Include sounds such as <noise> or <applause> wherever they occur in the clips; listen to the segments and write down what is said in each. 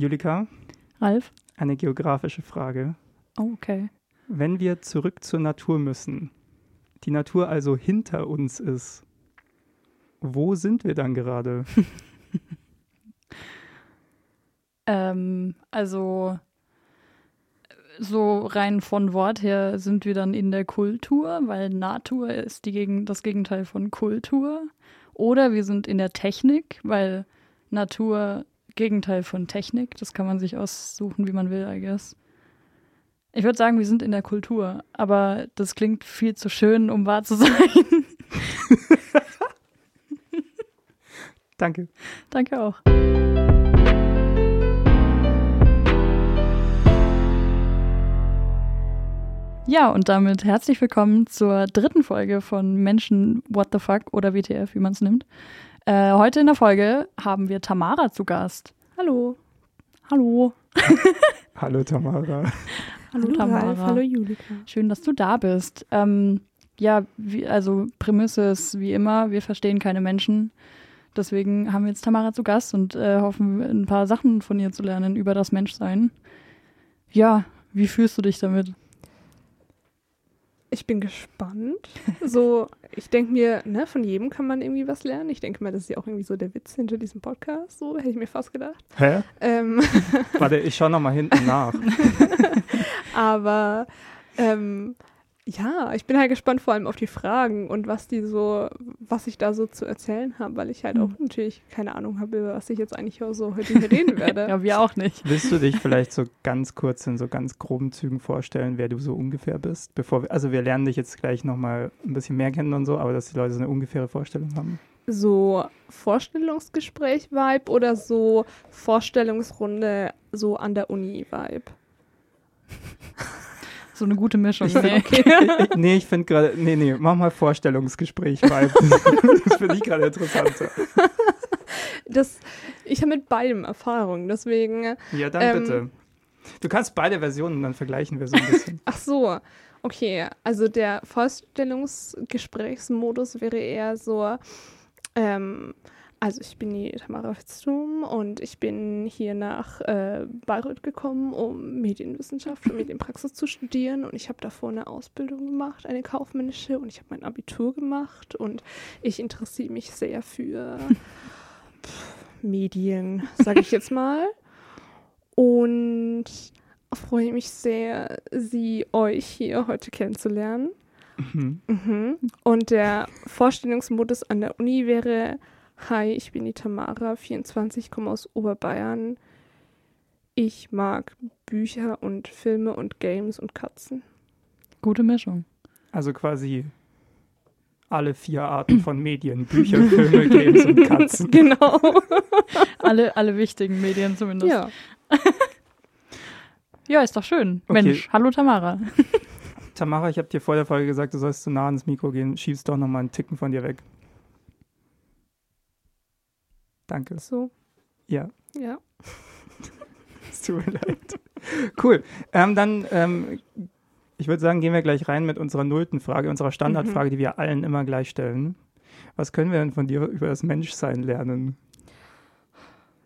Julika, Ralf? eine geografische Frage. Oh, okay. Wenn wir zurück zur Natur müssen, die Natur also hinter uns ist, wo sind wir dann gerade? <laughs> Ähm, also so rein von Wort her sind wir dann in der Kultur, weil Natur ist die Gegen das Gegenteil von Kultur. Oder wir sind in der Technik, weil Natur Gegenteil von Technik. Das kann man sich aussuchen, wie man will, I guess. Ich würde sagen, wir sind in der Kultur, aber das klingt viel zu schön, um wahr zu <laughs> sein. Danke. Danke auch. Ja, und damit herzlich willkommen zur dritten Folge von Menschen What the Fuck oder WTF, wie man es nimmt. Äh, heute in der Folge haben wir Tamara zu Gast. Hallo. Hallo. <laughs> Hallo Tamara. Hallo, Tamara. Ralf, hallo Julika. Schön, dass du da bist. Ähm, ja, wie, also Prämisse ist wie immer, wir verstehen keine Menschen. Deswegen haben wir jetzt Tamara zu Gast und äh, hoffen, ein paar Sachen von ihr zu lernen über das Menschsein. Ja, wie fühlst du dich damit? Ich bin gespannt. So, ich denke mir, ne, von jedem kann man irgendwie was lernen. Ich denke mal, das ist ja auch irgendwie so der Witz hinter diesem Podcast. So, hätte ich mir fast gedacht. Hä? Ähm, Warte, ich schaue nochmal hinten nach. <laughs> aber ähm, ja, ich bin halt gespannt vor allem auf die Fragen und was die so, was ich da so zu erzählen habe, weil ich halt Hm. auch natürlich keine Ahnung habe, über was ich jetzt eigentlich auch so heute hier reden <laughs> werde. Ja, wir auch nicht. Willst du dich vielleicht so ganz kurz in so ganz groben Zügen vorstellen, wer du so ungefähr bist? Bevor wir, also wir lernen dich jetzt gleich nochmal ein bisschen mehr kennen und so, aber dass die Leute so eine ungefähre Vorstellung haben. So Vorstellungsgespräch-Vibe oder so Vorstellungsrunde so an der Uni-Vibe? <laughs> So eine gute Mischung. Ich <laughs> Nee. Ich- nee, ich finde gerade, nee, nee, mach mal Vorstellungsgespräch. Das <laughs> finde ich gerade interessanter. Das, ich habe mit beidem Erfahrung, deswegen. Ja, dann Ähm. bitte. Du kannst beide Versionen, dann vergleichen wir so ein bisschen. <laughs> Ach so, okay. Also der Vorstellungsgesprächsmodus wäre eher so, ähm, also ich bin die Tamara Fitztum und ich bin hier nach äh, Bayreuth gekommen, um Medienwissenschaft und <laughs> Medienpraxis zu studieren und ich habe davor eine Ausbildung gemacht, eine kaufmännische und ich habe mein Abitur gemacht und ich interessiere mich sehr für <laughs> pff, Medien, sage ich jetzt mal. Und freue mich sehr, Sie euch hier heute kennenzulernen. Mhm. Mhm. Und der Vorstellungsmodus an der Uni wäre: Hi, ich bin die Tamara, 24, komme aus Oberbayern. Ich mag Bücher und Filme und Games und Katzen. Gute Mischung. Also quasi alle vier Arten von Medien: Bücher, Filme, Games und Katzen. <laughs> Genau. <laughs> Alle, alle wichtigen Medien zumindest. ja. <laughs> Ja, ist doch schön. Okay. Mensch, hallo Tamara. Tamara, ich habe dir vor der Folge gesagt, du sollst zu nah ans Mikro gehen. Schiebst doch nochmal einen Ticken von dir weg. Danke. So. Ja, Ja. <laughs> es tut mir leid. Cool. Ähm, dann, ähm, ich würde sagen, gehen wir gleich rein mit unserer nullten Frage, unserer Standardfrage, die wir allen immer gleich stellen. Was können wir denn von dir über das Menschsein lernen?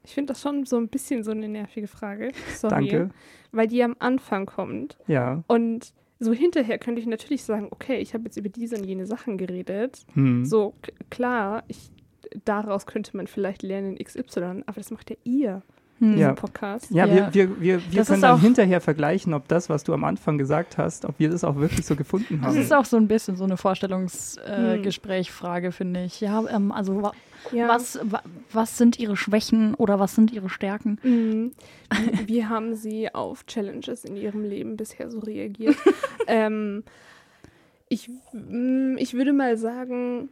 Ich finde das schon so ein bisschen so eine nervige Frage. Sorry. Danke. Weil die am Anfang kommt. Ja. Und so hinterher könnte ich natürlich sagen: Okay, ich habe jetzt über diese und jene Sachen geredet. Hm. So, klar, ich, daraus könnte man vielleicht lernen XY, aber das macht ja ihr, Hm. Ja. im Podcast. Ja, Ja. wir, wir, wir, wir Das können dann auch- hinterher vergleichen, ob das, was du am Anfang gesagt hast, ob wir das auch wirklich so gefunden Das haben. ist auch so ein bisschen so eine Vorstellungsgesprächfrage, äh, Hm. Finde ich. Ja, ähm, also wa Ja. was, wa was sind ihre Schwächen oder was sind ihre Stärken? Mhm. Wie, wie haben Sie auf Challenges in Ihrem Leben bisher so reagiert? <laughs> ähm, ich, mm, ich würde mal sagen,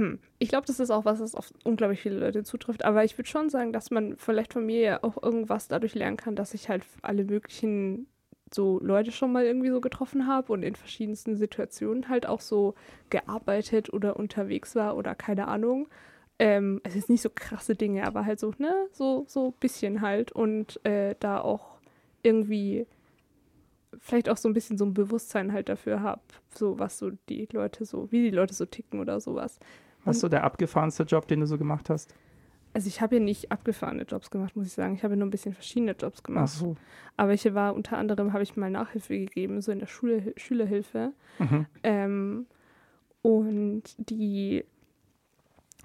hm, ich glaube, das ist auch was, das auf unglaublich viele Leute zutrifft, aber ich würde schon sagen, dass man vielleicht von mir ja auch irgendwas dadurch lernen kann, dass ich halt alle möglichen so Leute schon mal irgendwie so getroffen habe und in verschiedensten Situationen halt auch so gearbeitet oder unterwegs war oder keine Ahnung. Ähm, es ist nicht so krasse Dinge, aber halt so, ne, so, so bisschen halt und äh, da auch irgendwie vielleicht auch so ein bisschen so ein Bewusstsein halt dafür habe, so was so die Leute so, wie die Leute so ticken oder sowas. Was ist so der abgefahrenste Job, den du so gemacht hast? also ich habe ja nicht abgefahrene Jobs gemacht, muss ich sagen. Ich habe ja nur ein bisschen verschiedene Jobs Ach gemacht. so. Aber ich war unter anderem, habe ich mal Nachhilfe gegeben, so in der Schule, Schülerhilfe. Mhm. Ähm, und die,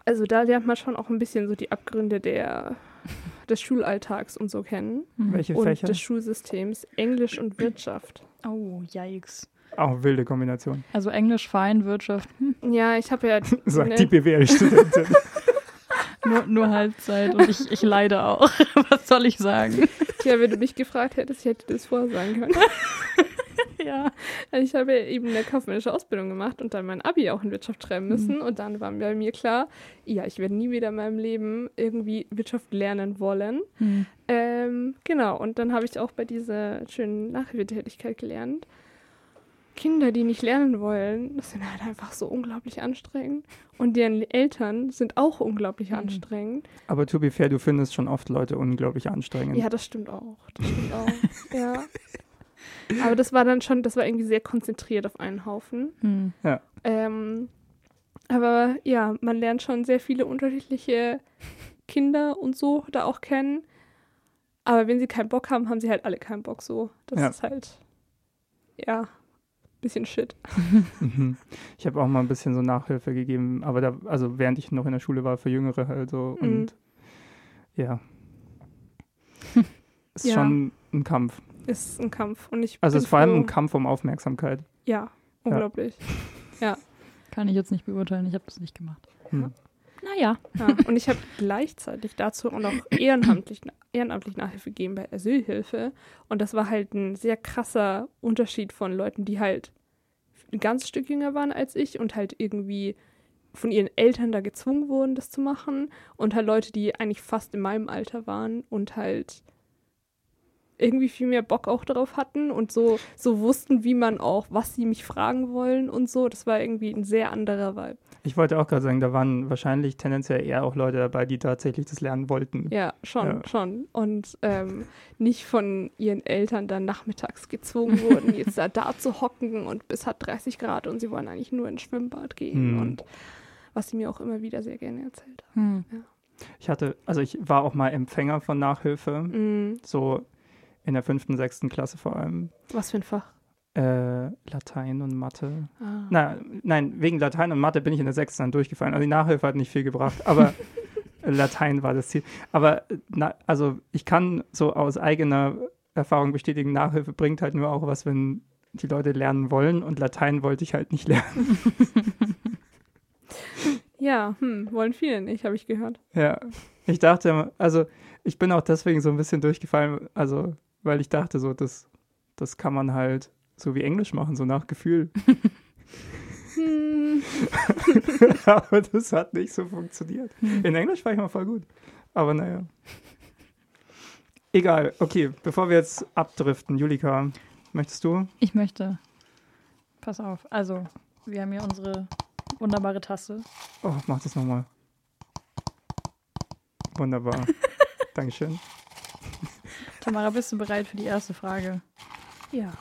also da lernt man schon auch ein bisschen so die Abgründe der, <laughs> des Schulalltags und so kennen. Hm. Welche und Fächer? des Schulsystems, Englisch und Wirtschaft. Oh, yikes. Auch wilde Kombination. Also Englisch, Fein, Wirtschaft, hm, Ja, ich habe ja <laughs> Sagt ne, die BWL-Studentin. <laughs> nur, nur Halbzeit und ich, ich leide auch. <laughs> Was soll ich sagen? Tja, wenn du mich gefragt hättest, ich hätte das vorsagen können. ja. Also ich habe ja eben eine kaufmännische Ausbildung gemacht und dann mein Abi auch in Wirtschaft schreiben müssen. Und dann war bei mir klar, ja, ich werde nie wieder in meinem Leben irgendwie Wirtschaft lernen wollen. Hm. Ähm, genau, und dann habe ich auch bei dieser schönen Nachhilfetätigkeit gelernt. Kinder, die nicht lernen wollen, das sind halt einfach so unglaublich anstrengend. Und deren Eltern sind auch unglaublich Mhm. anstrengend. Aber to be fair, du findest schon oft Leute unglaublich anstrengend. Ja, das stimmt auch. Das stimmt auch. ja. Aber das war dann schon, das war irgendwie sehr konzentriert auf einen Haufen. Hm. Ähm, aber ja, man lernt schon sehr viele unterschiedliche Kinder und so da auch kennen. Aber wenn sie keinen Bock haben, haben sie halt alle keinen Bock so. Das Ja. ist halt, ja, bisschen shit. Mhm. Ich habe auch mal ein bisschen so Nachhilfe gegeben, aber da, also während ich noch in der Schule war, für Jüngere halt so. Mhm. Und ja. <laughs> Ist Ja. schon ein Kampf. Ist ein Kampf. Und ich Also es ist vor allem ein Kampf um Aufmerksamkeit. Ja, unglaublich. <laughs> Kann ich jetzt nicht beurteilen, ich habe das nicht gemacht. Hm. Naja. Ja. Und ich habe gleichzeitig dazu auch noch ehrenamtlich, ehrenamtlich Nachhilfe gegeben bei Asylhilfe. Und das war halt ein sehr krasser Unterschied von Leuten, die halt ein ganzes Stück jünger waren als ich und halt irgendwie von ihren Eltern da gezwungen wurden, das zu machen. Und halt Leute, die eigentlich fast in meinem Alter waren und halt irgendwie viel mehr Bock auch darauf hatten und so, so wussten, wie man auch, was sie mich fragen wollen und so. Das war irgendwie ein sehr anderer Vibe. Ich wollte auch gerade sagen, da waren wahrscheinlich tendenziell eher auch Leute dabei, die tatsächlich das lernen wollten. Ja, schon, Ja. schon. Und ähm, nicht von ihren Eltern dann nachmittags gezwungen wurden, <laughs> jetzt da, da zu hocken und bis hat 30 Grad und sie wollen eigentlich nur ins Schwimmbad gehen. Hm. Und was sie mir auch immer wieder sehr gerne erzählt haben. Hm. Ich hatte, also ich war auch mal Empfänger von Nachhilfe, Mm, so in der fünften, sechsten Klasse vor allem. was für ein Fach. Äh, Latein und Mathe. Ah. Na, nein, wegen Latein und Mathe bin ich in der sechsten dann durchgefallen. Also die Nachhilfe hat nicht viel gebracht, aber <laughs> Latein war das Ziel. Aber na, also ich kann so aus eigener Erfahrung bestätigen, Nachhilfe bringt halt nur auch was, wenn die Leute lernen wollen und Latein wollte ich halt nicht lernen. <laughs> Ja, hm, wollen viele nicht, habe ich gehört. Ja, ich dachte, also ich bin auch deswegen so ein bisschen durchgefallen, also weil ich dachte so, das, das kann man halt so wie Englisch machen, so nach Gefühl. <laughs> <laughs> Aber das hat nicht so funktioniert. Hm. In Englisch war ich mal voll gut. Aber naja. Egal, okay, bevor wir jetzt abdriften, Julika, möchtest du? Ich möchte. Pass auf. Also, wir haben hier unsere wunderbare Tasse. Oh, mach das nochmal. Wunderbar. <laughs> Dankeschön. Tamara, bist du bereit für die erste Frage? ja,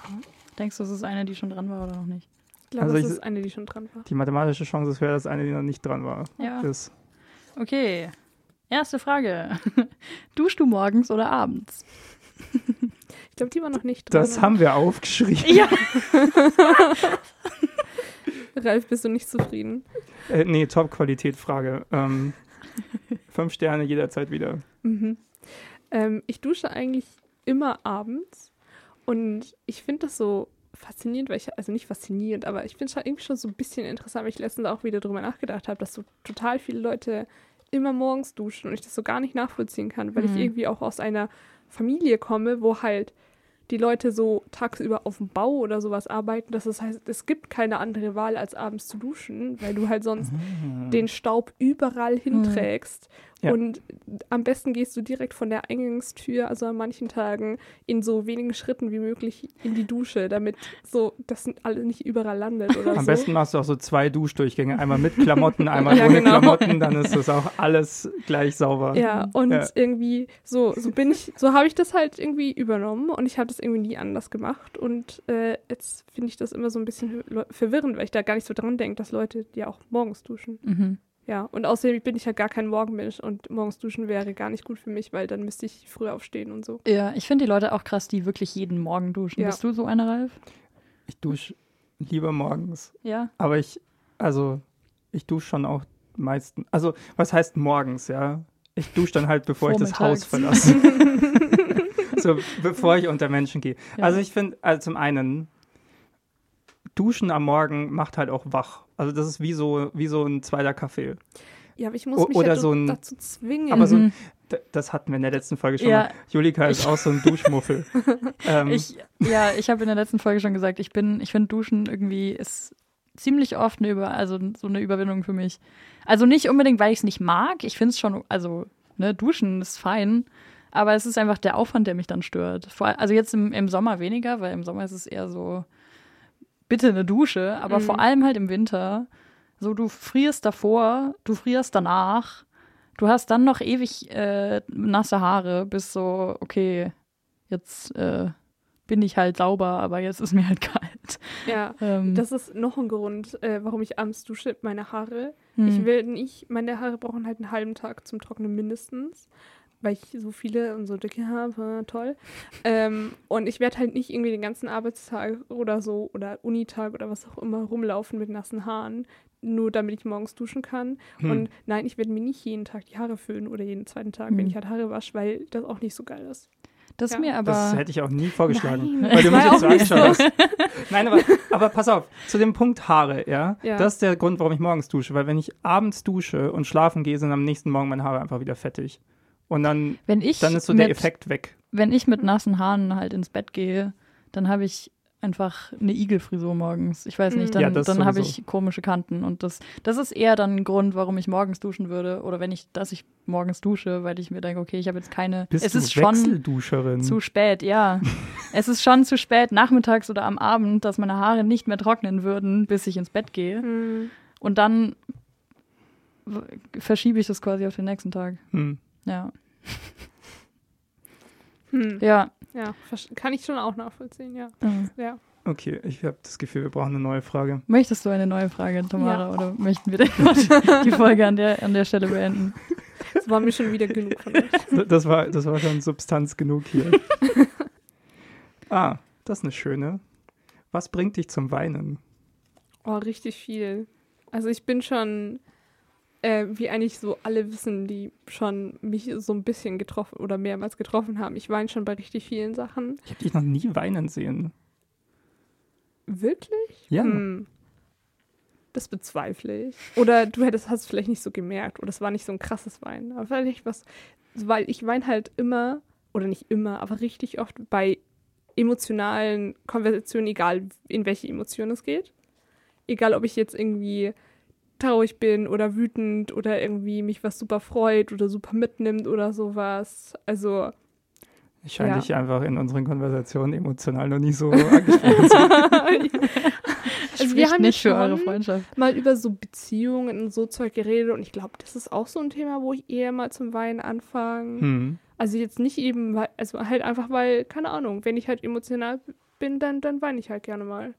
Denkst du, es ist eine, die schon dran war oder noch nicht? ich glaube, Also das ich- ist eine, die schon dran war. Die mathematische Chance ist höher, dass eine, die noch nicht dran war. Ja. Ist. Okay. Erste Frage. <laughs> Duschst du morgens oder abends? Ich glaube, die war noch nicht dran. Das haben wir aufgeschrieben. Ja. <laughs> Ralf, bist du nicht zufrieden? Äh, nee, Top-Qualität-Frage. Ähm, fünf Sterne jederzeit wieder. Mhm. Ähm, ich dusche eigentlich immer abends und ich finde das so faszinierend, weil ich, also nicht faszinierend, aber ich finde es schon irgendwie schon so ein bisschen interessant, weil ich letztens auch wieder drüber nachgedacht habe, dass so total viele Leute immer morgens duschen und ich das so gar nicht nachvollziehen kann, weil ich Mhm. irgendwie auch aus einer Familie komme, wo halt die Leute so tagsüber auf dem Bau oder sowas arbeiten. Das heißt, es gibt keine andere Wahl, als abends zu duschen, weil du halt sonst den Staub überall hinträgst. Ja. Und am besten gehst du direkt von der Eingangstür, also an manchen Tagen, in so wenigen Schritten wie möglich in die Dusche, damit so das alles nicht überall landet oder Am so. besten machst du auch so zwei Duschdurchgänge. Einmal mit <laughs> Klamotten, einmal Ja, ohne genau. Klamotten. Dann ist das auch alles gleich sauber. Ja, und Ja. irgendwie so, so bin ich, so habe ich das halt irgendwie übernommen und ich habe das irgendwie nie anders gemacht. Und äh, jetzt finde ich das immer so ein bisschen verwirrend, weil ich da gar nicht so dran denke, dass Leute ja auch morgens duschen. Mhm. Ja, und außerdem bin ich ja gar kein Morgenmensch und morgens duschen wäre gar nicht gut für mich, weil dann müsste ich früh aufstehen und so. Ja, ich finde die Leute auch krass, die wirklich jeden Morgen duschen. Ja. Bist du so einer, Ralf? Ich dusche lieber morgens. Ja. Aber ich, also, ich dusche schon auch meistens. Also, was heißt morgens, ja? Ich dusche dann halt, bevor ich das Haus verlasse. <laughs> so, bevor ich unter Menschen gehe. Ja. Also, ich finde, also zum einen, Duschen am Morgen macht halt auch wach. Also, das ist wie so, wie so ein zweiter Kaffee. Ja, aber ich muss mich oder ja so ein- dazu zwingen. Aber so, Mhm. d- das hatten wir in der letzten Folge schon Ja. mal. Julika ist Ich- auch so ein Duschmuffel. <laughs> ähm, Ich, ja, ich habe in der letzten Folge schon gesagt, ich bin, ich finde Duschen irgendwie ist ziemlich oft eine Über, also so eine Überwindung für mich. Also nicht unbedingt, weil ich es nicht mag. Ich finde es schon, also ne, Duschen ist fein, aber es ist einfach der Aufwand, der mich dann stört. Vor, also jetzt im, im Sommer weniger, weil im Sommer ist es eher so, bitte eine Dusche, aber Mhm. vor allem halt im Winter. So, du frierst davor, du frierst danach, du hast dann noch ewig äh, nasse Haare, bis so, okay, jetzt äh, bin ich halt sauber, aber jetzt ist mir halt <laughs> kalt. ja, Ähm, das ist noch ein Grund, äh, warum ich abends dusche, meine Haare. hm. Ich will nicht, meine Haare brauchen halt einen halben Tag zum Trocknen mindestens, weil ich so viele und so dicke habe, toll. Ähm, und ich werde halt nicht irgendwie den ganzen Arbeitstag oder so oder Unitag oder was auch immer rumlaufen mit nassen Haaren, nur damit ich morgens duschen kann. hm. Und nein, ich werde mir nicht jeden Tag die Haare föhnen oder jeden zweiten Tag, Hm. wenn ich halt Haare wasche, weil das auch nicht so geil ist. das ist ja, mir aber. das hätte ich auch nie vorgeschlagen. Nein, Weil du mich jetzt so angeschaut hast. <laughs> Nein, aber, aber pass auf, zu dem Punkt Haare, ja? Ja. Das ist der Grund, warum ich morgens dusche. Weil wenn ich abends dusche und schlafen gehe, sind am nächsten Morgen meine Haare einfach wieder fettig. Und dann, wenn ich dann ist so mit, der Effekt weg. Wenn ich mit nassen Haaren halt ins Bett gehe, dann habe ich einfach eine Igelfrisur morgens. Ich weiß nicht, Mhm. dann, Ja, dann habe ich komische Kanten. Und das, das ist eher dann ein Grund, warum ich morgens duschen würde. Oder wenn ich, dass ich morgens dusche, weil ich mir denke, okay, ich habe jetzt keine. Bist es du ist schon Wechselduscherin? zu spät, ja. <laughs> es ist schon zu spät, nachmittags oder am Abend, dass meine Haare nicht mehr trocknen würden, bis ich ins Bett gehe. Hm. Und dann verschiebe ich das quasi auf den nächsten Tag. Hm. Ja. <laughs> Hm. Ja. Ja, kann ich schon auch nachvollziehen, ja. Mhm. Ja. Okay, ich habe das Gefühl, wir brauchen eine neue Frage. Möchtest du eine neue Frage, Tamara, Ja. oder möchten wir die Folge an der, an der Stelle beenden? Das war mir schon wieder genug von euch. <laughs> Das war, das war schon Substanz genug hier. <laughs> ah, das ist eine schöne. Was bringt dich zum Weinen? Oh, richtig viel. Also ich bin schon, äh, wie eigentlich so alle wissen, die schon mich so ein bisschen getroffen oder mehrmals getroffen haben. Ich weine schon bei richtig vielen Sachen. Ich habe dich noch nie weinen sehen. Wirklich? Ja. Hm. Das bezweifle ich. Oder du hättest, hast es vielleicht nicht so gemerkt. Oder es war nicht so ein krasses Weinen. Aber vielleicht was, weil ich weine halt immer, oder nicht immer, aber richtig oft bei emotionalen Konversationen, egal in welche Emotion es geht. Egal, ob ich jetzt irgendwie traurig bin oder wütend oder irgendwie mich was super freut oder super mitnimmt oder sowas. Also, Ich scheine Ja. dich einfach in unseren Konversationen emotional noch nicht so <laughs> angesprochen zu haben. Also wir haben nicht für eure Freundschaft. mal über so Beziehungen und so Zeug geredet und ich glaube, das ist auch so ein Thema, wo ich eher mal zum Weinen anfange. Hm. Also jetzt nicht eben, weil, also halt einfach, weil, keine Ahnung, wenn ich halt emotional bin, dann, dann weine ich halt gerne mal.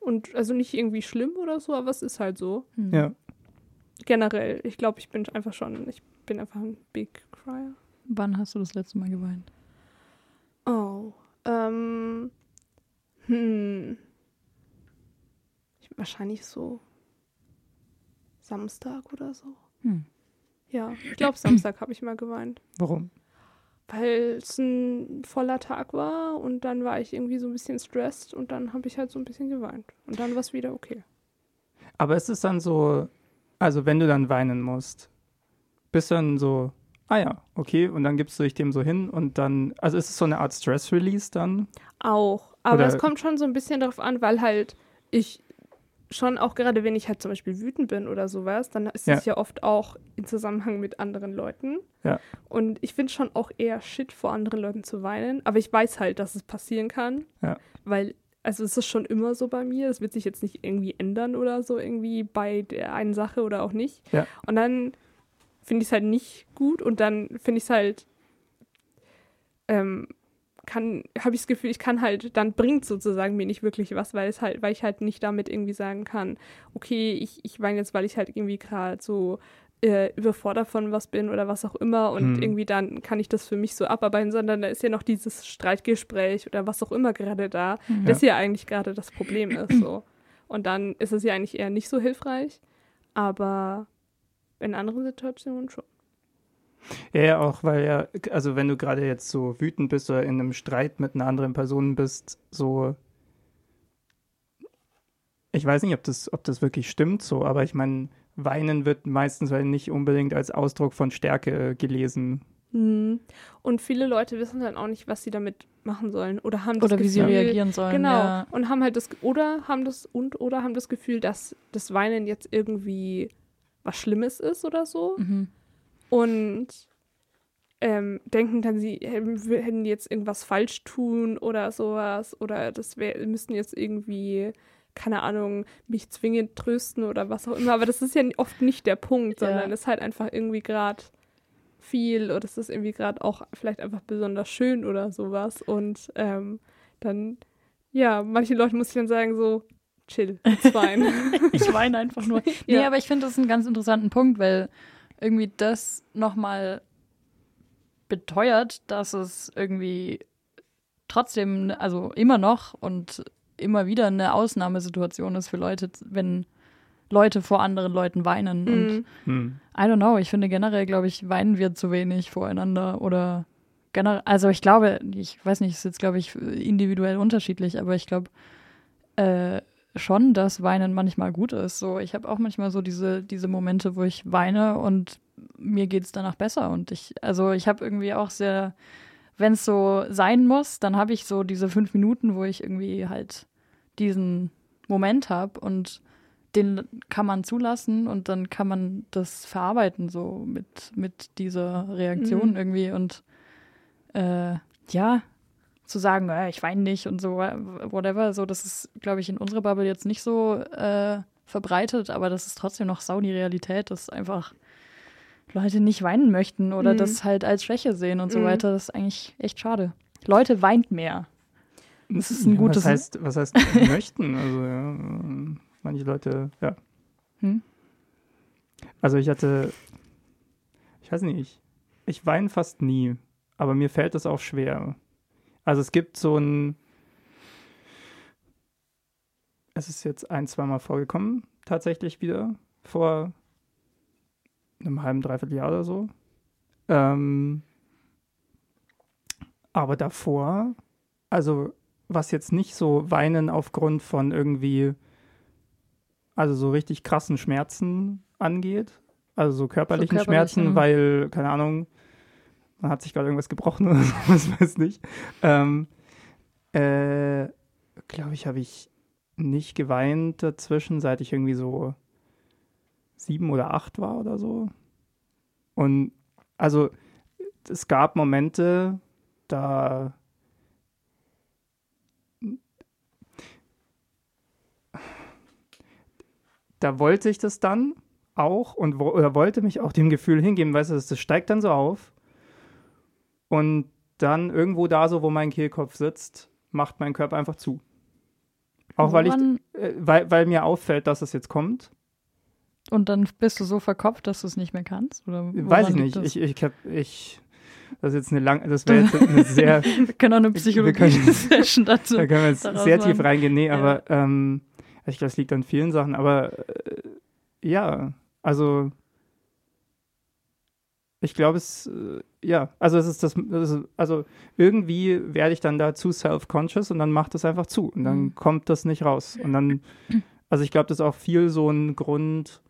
Und also nicht irgendwie schlimm oder so, aber es ist halt so. Hm. Ja. Generell, ich glaube, ich bin einfach schon, ich bin einfach ein Big Crier. Wann hast du das letzte Mal geweint? Oh, ähm, hm. Ich, wahrscheinlich so Samstag oder so. Hm. Ja, ich glaube, Samstag habe ich mal geweint. Warum? Weil es ein voller Tag war und dann war ich irgendwie so ein bisschen stressed und dann habe ich halt so ein bisschen geweint. Und dann war es wieder okay. Aber ist es dann so, also wenn du dann weinen musst, bist du dann so, ah ja, okay, und dann gibst du dich dem so hin und dann, also ist es so eine Art Stress-Release dann? Auch. Aber es kommt schon so ein bisschen darauf an, weil halt ich schon auch gerade, wenn ich halt zum Beispiel wütend bin oder sowas, dann ist es ja oft auch in Zusammenhang mit anderen Leuten. Ja. Und ich finde schon auch eher shit, vor anderen Leuten zu weinen. Aber ich weiß halt, dass es passieren kann. Ja. Weil, also es ist schon immer so bei mir. Das wird sich jetzt nicht irgendwie ändern oder so, irgendwie bei der einen Sache oder auch nicht. Ja. Und dann finde ich es halt nicht gut und dann finde ich es halt, ähm, kann, habe ich das Gefühl, ich kann halt, dann bringt sozusagen mir nicht wirklich was, weil es halt, weil ich halt nicht damit irgendwie sagen kann, okay, ich, ich weine jetzt, weil ich halt irgendwie gerade so äh, überfordert von was bin oder was auch immer und Hm. irgendwie dann kann ich das für mich so abarbeiten, sondern da ist ja noch dieses Streitgespräch oder was auch immer gerade da, Mhm. das ja eigentlich gerade das Problem ist so. Und dann ist es ja eigentlich eher nicht so hilfreich, aber in anderen Situationen schon. Ja, ja, auch weil ja, also wenn du gerade jetzt so wütend bist oder in einem Streit mit einer anderen Person bist, so. Ich weiß nicht, ob das, ob das wirklich stimmt so, aber ich meine, weinen wird meistens halt nicht unbedingt als Ausdruck von Stärke äh, gelesen. Mhm. Und viele Leute wissen dann auch nicht, was sie damit machen sollen oder haben das Oder wie sie Gefühl, reagieren sollen. Genau. Ja. Und haben halt das oder haben das und oder haben das Gefühl, dass das Weinen jetzt irgendwie was Schlimmes ist oder so Mhm. und ähm, denken dann, sie hätten hätten jetzt irgendwas falsch tun oder sowas oder das wär, müssten jetzt irgendwie keine Ahnung, mich zwingend trösten oder was auch immer. Aber das ist ja oft nicht der Punkt, Ja. sondern es ist halt einfach irgendwie gerade viel oder es ist irgendwie gerade auch vielleicht einfach besonders schön oder sowas. Und ähm, dann, ja, manche Leute muss ich dann sagen, so, chill, it's fine. <laughs> Ich weine einfach nur. <laughs> Nee, Ja. aber ich finde das einen ganz interessanten Punkt, weil irgendwie das nochmal beteuert, dass es irgendwie trotzdem, also immer noch und immer wieder eine Ausnahmesituation ist für Leute, wenn Leute vor anderen Leuten weinen. Und Mhm. Hm. I don't know, ich finde generell, glaube ich, weinen wir zu wenig voreinander oder generell, also ich glaube, ich weiß nicht, ist jetzt, glaube ich, individuell unterschiedlich, aber ich glaube äh, schon, dass Weinen manchmal gut ist. So, ich habe auch manchmal so diese, diese Momente, wo ich weine und mir geht es danach besser. Und ich, also ich habe irgendwie auch sehr, wenn es so sein muss, dann habe ich so diese fünf Minuten, wo ich irgendwie halt diesen Moment habe und den kann man zulassen und dann kann man das verarbeiten, so mit, mit dieser Reaktion Mhm. irgendwie und äh, ja, zu sagen, äh, ich weine nicht und so, whatever, so, das ist, glaube ich, in unserer Bubble jetzt nicht so äh, verbreitet, aber das ist trotzdem noch sau die Realität, dass einfach Leute nicht weinen möchten oder Mhm. das halt als Schwäche sehen und so Mhm. weiter. Das ist eigentlich echt schade. Leute weint mehr. Das ist ein Ja, gutes- Was heißt, was heißt <laughs> möchten? Also, ja, manche Leute, ja. Hm? Also, ich hatte, ich weiß nicht, ich weine fast nie, aber mir fällt das auch schwer. Also, es gibt so ein, es ist jetzt ein, zweimal vorgekommen, tatsächlich wieder, vor einem halben, dreiviertel Jahr oder so. Ähm, aber davor, also was jetzt nicht so weinen aufgrund von irgendwie, also so richtig krassen Schmerzen angeht, also so körperlichen So körperlich, Schmerzen, weil, keine Ahnung, man hat sich gerade irgendwas gebrochen <laughs> oder so, was weiß nicht. Ähm, äh, glaube ich, habe ich nicht geweint dazwischen, seit ich irgendwie so sieben oder acht war oder so. Und also es gab Momente, da da wollte ich das dann auch und wo, oder wollte mich auch dem Gefühl hingeben, weißt du, das, das steigt dann so auf und dann irgendwo da so, wo mein Kehlkopf sitzt, macht mein Körper einfach zu. Auch weil ich, äh, weil, weil mir auffällt, dass es jetzt kommt. Und dann bist du so verkopft, dass du es nicht mehr kannst? Oder Weiß ich nicht. das? Ich, ich habe, ich, das ist jetzt eine lang, das wäre jetzt eine <laughs> sehr, Wir können auch eine Psychologie-Session dazu. <laughs> da können wir jetzt sehr tief machen. reingehen. Nee, Ja. aber ähm, ich glaube, es liegt an vielen Sachen. Aber äh, ja, also ich glaube, es, äh, ja, also es ist das, das ist, also irgendwie werde ich dann da zu self-conscious und dann macht es einfach zu und dann Mhm. kommt das nicht raus. Und dann, also ich glaube, das ist auch viel so ein Grund,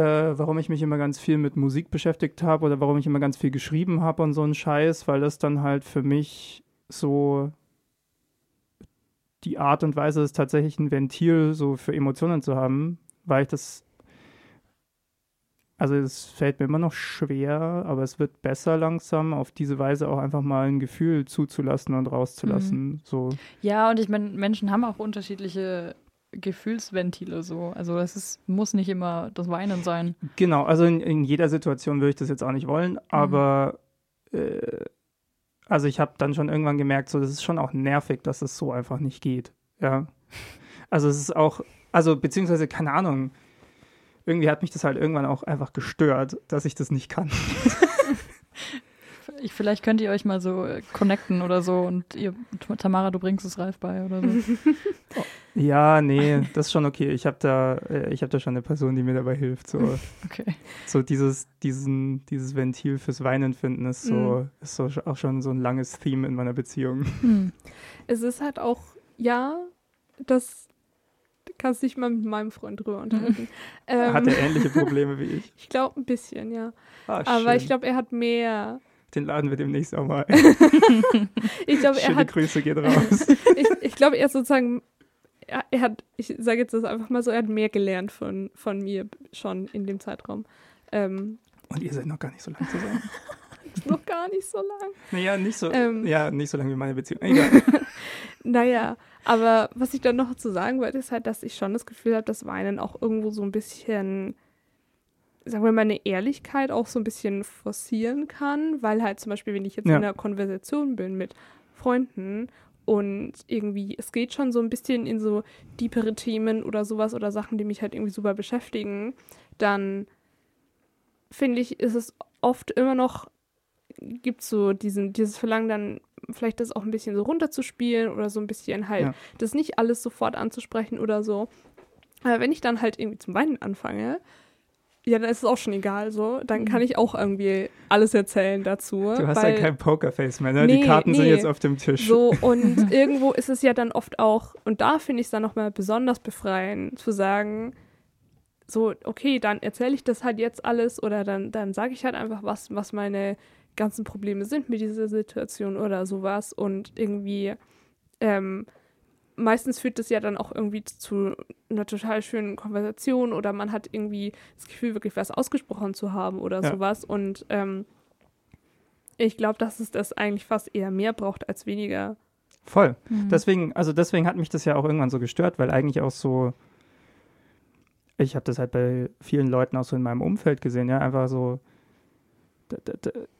äh, warum ich mich immer ganz viel mit Musik beschäftigt habe oder warum ich immer ganz viel geschrieben habe und so ein Scheiß, weil das dann halt für mich so die Art und Weise ist, tatsächlich ein Ventil so für Emotionen zu haben, weil ich das also es fällt mir immer noch schwer, aber es wird besser langsam, auf diese Weise auch einfach mal ein Gefühl zuzulassen und rauszulassen. So. Ja, und ich meine, Menschen haben auch unterschiedliche Gefühlsventile so. Also es ist, muss nicht immer das Weinen sein. Genau, also in, in jeder Situation würde ich das jetzt auch nicht wollen, aber äh, also ich habe dann schon irgendwann gemerkt, so das ist schon auch nervig, dass es so einfach nicht geht. Ja. <laughs> Also es ist auch, also beziehungsweise, keine Ahnung, irgendwie hat mich das halt irgendwann auch einfach gestört, dass ich das nicht kann. <laughs> Ich, vielleicht könnt ihr euch mal so äh, connecten oder so und ihr, Tamara, du bringst es Ralf bei oder so. <laughs> Ja, nee, das ist schon okay. Ich habe da, äh, ich habe da schon eine Person, die mir dabei hilft. So, <laughs> Okay. so dieses, diesen, dieses Ventil fürs Weinen finden ist so, Mhm. ist so auch schon so ein langes Theme in meiner Beziehung. Hm. <laughs> Es ist halt auch, ja, das du kannst dich mal mit meinem Freund drüber unterhalten. Ähm, Hat er ähnliche Probleme wie ich? ich glaube ein bisschen, ja. Ah, Aber ich glaube, er hat mehr. Den laden wir demnächst auch mal. <laughs> Ich glaube, er Schöne hat Grüße geht raus. <laughs> ich, ich glaube, er sozusagen, er, er hat, ich sage jetzt das einfach mal so, er hat mehr gelernt von, von mir schon in dem Zeitraum. Ähm, Und ihr seid noch gar nicht so lang zusammen. <laughs> noch gar nicht so lang. Naja, nicht so, Ähm. ja, nicht so lange wie meine Beziehung. Egal. Naja, aber was ich dann noch zu sagen wollte, ist halt, dass ich schon das Gefühl habe, dass Weinen auch irgendwo so ein bisschen, sagen wir mal, eine Ehrlichkeit auch so ein bisschen forcieren kann, weil halt zum Beispiel, wenn ich jetzt Ja. in einer Konversation bin mit Freunden und irgendwie, es geht schon so ein bisschen in so deepere Themen oder sowas oder Sachen, die mich halt irgendwie super beschäftigen, dann finde ich, ist es oft immer noch, gibt so diesen, dieses Verlangen dann vielleicht das auch ein bisschen so runterzuspielen oder so ein bisschen halt Ja. das nicht alles sofort anzusprechen oder so. Aber wenn ich dann halt irgendwie zum Weinen anfange, ja, dann ist es auch schon egal so. Dann kann ich auch irgendwie alles erzählen dazu. Du hast weil ja kein Pokerface mehr, ne? Die Nee, Karten sind nee. jetzt auf dem Tisch. so, und <laughs> irgendwo ist es ja dann oft auch, und da finde ich es dann nochmal besonders befreiend, zu sagen, so, okay, dann erzähle ich das halt jetzt alles oder dann, dann sage ich halt einfach, was, was meine ganzen Probleme sind mit dieser Situation oder sowas und irgendwie, ähm, meistens führt das ja dann auch irgendwie zu einer total schönen Konversation oder man hat irgendwie das Gefühl, wirklich was ausgesprochen zu haben oder Ja. sowas und ähm, ich glaube, dass es das eigentlich fast eher mehr braucht als weniger. Voll. Hm. Deswegen, also deswegen hat mich das ja auch irgendwann so gestört, weil eigentlich auch so, ich habe das halt bei vielen Leuten auch so in meinem Umfeld gesehen, ja, einfach so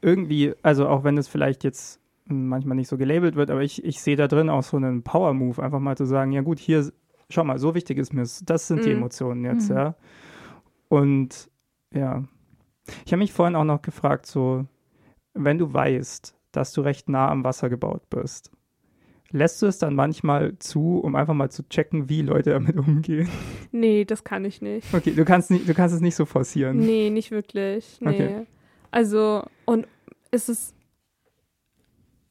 irgendwie, also auch wenn es vielleicht jetzt manchmal nicht so gelabelt wird, aber ich, ich sehe da drin auch so einen Power-Move, einfach mal zu sagen, ja gut, hier, schau mal, so wichtig ist mir es, das sind die Mhm. Emotionen jetzt, Mhm. ja. Und ja, ich habe mich vorhin auch noch gefragt, so, wenn du weißt, dass du recht nah am Wasser gebaut bist, lässt du es dann manchmal zu, um einfach mal zu checken, wie Leute damit umgehen? Nee, das kann ich nicht. Okay, du kannst, nicht, du kannst es nicht so forcieren. Nee, nicht wirklich. Nee. Okay. Also, und ist es,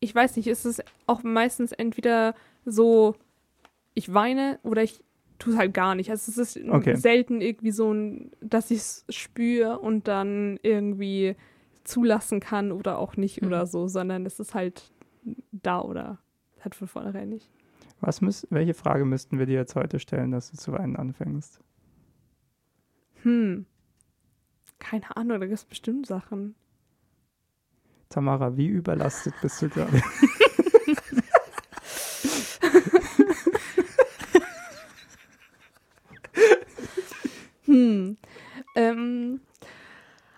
ich weiß nicht, ist es auch meistens entweder so, ich weine oder ich tue es halt gar nicht. Also es ist Okay. selten irgendwie so ein, dass ich es spüre und dann irgendwie zulassen kann oder auch nicht Mhm. oder so, sondern es ist halt da oder halt von vornherein nicht. Was müß, welche Frage müssten wir dir jetzt heute stellen, dass du zu weinen anfängst? Hm. Keine Ahnung, da gibt es bestimmt Sachen. Tamara, wie überlastet bist du gerade? Hm. Ähm,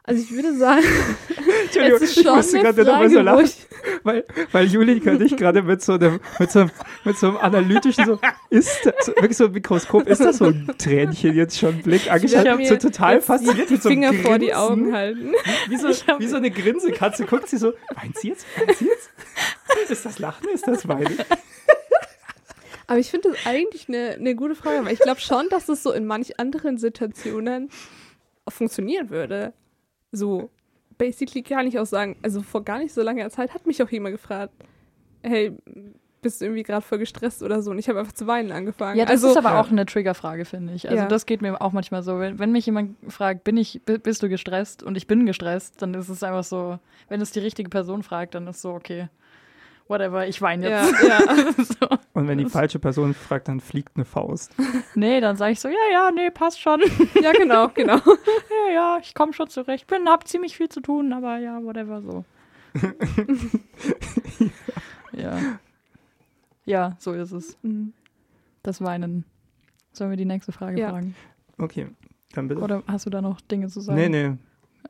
also ich würde sagen, <laughs> Entschuldigung, es ist ich schon musste eine gerade nochmal so lachen, ich, weil, weil Julika dich gerade mit so einem, mit so einem, mit so einem analytischen, so, ist das, wirklich so ein Mikroskop, ist das so ein Tränchen jetzt schon Blick angeschaut, so total fasziniert mit so einem Finger vor die. Augen halten. Wie so, Ich wie so eine Grinsekatze guckt sie so, weint sie jetzt? Weint sie jetzt? Ist das Lachen? Ist das Weinen? Aber ich finde das eigentlich eine, eine gute Frage, weil ich glaube schon, dass es so in manch anderen Situationen funktionieren würde. So, basically kann ich auch sagen, also vor gar nicht so langer Zeit hat mich auch jemand gefragt, hey, bist du irgendwie gerade voll gestresst oder so? Und ich habe einfach zu weinen angefangen. Ja, das also, ist aber Ja. auch eine Triggerfrage, finde ich. Also Ja. das geht mir auch manchmal so. Wenn, wenn mich jemand fragt, bin ich, bi- bist du gestresst und ich bin gestresst, dann ist es einfach so, wenn es die richtige Person fragt, dann ist so, okay, whatever, ich weine ja, jetzt. <laughs> ja. so. Und wenn die falsche Person fragt, dann fliegt eine Faust. Nee, dann sage ich so, ja, ja, nee, passt schon. ja, genau, <laughs> genau. ja, ja, ich komme schon zurecht. Bin, hab ziemlich viel zu tun, aber ja, whatever, so. <laughs> ja. Ja, so ist es. Mhm. Das Weinen. Sollen wir die nächste Frage Ja. fragen? Okay, dann bitte. Oder hast du da noch Dinge zu sagen? Nee, nee.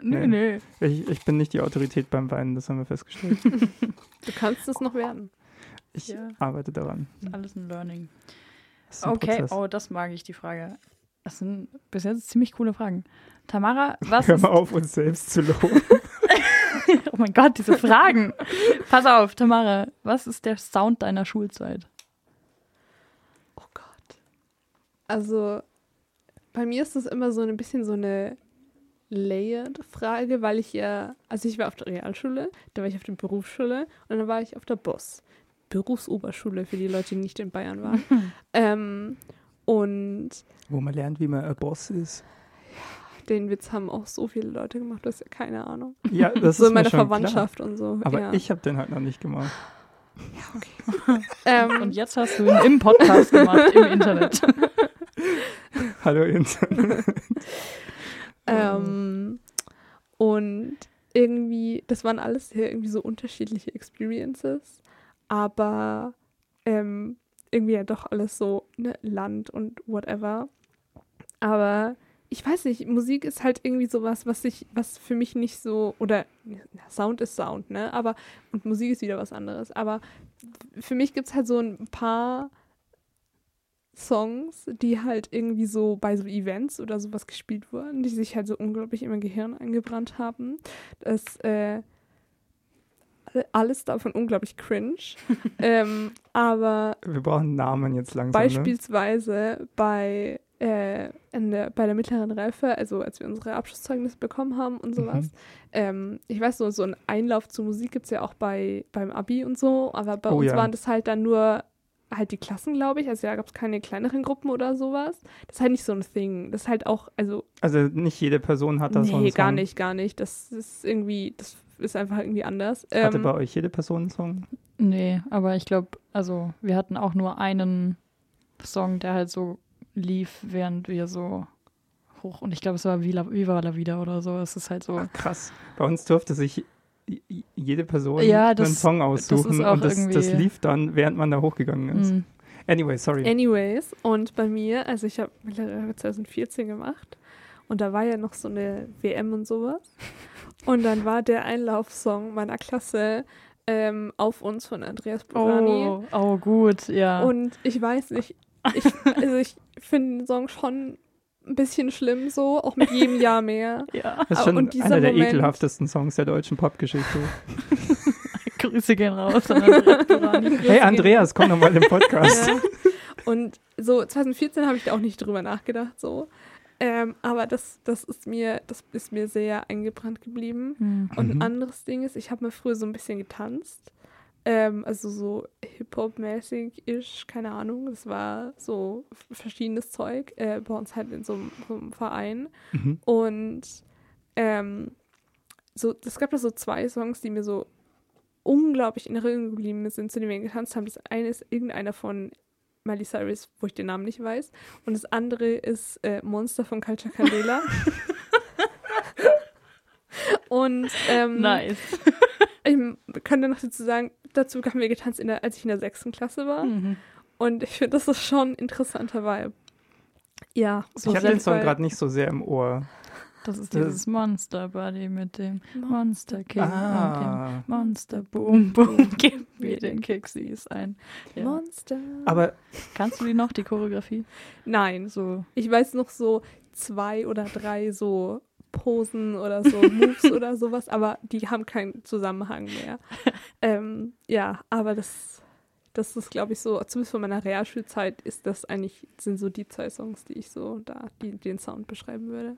Nee. nee. Ich, ich bin nicht die Autorität beim Weinen, das haben wir festgestellt. <laughs> Du kannst es noch werden. Ich Ja. arbeite daran. Alles ein Learning. Das ist ein Okay, Prozess. oh, das mag ich, die Frage. Das sind bis jetzt ziemlich coole Fragen. Tamara, was Hör ist, mal auf, uns selbst zu loben. <laughs> Oh mein Gott, diese Fragen. Pass auf, Tamara, was ist der Sound deiner Schulzeit? Oh Gott. Also, bei mir ist das immer so ein bisschen so eine layered Frage, weil ich ja, also ich war auf der Realschule, dann war ich auf der Berufsschule und dann war ich auf der BOS. Berufsoberschule für die Leute, die nicht in Bayern waren. <laughs> ähm, und Wo man lernt, wie man ein Boss ist. den Witz haben auch so viele Leute gemacht, du hast ja keine Ahnung. Ja, das <laughs> so ist in meiner Verwandtschaft und so. Klar. Aber ja. ich habe den halt noch nicht gemacht. <laughs> ähm, Und jetzt hast du ihn im Podcast gemacht, im Internet. Hallo Internet. Ähm, und irgendwie, das waren alles sehr irgendwie so unterschiedliche Experiences, aber ähm, irgendwie ja doch alles so ne, Land und whatever. Aber ich weiß nicht, Musik ist halt irgendwie sowas, was ich, was für mich nicht so, oder na, Sound ist Sound, ne? Aber, und Musik ist wieder was anderes. Aber für mich gibt es halt so ein paar Songs, die halt irgendwie so bei so Events oder sowas gespielt wurden, die sich halt so unglaublich in mein Gehirn eingebrannt haben. Das äh, alle- alles davon unglaublich cringe. <laughs> ähm, aber Wir brauchen Namen jetzt langsam. Ne? beispielsweise bei, äh, der, bei der mittleren Reife, also als wir unsere Abschlusszeugnisse bekommen haben und sowas. Mhm. Ähm, ich weiß so, so einen Einlauf zur Musik gibt es ja auch bei, beim Abi und so, aber bei Oh uns ja. waren das halt dann nur halt die Klassen, glaube ich. Also da gab es keine kleineren Gruppen oder sowas. Das ist halt nicht so ein Thing. Das ist halt auch, also Also nicht jede Person hat das nee, Song. gar nicht, gar nicht. Das ist irgendwie, das ist einfach irgendwie anders. Hatte Ähm, bei euch jede Person einen Song? Nee, aber ich glaube, also wir hatten auch nur einen Song, der halt so lief, während wir so hoch. Und ich glaube, es war Viva, Viva la Vida oder so. Es ist halt so. Ach, krass. Bei uns durfte sich jede Person Ja, das- einen Song aussuchen auch und das, das lief dann, während man da hochgegangen ist. mm, Anyway, sorry. Anyways, und bei mir, also ich habe mittlerweile 2014 gemacht und da war ja noch so eine WM und sowas. Und dann war der Einlaufsong meiner Klasse ähm, auf uns von Andreas Burani. oh, oh, gut, ja. Und ich weiß nicht, ich, also ich finde den Song schon ein bisschen schlimm so, auch mit jedem Jahr mehr. <laughs> ja. Das ist schon und dieser einer der Moment- ekelhaftesten Songs der deutschen Popgeschichte. <laughs> Grüße gehen raus an hey Andreas, komm doch mal im Podcast. <laughs> Ja. Und so 2014 habe ich da auch nicht drüber nachgedacht, so. Ähm, aber das, das ist mir, das ist mir sehr eingebrannt geblieben. Hm. Und Mhm. ein anderes Ding ist, ich habe mir früher so ein bisschen getanzt. Ähm, also so Hip-Hop-mäßig ist, keine Ahnung. Das war so verschiedenes Zeug. Äh, bei uns halt in so einem, so einem Verein. Mhm. Und ähm, so, es gab da so zwei Songs, die mir so unglaublich in Erinnerung geblieben sind, zu denen wir getanzt haben. Das eine ist irgendeiner von Miley Cyrus, wo ich den Namen nicht weiß. Und das andere ist äh, Monster von Culture Candela. <laughs> Und ähm, Nice. Ich könnte noch dazu sagen, dazu haben wir getanzt, in der, als ich in der sechsten Klasse war. Mhm. Und ich finde, das ist schon ein interessanter Vibe. Ja, So ich habe den Song gerade nicht so sehr im Ohr. Das ist Das- dieses Monster Buddy mit dem Monster King und dem Ah. Monster Boom Boom. <laughs> Gib mir den Kicksies ein. Ja. Monster. Aber Kannst du die noch, die Choreografie? Nein, So. Ich weiß noch so zwei oder drei so Posen oder so <laughs> Moves oder sowas, aber die haben keinen Zusammenhang mehr. <laughs> ähm, ja, aber das, das ist, glaube ich, so, zumindest von meiner Realschulzeit ist das eigentlich, sind so die zwei Songs, die ich so da, die den Sound beschreiben würde.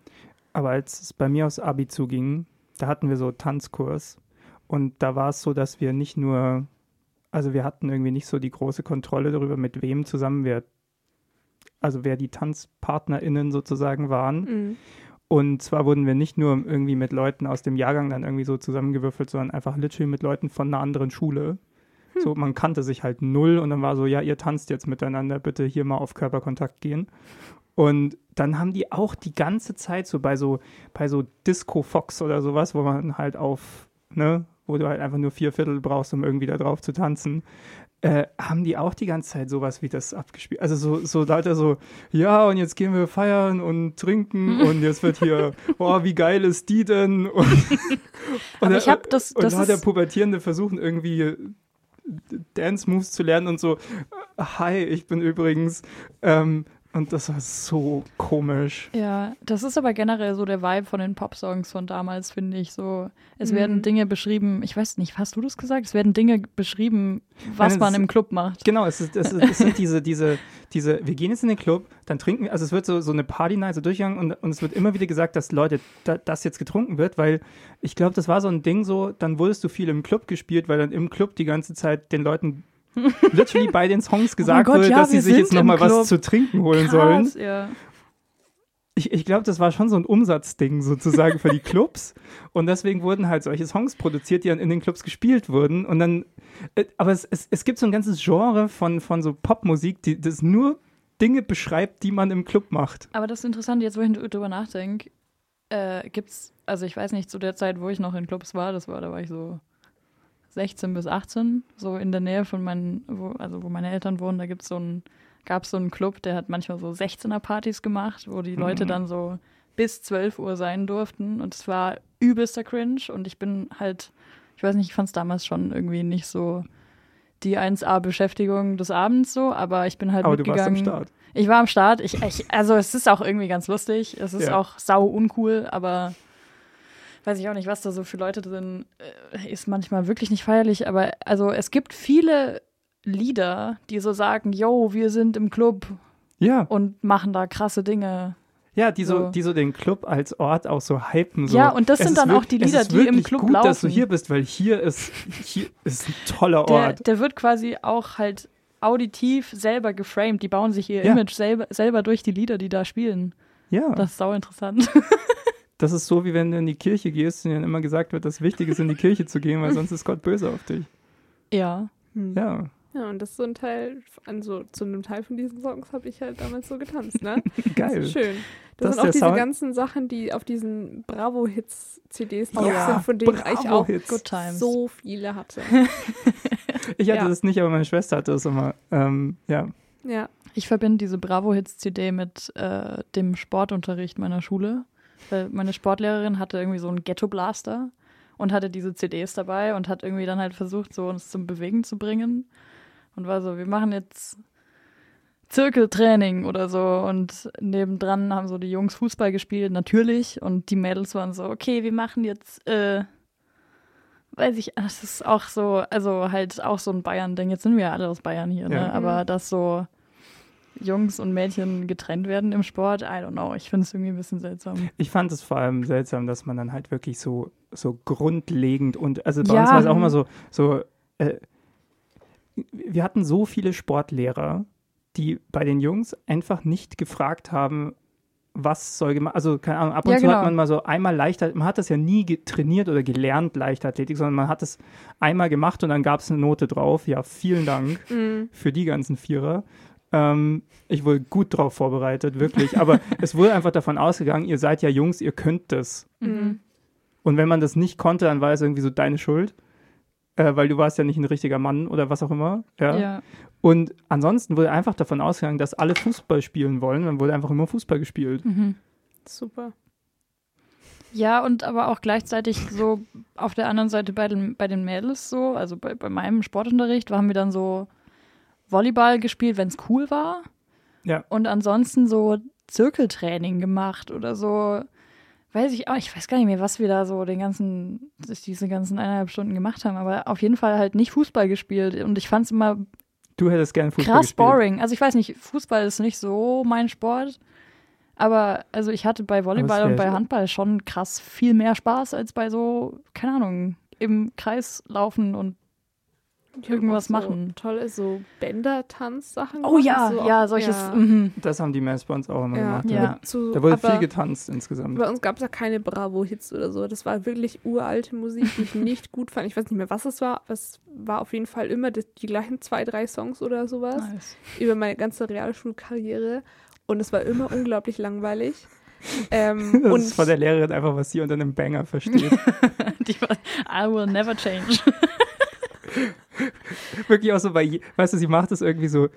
Aber als es bei mir aufs Abi zuging, da hatten wir so Tanzkurs und da war es so, dass wir nicht nur, also wir hatten irgendwie nicht so die große Kontrolle darüber, mit wem zusammen wir, also wer die TanzpartnerInnen sozusagen waren. Mhm. Und zwar wurden wir nicht nur irgendwie mit Leuten aus dem Jahrgang dann irgendwie so zusammengewürfelt, sondern einfach literally mit Leuten von einer anderen Schule. So, man kannte sich halt null und dann war so, ja, ihr tanzt jetzt miteinander, bitte hier mal auf Körperkontakt gehen. Und dann haben die auch die ganze Zeit so bei so, bei so Disco Fox oder sowas, wo man halt auf, ne, wo du halt einfach nur vier Viertel brauchst, um irgendwie da drauf zu tanzen, äh, haben die auch die ganze Zeit sowas wie das abgespielt. Also so, so da hat er so, ja, und jetzt gehen wir feiern und trinken <laughs> und jetzt wird hier, oh, wie geil ist die denn? <laughs> Und, und ich hab das- und das da der Pubertierende versuchen, irgendwie Dance-Moves zu lernen und so, hi, ich bin übrigens, ähm, und das war so komisch. Ja, das ist aber generell so der Vibe von den Popsongs von damals, finde ich. So, es Mhm. werden Dinge beschrieben, ich weiß nicht, hast du das gesagt? Es werden Dinge beschrieben, was Nein, man im Club macht. Genau, es, ist, es, ist, es sind diese, diese, diese, wir gehen jetzt in den Club, dann trinken also es wird so, so eine Party-Night so durchgegangen und, und es wird immer wieder gesagt, dass Leute, da, das jetzt getrunken wird, weil ich glaube, das war so ein Ding so, dann wurdest du viel im Club gespielt, weil dann im Club die ganze Zeit den Leuten literally bei den Songs gesagt Gott, wurde, ja, dass sie sich jetzt nochmal was zu trinken holen sollen. Krass, ja. Ich, ich glaube, das war schon so ein Umsatzding sozusagen für die <laughs> Clubs. Und deswegen wurden halt solche Songs produziert, die dann in den Clubs gespielt wurden. Und dann, äh, aber es, es, es gibt so ein ganzes Genre von, von so Popmusik, die das nur Dinge beschreibt, die man im Club macht. Aber das ist interessant, jetzt wo ich drüber nachdenke, äh, gibt's, also ich weiß nicht, zu der Zeit, wo ich noch in Clubs war, das war, da war ich so 16 bis 18, so in der Nähe von meinen, wo, also wo meine Eltern wohnen, da gibt's so ein, gab es so einen Club, der hat manchmal so 16er-Partys gemacht, wo die Leute Mhm. dann so bis 12 Uhr sein durften und es war übelster Cringe und ich bin halt, ich weiß nicht, ich fand es damals schon irgendwie nicht so die 1A-Beschäftigung des Abends so, aber ich bin halt Aber du warst mitgegangen. am Start. Ich war am Start. Ich, ich, also es ist auch irgendwie ganz lustig. Es ist Ja. auch sau uncool, aber weiß ich auch nicht, was da so für Leute drin äh, ist manchmal wirklich nicht feierlich. Aber also es gibt viele Lieder, die so sagen, yo, wir sind im Club Ja, und machen da krasse Dinge. ja die, so, So. die so den Club als Ort auch so hypen. So. Ja, und das Es sind dann auch die Lieder, die im Club gut, dass du laufen. hier bist, weil hier ist, hier ist ein toller Der, Ort. der wird quasi auch halt auditiv selber geframed. Die bauen sich ihr Ja. Image selber, selber durch die Lieder, die da spielen. ja, Das ist sau interessant. <laughs> das ist so, wie wenn du in die Kirche gehst und dir dann immer gesagt wird, dass wichtig ist, in die Kirche zu gehen, weil sonst ist Gott böse auf dich. ja. Hm. Ja, Ja, und das ist so ein Teil, also zu einem Teil von diesen Songs habe ich halt damals so getanzt, ne? <laughs> Das geil. ist schön. Das Das, sind auch diese Sound- ganzen Sachen, die auf diesen Bravo-Hits-CDs Oh drauf ja, sind, von denen ich auch Bravo-Hits. Good times. so viele hatte. <laughs> Ich hatte Ja. das nicht, aber meine Schwester hatte das immer. Ähm, ja. Ja. Ich verbinde diese Bravo-Hits-CD mit äh, dem Sportunterricht meiner Schule. Weil meine Sportlehrerin hatte irgendwie so einen Ghetto-Blaster und hatte diese CDs dabei und hat irgendwie dann halt versucht, so uns zum Bewegen zu bringen. Und war so, wir machen jetzt Zirkeltraining oder so. Und nebendran haben so die Jungs Fußball gespielt, natürlich. Und die Mädels waren so, okay, wir machen jetzt, äh, weiß ich, das ist auch so, also halt auch so ein Bayern-Ding. Jetzt sind wir ja alle aus Bayern hier, ne? Ja. Aber dass so Jungs und Mädchen getrennt werden im Sport, I don't know. Ich finde es irgendwie ein bisschen seltsam. Ich fand es vor allem seltsam, dass man dann halt wirklich so, so grundlegend und, also bei Ja. uns war es auch immer so, so äh, wir hatten so viele Sportlehrer, die bei den Jungs einfach nicht gefragt haben, was soll gemacht, also keine Ahnung, ab und Ja, zu genau. hat man mal so einmal Leichtathletik, man hat das ja nie trainiert oder gelernt, Leichtathletik, sondern man hat es einmal gemacht und dann gab es eine Note drauf. Ja, vielen Dank Mhm. für die ganzen Vierer. Ähm, ich wurde gut drauf vorbereitet, wirklich. Aber <laughs> es wurde einfach davon ausgegangen, ihr seid ja Jungs, ihr könnt das. Mhm. Und wenn man das nicht konnte, dann war es irgendwie so deine Schuld. Äh, weil du warst ja nicht ein richtiger Mann oder was auch immer. Ja. Ja. Und ansonsten wurde einfach davon ausgegangen, dass alle Fußball spielen wollen. Dann wurde einfach immer Fußball gespielt. Mhm. Super. Ja, und aber auch gleichzeitig so auf der anderen Seite bei den, bei den Mädels so, also bei, bei meinem Sportunterricht, haben wir dann so Volleyball gespielt, wenn es cool war. Ja. Und ansonsten so Zirkeltraining gemacht oder so, weiß ich auch, ich weiß gar nicht mehr, was wir da so den ganzen, diese ganzen eineinhalb Stunden gemacht haben, aber auf jeden Fall halt nicht Fußball gespielt. Und ich fand es immer Du hättest gerne Fußball krass gespielt. boring. Also ich weiß nicht, Fußball ist nicht so mein Sport. Aber also ich hatte bei Volleyball und bei Handball schon krass viel mehr Spaß als bei so, keine Ahnung, im Kreis laufen und Irgendwas so machen. Tolle so Bänder-Tanz-Sachen. Oh ja, so ja, solches. Ja. Mhm. Das haben die Mads bei uns auch immer Ja, gemacht. Ja. mit so, Da wurde viel getanzt insgesamt. Bei uns gab es ja keine Bravo-Hits oder so. Das war wirklich uralte Musik, die ich nicht gut fand. Ich weiß nicht mehr, was es war, aber es war auf jeden Fall immer die, die gleichen zwei, drei Songs oder sowas Nice. über meine ganze Realschulkarriere. Und es war immer unglaublich langweilig. Ähm, <laughs> Das und ist von der Lehrerin einfach, was sie unter einem Banger versteht. <laughs> Die war, I will never change. <laughs> Wirklich auch so bei, weißt du, sie macht es irgendwie so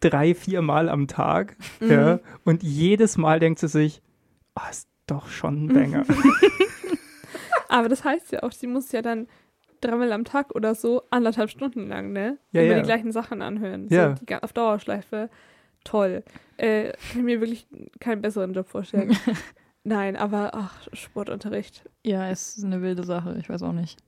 drei, vier Mal am Tag. Mhm. Ja, und jedes Mal denkt sie sich, oh, ist doch schon ein Banger. <laughs> aber das heißt ja auch, sie muss ja dann dreimal am Tag oder so anderthalb Stunden lang, ne? Ja, Immer ja. die gleichen Sachen anhören. Ja. So, auf Dauerschleife. Toll. Äh, kann ich mir wirklich keinen besseren Job vorstellen. <laughs> Nein, aber ach, Sportunterricht. Ja, es ist eine wilde Sache, ich weiß auch nicht.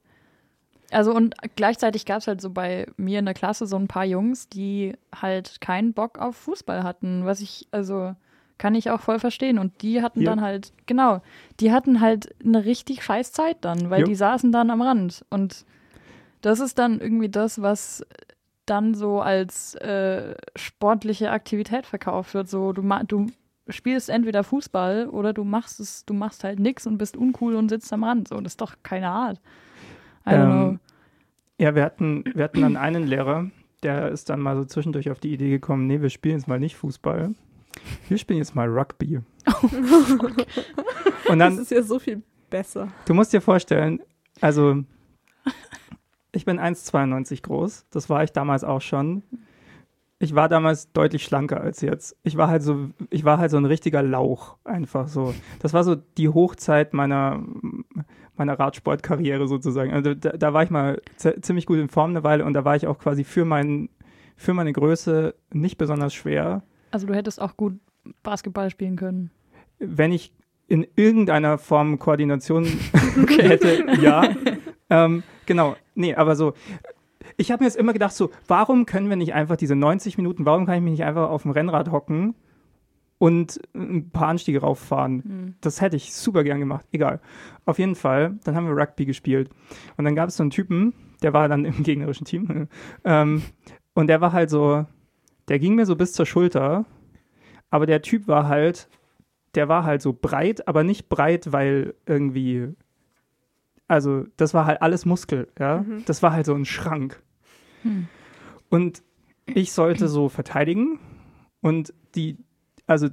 Also und gleichzeitig gab es halt so bei mir in der Klasse so ein paar Jungs, die halt keinen Bock auf Fußball hatten, was ich, also kann ich auch voll verstehen. Und die hatten Hier. dann halt, genau, die hatten halt eine richtig scheiß Zeit dann, weil Jo. die saßen dann am Rand. Und das ist dann irgendwie das, was dann so als äh, sportliche Aktivität verkauft wird. So, du, du spielst entweder Fußball oder du machst es, du machst halt nix und bist uncool und sitzt am Rand. So, das ist doch keine Art. I don't know. Ja, wir hatten, wir hatten dann einen Lehrer, der ist dann mal so zwischendurch auf die Idee gekommen, nee, wir spielen jetzt mal nicht Fußball. Wir spielen jetzt mal Rugby. <laughs> Und Das dann, ist ja so viel besser. du musst dir vorstellen, also ich bin 1,92 groß, das war ich damals auch schon. Ich war damals deutlich schlanker als jetzt. Ich war halt so, ich war halt so ein richtiger Lauch, einfach so. Das war so die Hochzeit meiner, meiner Radsportkarriere sozusagen. Also da, da war ich mal ziemlich gut in Form eine Weile und da war ich auch quasi für, mein, für meine Größe nicht besonders schwer. Also du hättest auch gut Basketball spielen können. Wenn ich in irgendeiner Form Koordination <laughs> <laughs> hätte, ja. ähm, genau, nee, aber so. Ich habe mir jetzt immer gedacht, so, warum können wir nicht einfach diese 90 Minuten, warum kann ich mich nicht einfach auf dem Rennrad hocken und ein paar Anstiege rauffahren? Hm. Das hätte ich super gern gemacht. Egal. Auf jeden Fall, dann haben wir Rugby gespielt. Und dann gab es so einen Typen, der war dann <laughs> im gegnerischen Team. <laughs> ähm, und der war halt so, der ging mir so bis zur Schulter. Aber der Typ war halt, der war halt so breit, aber nicht breit, weil irgendwie, also das war halt alles Muskel, ja. Mhm. Das war halt so ein Schrank. Hm. Und ich sollte so verteidigen und die, also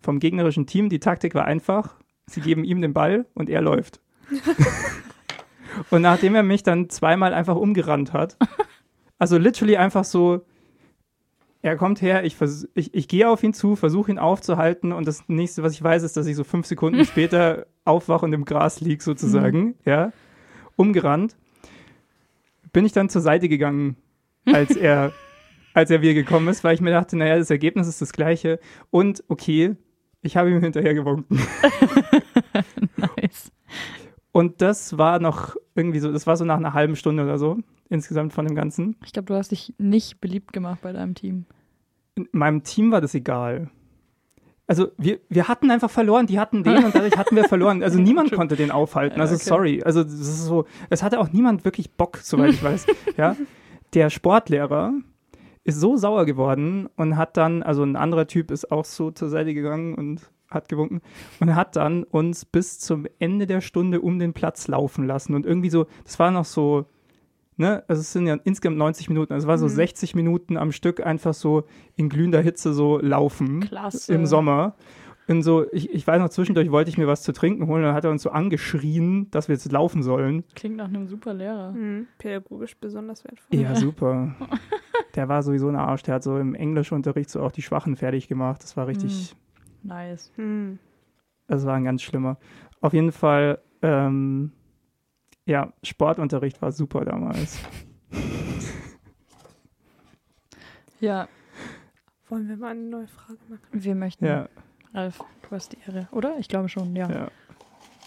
vom gegnerischen Team, die Taktik war einfach, sie geben ihm den Ball und er läuft. <laughs> und nachdem er mich dann zweimal einfach umgerannt hat, also literally einfach so, er kommt her, ich, ich, ich gehe auf ihn zu, versuche ihn aufzuhalten und das nächste, was ich weiß, ist, dass ich so fünf Sekunden <laughs> später aufwache und im Gras lieg sozusagen, ja, umgerannt. Bin ich dann zur Seite gegangen, als er, als er wieder gekommen ist, weil ich mir dachte, naja, das Ergebnis ist das gleiche und okay, ich habe ihm hinterher gewunken. <laughs> Nice. Und das war noch irgendwie so, das war so nach einer halben Stunde oder so insgesamt von dem Ganzen. Ich glaube, du hast dich nicht beliebt gemacht bei deinem Team. in meinem Team war das egal. Also wir, wir hatten einfach verloren, die hatten den und dadurch hatten wir verloren. Also <laughs> niemand konnte den aufhalten. Also okay. sorry. Also das ist so, es hatte auch niemand wirklich Bock, soweit ich weiß. <laughs> ja. Der Sportlehrer ist so sauer geworden und hat dann, also ein anderer Typ ist auch so zur Seite gegangen und hat gewunken und hat dann uns bis zum Ende der Stunde um den Platz laufen lassen und irgendwie so, das war noch so, ne, also es sind ja insgesamt 90 Minuten, also es war so Mhm. 60 Minuten am Stück einfach so in glühender Hitze so laufen Klasse. im Sommer. Und so, ich, ich weiß noch, zwischendurch wollte ich mir was zu trinken holen, dann hat er uns so angeschrien, dass wir jetzt laufen sollen. Klingt nach einem super Lehrer. Mhm. Pädagogisch besonders wertvoll. Ja, super. <laughs> Der war sowieso ein Arsch, der hat so im Englischunterricht so auch die Schwachen fertig gemacht. Das war richtig, Nice. Mhm. das war ein ganz schlimmer. Auf jeden Fall, ähm, ja, Sportunterricht war super damals. Ja, Wollen wir mal eine neue Frage machen? wir möchten. Ja, Ralf, du hast die Ehre. Oder? Ich glaube schon, ja. ja.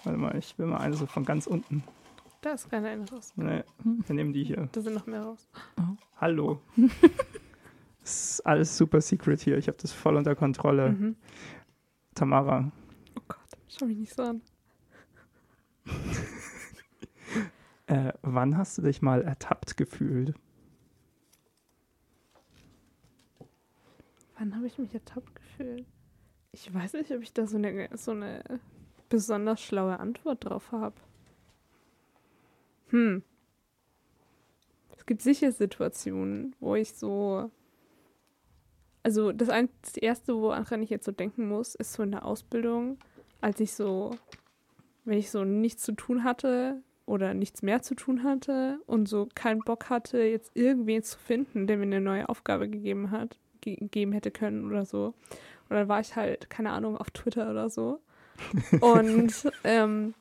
Warte mal, ich will mal eine so von ganz unten. Da ist keiner eine raus. Nee, wir nehmen die hier. Da sind noch mehr raus. Hallo. <laughs> Das ist alles super secret hier. Ich habe das voll unter Kontrolle. Mhm. Tamara, Oh Gott, schau mich nicht so an. <laughs> äh, wann hast du dich mal ertappt gefühlt? Wann habe ich mich ertappt gefühlt? Ich weiß nicht, ob ich da so eine, so eine besonders schlaue Antwort drauf habe. Hm. Es gibt sicher Situationen, wo ich so also das, ein, das erste, woran ich jetzt so denken muss, ist so in der Ausbildung, als ich so, wenn ich so nichts zu tun hatte oder nichts mehr zu tun hatte und so keinen Bock hatte, jetzt irgendwen zu finden, der mir eine neue Aufgabe gegeben hat, ge geben hätte können oder so. Und dann war ich halt, keine Ahnung, auf Twitter oder so. <laughs> Und ähm,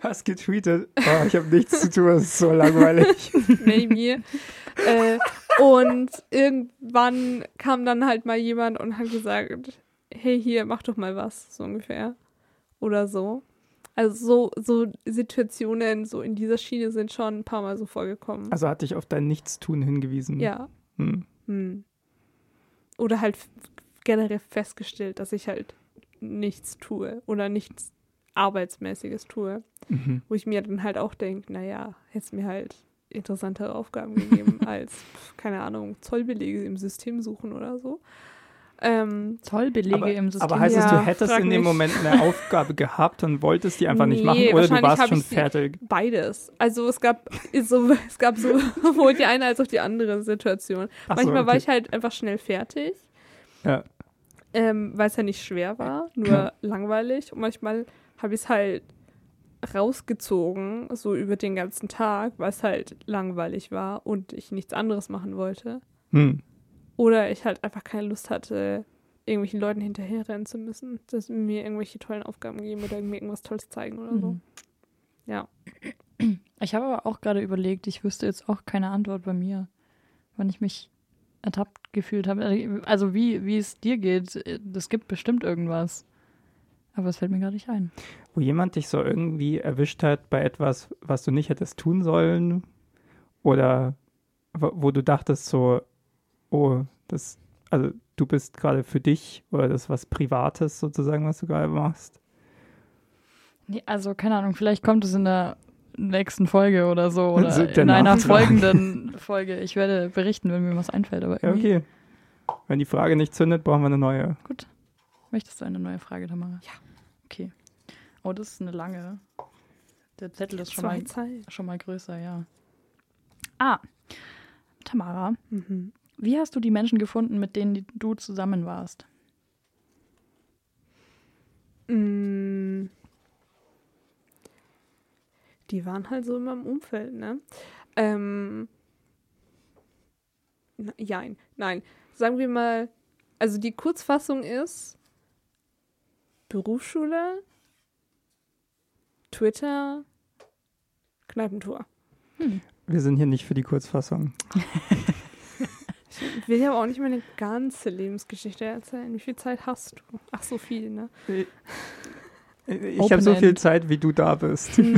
Hast getweetet. Oh, ich habe nichts zu tun, das ist so langweilig. <laughs> maybe. äh, und irgendwann kam dann halt mal jemand und hat gesagt, hey, hier, mach doch mal was, so ungefähr. Oder so. Also so, so Situationen so in dieser Schiene sind schon ein paar Mal so vorgekommen. Also hat dich auf dein Nichtstun hingewiesen. ja. Hm. Hm. Oder halt generell festgestellt, dass ich halt nichts tue oder nichts Arbeitsmäßiges tue. Mhm. Wo ich mir dann halt auch denke, naja, hätte es mir halt interessantere Aufgaben gegeben <laughs> als, keine Ahnung, Zollbelege im System suchen oder so. Ähm, Zollbelege Aber, im System. aber heißt es, du Ja, hättest frag in dem mich. Moment eine Aufgabe <laughs> gehabt und wolltest die einfach nicht Nee, machen oder du warst schon fertig? beides. Also es gab so, <laughs> es gab so sowohl die eine als auch die andere Situation. Ach so, Manchmal war okay. ich halt einfach schnell fertig, Ja. Ähm, weil es ja nicht schwer war, nur Ja. langweilig. Und manchmal habe ich es halt rausgezogen, so über den ganzen Tag, weil es halt langweilig war und ich nichts anderes machen wollte. Hm. Oder ich halt einfach keine Lust hatte, irgendwelchen Leuten hinterherrennen zu müssen, dass sie mir irgendwelche tollen Aufgaben geben oder mir irgendwas Tolles zeigen oder so. Mhm. Ja. Ich habe aber auch gerade überlegt, ich wüsste jetzt auch keine Antwort bei mir, wann ich mich ertappt gefühlt habe. Also wie, wie es dir geht, es gibt bestimmt irgendwas. Aber es fällt mir gerade nicht ein. Wo jemand dich so irgendwie erwischt hat bei etwas, was du nicht hättest tun sollen oder wo, wo du dachtest so, oh, das, also du bist gerade für dich oder das ist was Privates sozusagen, was du gerade machst. Nee, also keine Ahnung, vielleicht kommt es in der nächsten Folge oder so oder in einer Nachtrag. folgenden Folge. Ich werde berichten, wenn mir was einfällt. Aber irgendwie okay. Wenn die Frage nicht zündet, brauchen wir eine neue. gut. Möchtest du eine neue Frage, Tamara? Ja. Okay. Oh, das ist eine lange. Der Zettel ist schon mal, schon mal größer, ja. Ah, Tamara, Mhm. wie hast du die Menschen gefunden, mit denen du zusammen warst? Mm. Die waren halt so in meinem Umfeld, ne? Ähm. Jein, nein. Sagen wir mal, also die Kurzfassung ist Berufsschule, Twitter, Kneipentour. Wir sind hier nicht für die Kurzfassung. <laughs> Ich will ja aber auch nicht meine ganze Lebensgeschichte erzählen. Wie viel Zeit hast du? Ach, so viel, ne? Ich habe so viel. Zeit, wie du da bist. <laughs>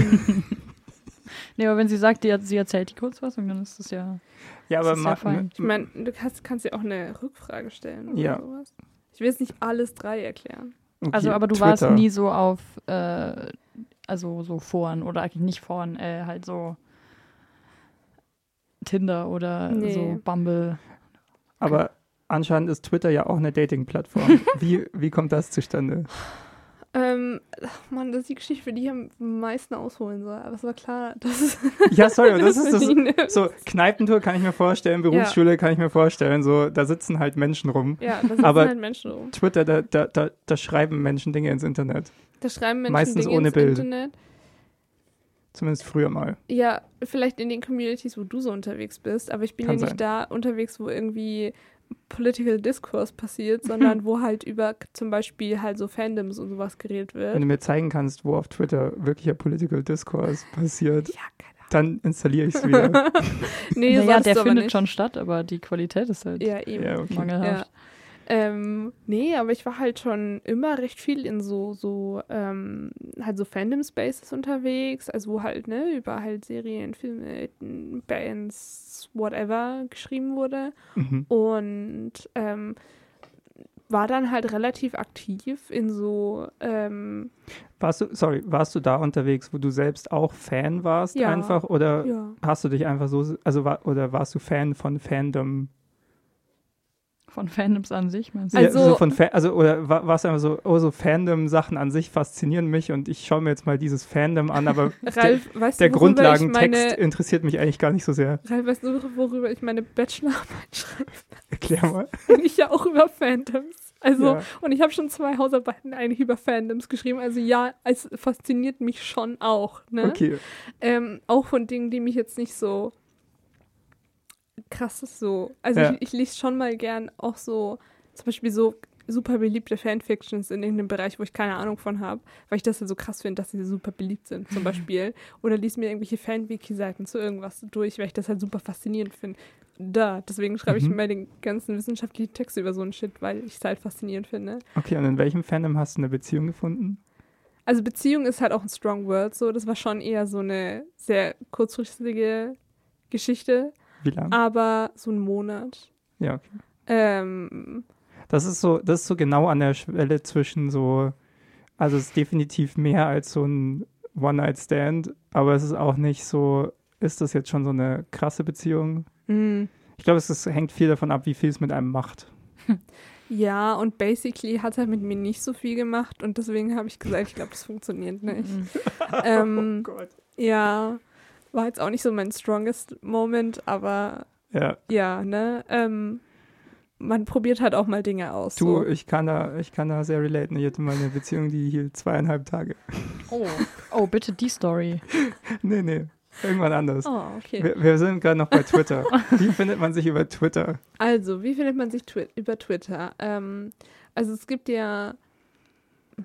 Nee, aber wenn sie sagt, die sie erzählt die Kurzfassung, dann ist das ja. Ja, aber ist ja. Ich meine, du kannst, kannst ja auch eine Rückfrage stellen oder Ja. sowas. Ich will jetzt nicht alles drei erklären. okay, Also, aber du Twitter. warst nie so auf, äh, also so Foren oder eigentlich nicht Foren, äh, halt so Tinder oder Nee. so Bumble. Aber anscheinend ist Twitter ja auch eine Dating-Plattform. <laughs> wie, wie kommt das zustande? Ähm, ach Mann, das ist die Geschichte, für die ich am meisten ausholen soll. Aber es war klar, <laughs> dass Ja, sorry, das ist das. die eine- So, Kneipentour kann ich mir vorstellen, Berufsschule kann ich mir vorstellen. So, da sitzen halt Menschen rum. Ja, da sitzen Aber- halt Menschen rum. Twitter, da, da, da, da schreiben Menschen Dinge ins Internet. Da schreiben Menschen meistens Dinge ohne ins Bild. Internet. Zumindest früher mal. Ja, vielleicht in den Communities, wo du so unterwegs bist, aber ich bin Kann ja nicht sein. da unterwegs, wo irgendwie Political Discourse passiert, <laughs> sondern wo halt über zum Beispiel halt so Fandoms und sowas geredet Wenn wird. du mir zeigen kannst, wo auf Twitter wirklicher Political Discourse passiert, Ja, keine dann installiere ich es wieder. <laughs> Nee, naja, der findet nicht. schon statt, aber die Qualität ist halt Ja, eben. ja, okay. mangelhaft. Ähm, nee, aber ich war halt schon immer recht viel in so, so, ähm, halt so Fandom-Spaces unterwegs, also wo halt, ne, über halt Serien, Filme, Bands, whatever geschrieben wurde. Mhm. Und ähm, war dann halt relativ aktiv in so, ähm, Warst du, sorry, warst du da unterwegs, wo du selbst auch Fan warst Ja. einfach? Oder ja. hast du dich einfach so, also war, oder warst du Fan von Fandom? Von Fandoms an sich, meinst du? Also- ja, so von Fa also oder war es einfach so, oh, so Fandom-Sachen an sich faszinieren mich und ich schaue mir jetzt mal dieses Fandom an, aber <laughs> der, Ralf, weißt der du, worüber ich Grundlagentext meine, interessiert mich eigentlich gar nicht so sehr. Ralf, weißt du, worüber ich meine Bachelorarbeit <laughs> schreibe? Erklär mal. Eigentlich ja auch über Fandoms. Also, Ja. und ich habe schon zwei Hausarbeiten eigentlich über Fandoms geschrieben. Also ja, es fasziniert mich schon auch. Ne? Okay. Ähm, auch von Dingen, die mich jetzt nicht so krass ist so. Also Ja. ich, ich lese schon mal gern auch so, zum Beispiel so super beliebte Fanfictions in irgendeinem Bereich, wo ich keine Ahnung von habe, weil ich das ja so krass finde, dass sie super beliebt sind, zum <laughs> Beispiel. Oder lies mir irgendwelche Fan-Wiki-Seiten zu irgendwas durch, weil ich das halt super faszinierend finde. Da, deswegen schreibe ich Mhm. mir den ganzen wissenschaftlichen Text über so einen Shit, weil ich es halt faszinierend finde. Okay, und in welchem Fandom hast du eine Beziehung gefunden? Also Beziehung ist halt auch ein strong word, so. Das war schon eher so eine sehr kurzfristige Geschichte, Wie lange? aber so ein Monat. Ja, okay. Ähm, Das ist so, das ist so genau an der Schwelle zwischen so, also es ist definitiv mehr als so ein One-Night-Stand, aber es ist auch nicht so, ist das jetzt schon so eine krasse Beziehung? mh. Ich glaube, es ist, hängt viel davon ab, wie viel es mit einem macht. <laughs> ja, und basically hat er mit mir nicht so viel gemacht und deswegen habe ich gesagt, ich glaube, das funktioniert nicht. <laughs> Ähm, Gott. ja, war jetzt auch nicht so mein strongest Moment, aber Ja, ja, ne? Ähm, man probiert halt auch mal Dinge aus. du, so. ich kann da, ich kann da sehr relaten. Ich hatte mal eine Beziehung, die hielt zweieinhalb Tage. Oh. oh, bitte die Story. <laughs> Nee, nee, irgendwann anders. Oh, okay. Wir, wir sind gerade noch bei Twitter. Wie findet man sich über Twitter? Also, wie findet man sich twi über Twitter? Ähm, also es gibt ja,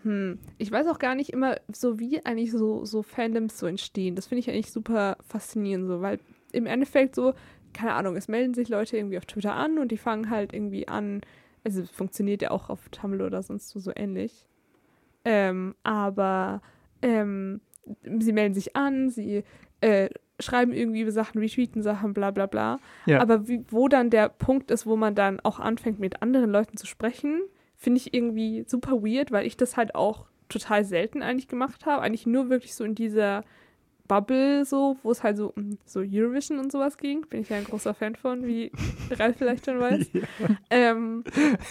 hm, ich weiß auch gar nicht immer so, wie eigentlich so, so Fandoms so entstehen. Das finde ich eigentlich super faszinierend, so, weil im Endeffekt so, keine Ahnung, es melden sich Leute irgendwie auf Twitter an und die fangen halt irgendwie an, also es funktioniert ja auch auf Tumblr oder sonst so, so ähnlich. Ähm, aber ähm, sie melden sich an, sie äh, schreiben irgendwie Sachen, retweeten Sachen, bla bla bla. Ja. Aber wie, wo dann der Punkt ist, wo man dann auch anfängt, mit anderen Leuten zu sprechen, finde ich irgendwie super weird, weil ich das halt auch total selten eigentlich gemacht habe. Eigentlich nur wirklich so in dieser Bubble so, wo es halt so um so Eurovision und sowas ging. Bin ich ja ein großer Fan von, wie <laughs> Ralf vielleicht schon weiß. Ja. Ähm,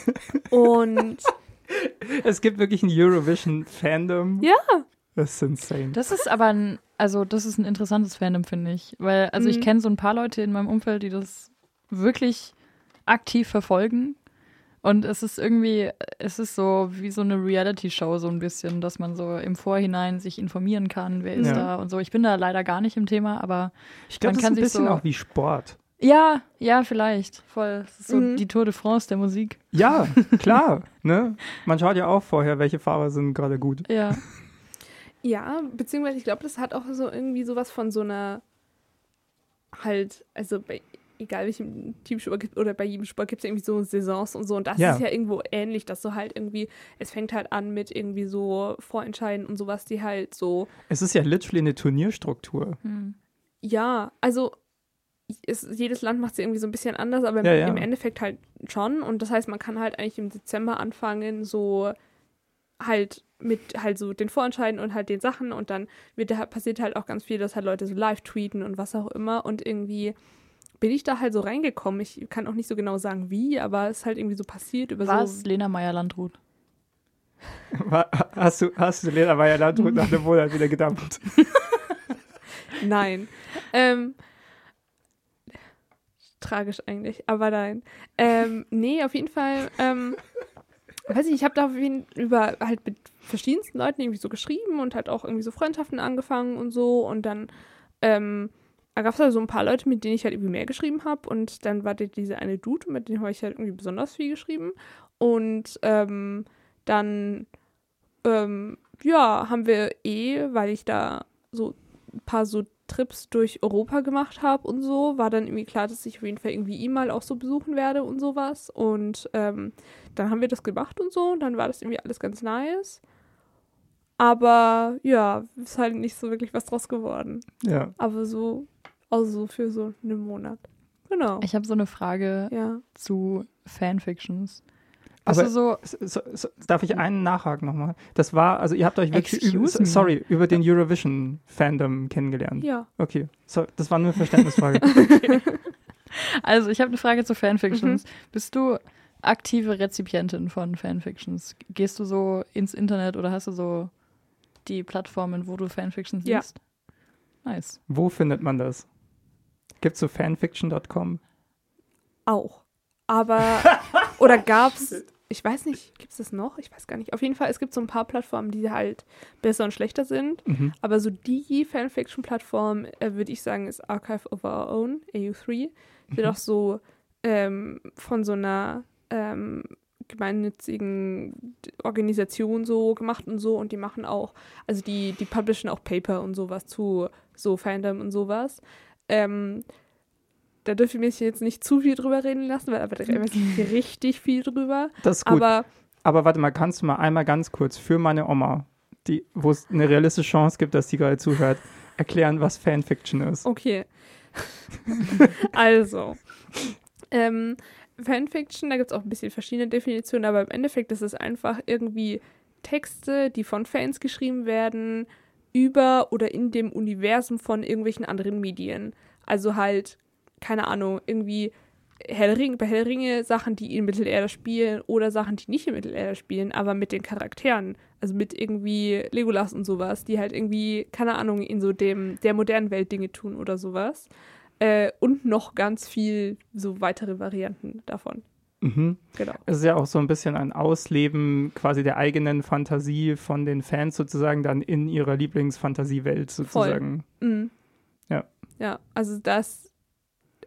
<laughs> und Es gibt wirklich ein Eurovision-Fandom. Ja. Das ist insane. Das ist aber ein, also das ist ein interessantes Fandom, finde ich. Weil, also ich Mhm. kenne so ein paar Leute in meinem Umfeld, die das wirklich aktiv verfolgen. Und es ist irgendwie, es ist so wie so eine Reality-Show, so ein bisschen, dass man so im Vorhinein sich informieren kann, wer ist Ja. da und so. Ich bin da leider gar nicht im Thema, aber Ich glaube, man das ist kann ein sich bisschen so- auch wie Sport. ja, ja, vielleicht. Voll. Es ist so Mhm. die Tour de France der Musik. Ja, <laughs> klar. ne? Man schaut ja auch vorher, welche Fahrer sind gerade gut. Ja. ja, beziehungsweise ich glaube, das hat auch so irgendwie sowas von so einer halt, also bei egal welchem Teamsport gibt oder bei jedem Sport gibt es irgendwie so Saisons und so. Und das Ja. ist ja irgendwo ähnlich, dass du halt irgendwie, es fängt halt an mit irgendwie so Vorentscheiden und sowas, die halt so, Es ist ja literally eine Turnierstruktur. Hm. ja, also es, jedes Land macht es irgendwie so ein bisschen anders, aber im, Ja, ja. im Endeffekt halt schon. Und das heißt, man kann halt eigentlich im Dezember anfangen, so halt mit halt so den Vorentscheiden und halt den Sachen und dann wird da, passiert halt auch ganz viel, dass halt Leute so live tweeten und was auch immer und irgendwie bin ich da halt so reingekommen. Ich kann auch nicht so genau sagen, wie, aber es ist halt irgendwie so passiert über Was? so. Lena Meyer-Landrut. <laughs> Hast du, hast du Lena Meyer Landrut nach dem Monat wieder gedampft? <laughs> Nein. ähm, tragisch eigentlich, aber nein. Ähm, nee, auf jeden Fall. Ähm, weiß ich, ich habe da auf jeden, über halt mit verschiedensten Leuten irgendwie so geschrieben und halt auch irgendwie so Freundschaften angefangen und so und dann ähm, da gab es halt so ein paar Leute, mit denen ich halt irgendwie mehr geschrieben habe und dann war da diese eine Dude, mit dem habe ich halt irgendwie besonders viel geschrieben und ähm, dann ähm, ja, haben wir eh, weil ich da so ein paar so Trips durch Europa gemacht habe und so, war dann irgendwie klar, dass ich auf jeden Fall irgendwie ihn mal auch so besuchen werde und sowas. Und ähm, dann haben wir das gemacht und so, und dann war das irgendwie alles ganz nice. Aber ja, ist halt nicht so wirklich was draus geworden. Ja. Aber so, also so für so einen Monat. Genau. Ich habe so eine Frage Ja. zu Fanfictions. Du so, so, so, so, darf ich einen nachhaken nochmal? Das war, also ihr habt euch wirklich, über, sorry, über den Eurovision-Fandom kennengelernt. Ja. Okay, so, das war nur eine Verständnisfrage. <laughs> also ich habe eine Frage zu Fanfictions. Mhm. Bist du aktive Rezipientin von Fanfictions? Gehst du so ins Internet oder hast du so die Plattformen, wo du Fanfictions Ja. liest? Nice. Wo findet man das? Gibt's so fanfiction.com? Auch. Aber, <laughs> oder gab's, ich weiß nicht, gibt's das noch? Ich weiß gar nicht. Auf jeden Fall, es gibt so ein paar Plattformen, die halt besser und schlechter sind. Mhm. Aber so die Fanfiction-Plattform, äh, würde ich sagen, ist Archive of Our Own, AU3. Wird Mhm. auch so ähm, von so einer ähm, gemeinnützigen Organisation so gemacht und so. Und die machen auch, also die, die publishen auch Paper und sowas zu so Fandom und sowas. Ähm, da dürfen wir mich jetzt nicht zu viel drüber reden lassen, weil aber da reden wir <laughs> richtig viel drüber. Das ist gut. Aber, Aber warte mal, kannst du mal einmal ganz kurz für meine Oma, die, wo es eine realistische Chance gibt, dass die gerade zuhört, erklären, was Fanfiction ist? Okay. <laughs> also, ähm, Fanfiction, da gibt es auch ein bisschen verschiedene Definitionen, aber im Endeffekt ist es einfach irgendwie Texte, die von Fans geschrieben werden, über oder in dem Universum von irgendwelchen anderen Medien. Also halt, keine Ahnung, irgendwie Ringe, bei Herr der Ringe Sachen, die in Mittelerde spielen oder Sachen, die nicht in Mittelerde spielen, aber mit den Charakteren. Also mit irgendwie Legolas und sowas, die halt irgendwie, keine Ahnung, in so dem der modernen Welt Dinge tun oder sowas. Äh, und noch ganz viel so weitere Varianten davon. Mhm. Genau. Es ist ja auch so ein bisschen ein Ausleben quasi der eigenen Fantasie von den Fans sozusagen dann in ihrer Lieblingsfantasiewelt sozusagen. Mhm. Ja. Ja, also das,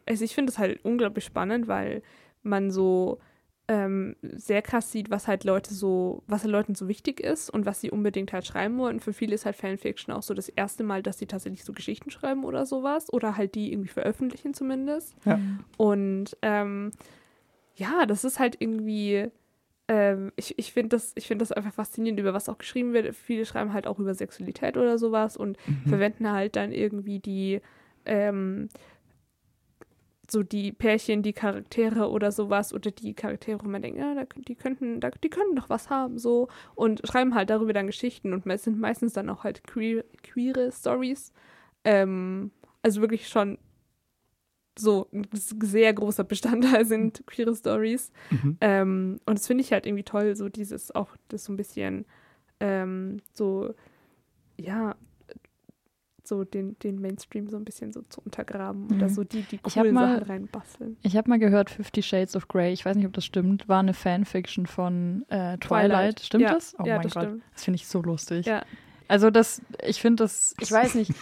also ich finde das halt unglaublich spannend, weil man so ähm, sehr krass sieht, was halt Leute so, was halt Leuten so wichtig ist und was sie unbedingt halt schreiben wollen. Für viele ist halt Fanfiction auch so das erste Mal, dass sie tatsächlich so Geschichten schreiben oder sowas oder halt die irgendwie veröffentlichen zumindest. Ja. Und ähm, ja, das ist halt irgendwie, ähm, ich, ich finde das, ich find das einfach faszinierend, über was auch geschrieben wird. Viele schreiben halt auch über Sexualität oder sowas und Mhm. verwenden halt dann irgendwie die, ähm, so die Pärchen, die Charaktere oder sowas oder die Charaktere, wo man denkt, ja, da, die könnten, da, die könnten doch was haben, so und schreiben halt darüber dann Geschichten und es sind meistens dann auch halt queer, queere Stories. Ähm, also wirklich schon so ein sehr großer Bestandteil <laughs> sind queere Stories. Mhm. Ähm, und das finde ich halt irgendwie toll, so dieses auch das so ein bisschen ähm, so, ja, so den, den Mainstream so ein bisschen so zu untergraben oder Mhm. so die, die coolen mal- Sachen reinbasteln. Ich habe mal gehört, Fifty Shades of Grey, ich weiß nicht, ob das stimmt, war eine Fanfiction von äh, Twilight. Twilight. Stimmt Ja. das? Oh ja, mein das Gott. stimmt. Das finde ich so lustig. Ja. Also das, ich finde das, ich weiß nicht. <laughs>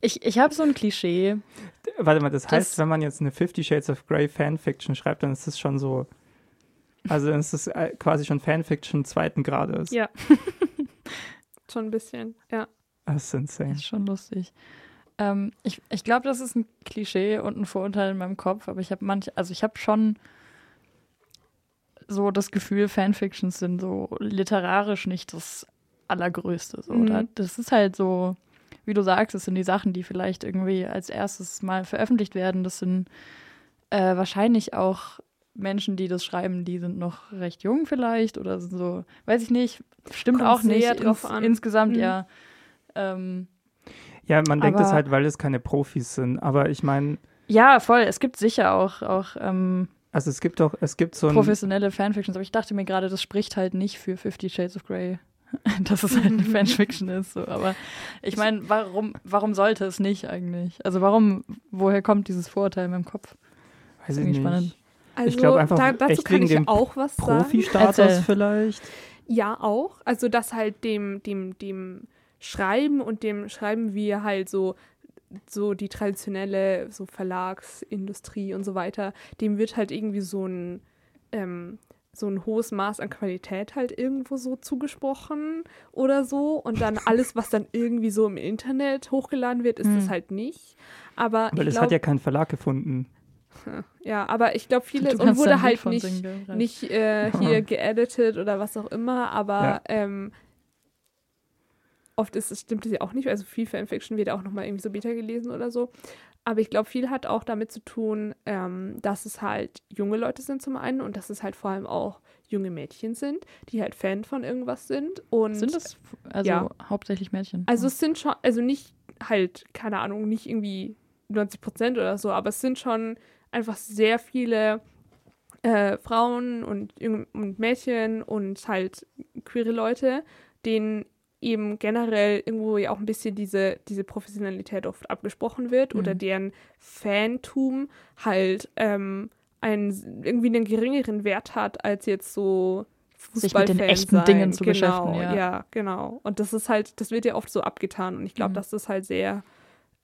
Ich, ich habe so ein Klischee. Warte mal, das, Das- heißt, wenn man jetzt eine Fifty Shades of Grey Fanfiction schreibt, dann ist das schon so. Also dann ist das äh, quasi schon Fanfiction zweiten Grades. Ja. <laughs> Schon ein bisschen, ja. Das ist insane. Das ist schon lustig. Ähm, ich ich glaube, das ist ein Klischee und ein Vorurteil in meinem Kopf, aber ich habe manch, also ich habe schon so das Gefühl, Fanfictions sind so literarisch nicht das Allergrößte. So. Mhm. Da, das ist halt so, wie du sagst, das sind die Sachen, die vielleicht irgendwie als erstes mal veröffentlicht werden. Das sind äh, wahrscheinlich auch Menschen, die das schreiben, die sind noch recht jung vielleicht oder sind so, weiß ich nicht, stimmt Kommt auch nicht. Ins, an. Insgesamt Mhm. ja. Ähm, Ja, man denkt es halt, weil es keine Profis sind. Aber ich meine, Ja, voll. Es gibt sicher auch, auch ähm, also es gibt doch, es gibt so ein. professionelle Fanfictions, aber ich dachte mir gerade, das spricht halt nicht für Fifty Shades of Grey, <laughs> dass es halt eine <laughs> Fanfiction ist. So. Aber ich meine, warum, warum sollte es nicht eigentlich? Also warum, woher kommt dieses Vorurteil in meinem Kopf? weiß ich irgendwie nicht. spannend. Also glaub einfach da, dazu echt kann ich dem auch was sagen. Profi-Status Erzähl. vielleicht. Ja, auch. Also, dass halt dem, dem, dem Schreiben und dem Schreiben wir halt so, so die traditionelle so Verlagsindustrie und so weiter, dem wird halt irgendwie so ein, ähm, so ein hohes Maß an Qualität halt irgendwo so zugesprochen oder so. Und dann <laughs> alles, was dann irgendwie so im Internet hochgeladen wird, ist Hm. das halt nicht. Aber Weil es glaub, hat ja keinen Verlag gefunden. <laughs> ja, aber ich glaube, vieles Du und wurde halt nicht, singen, nicht äh, hier <laughs> geeditet oder was auch immer, aber Ja. ähm, oft ist es, stimmt es ja auch nicht. Also viel Fanfiction wird auch nochmal irgendwie so Beta gelesen oder so. Aber ich glaube, viel hat auch damit zu tun, ähm, dass es halt junge Leute sind zum einen und dass es halt vor allem auch junge Mädchen sind, die halt Fan von irgendwas sind. Und Sind das also ja. hauptsächlich Mädchen? also es sind schon, also nicht halt, keine Ahnung, nicht irgendwie 90 Prozent oder so, aber es sind schon einfach sehr viele äh, Frauen und, und Mädchen und halt queere Leute, denen eben generell irgendwo ja auch ein bisschen diese, diese Professionalität oft abgesprochen wird oder Mhm. deren Fantum halt ähm, einen, irgendwie einen geringeren Wert hat als jetzt so Sich mit den echten sein. Dingen zu genau, beschäftigen, ja. ja, genau. Und das ist halt, das wird ja oft so abgetan und ich glaube, Mhm. dass das halt sehr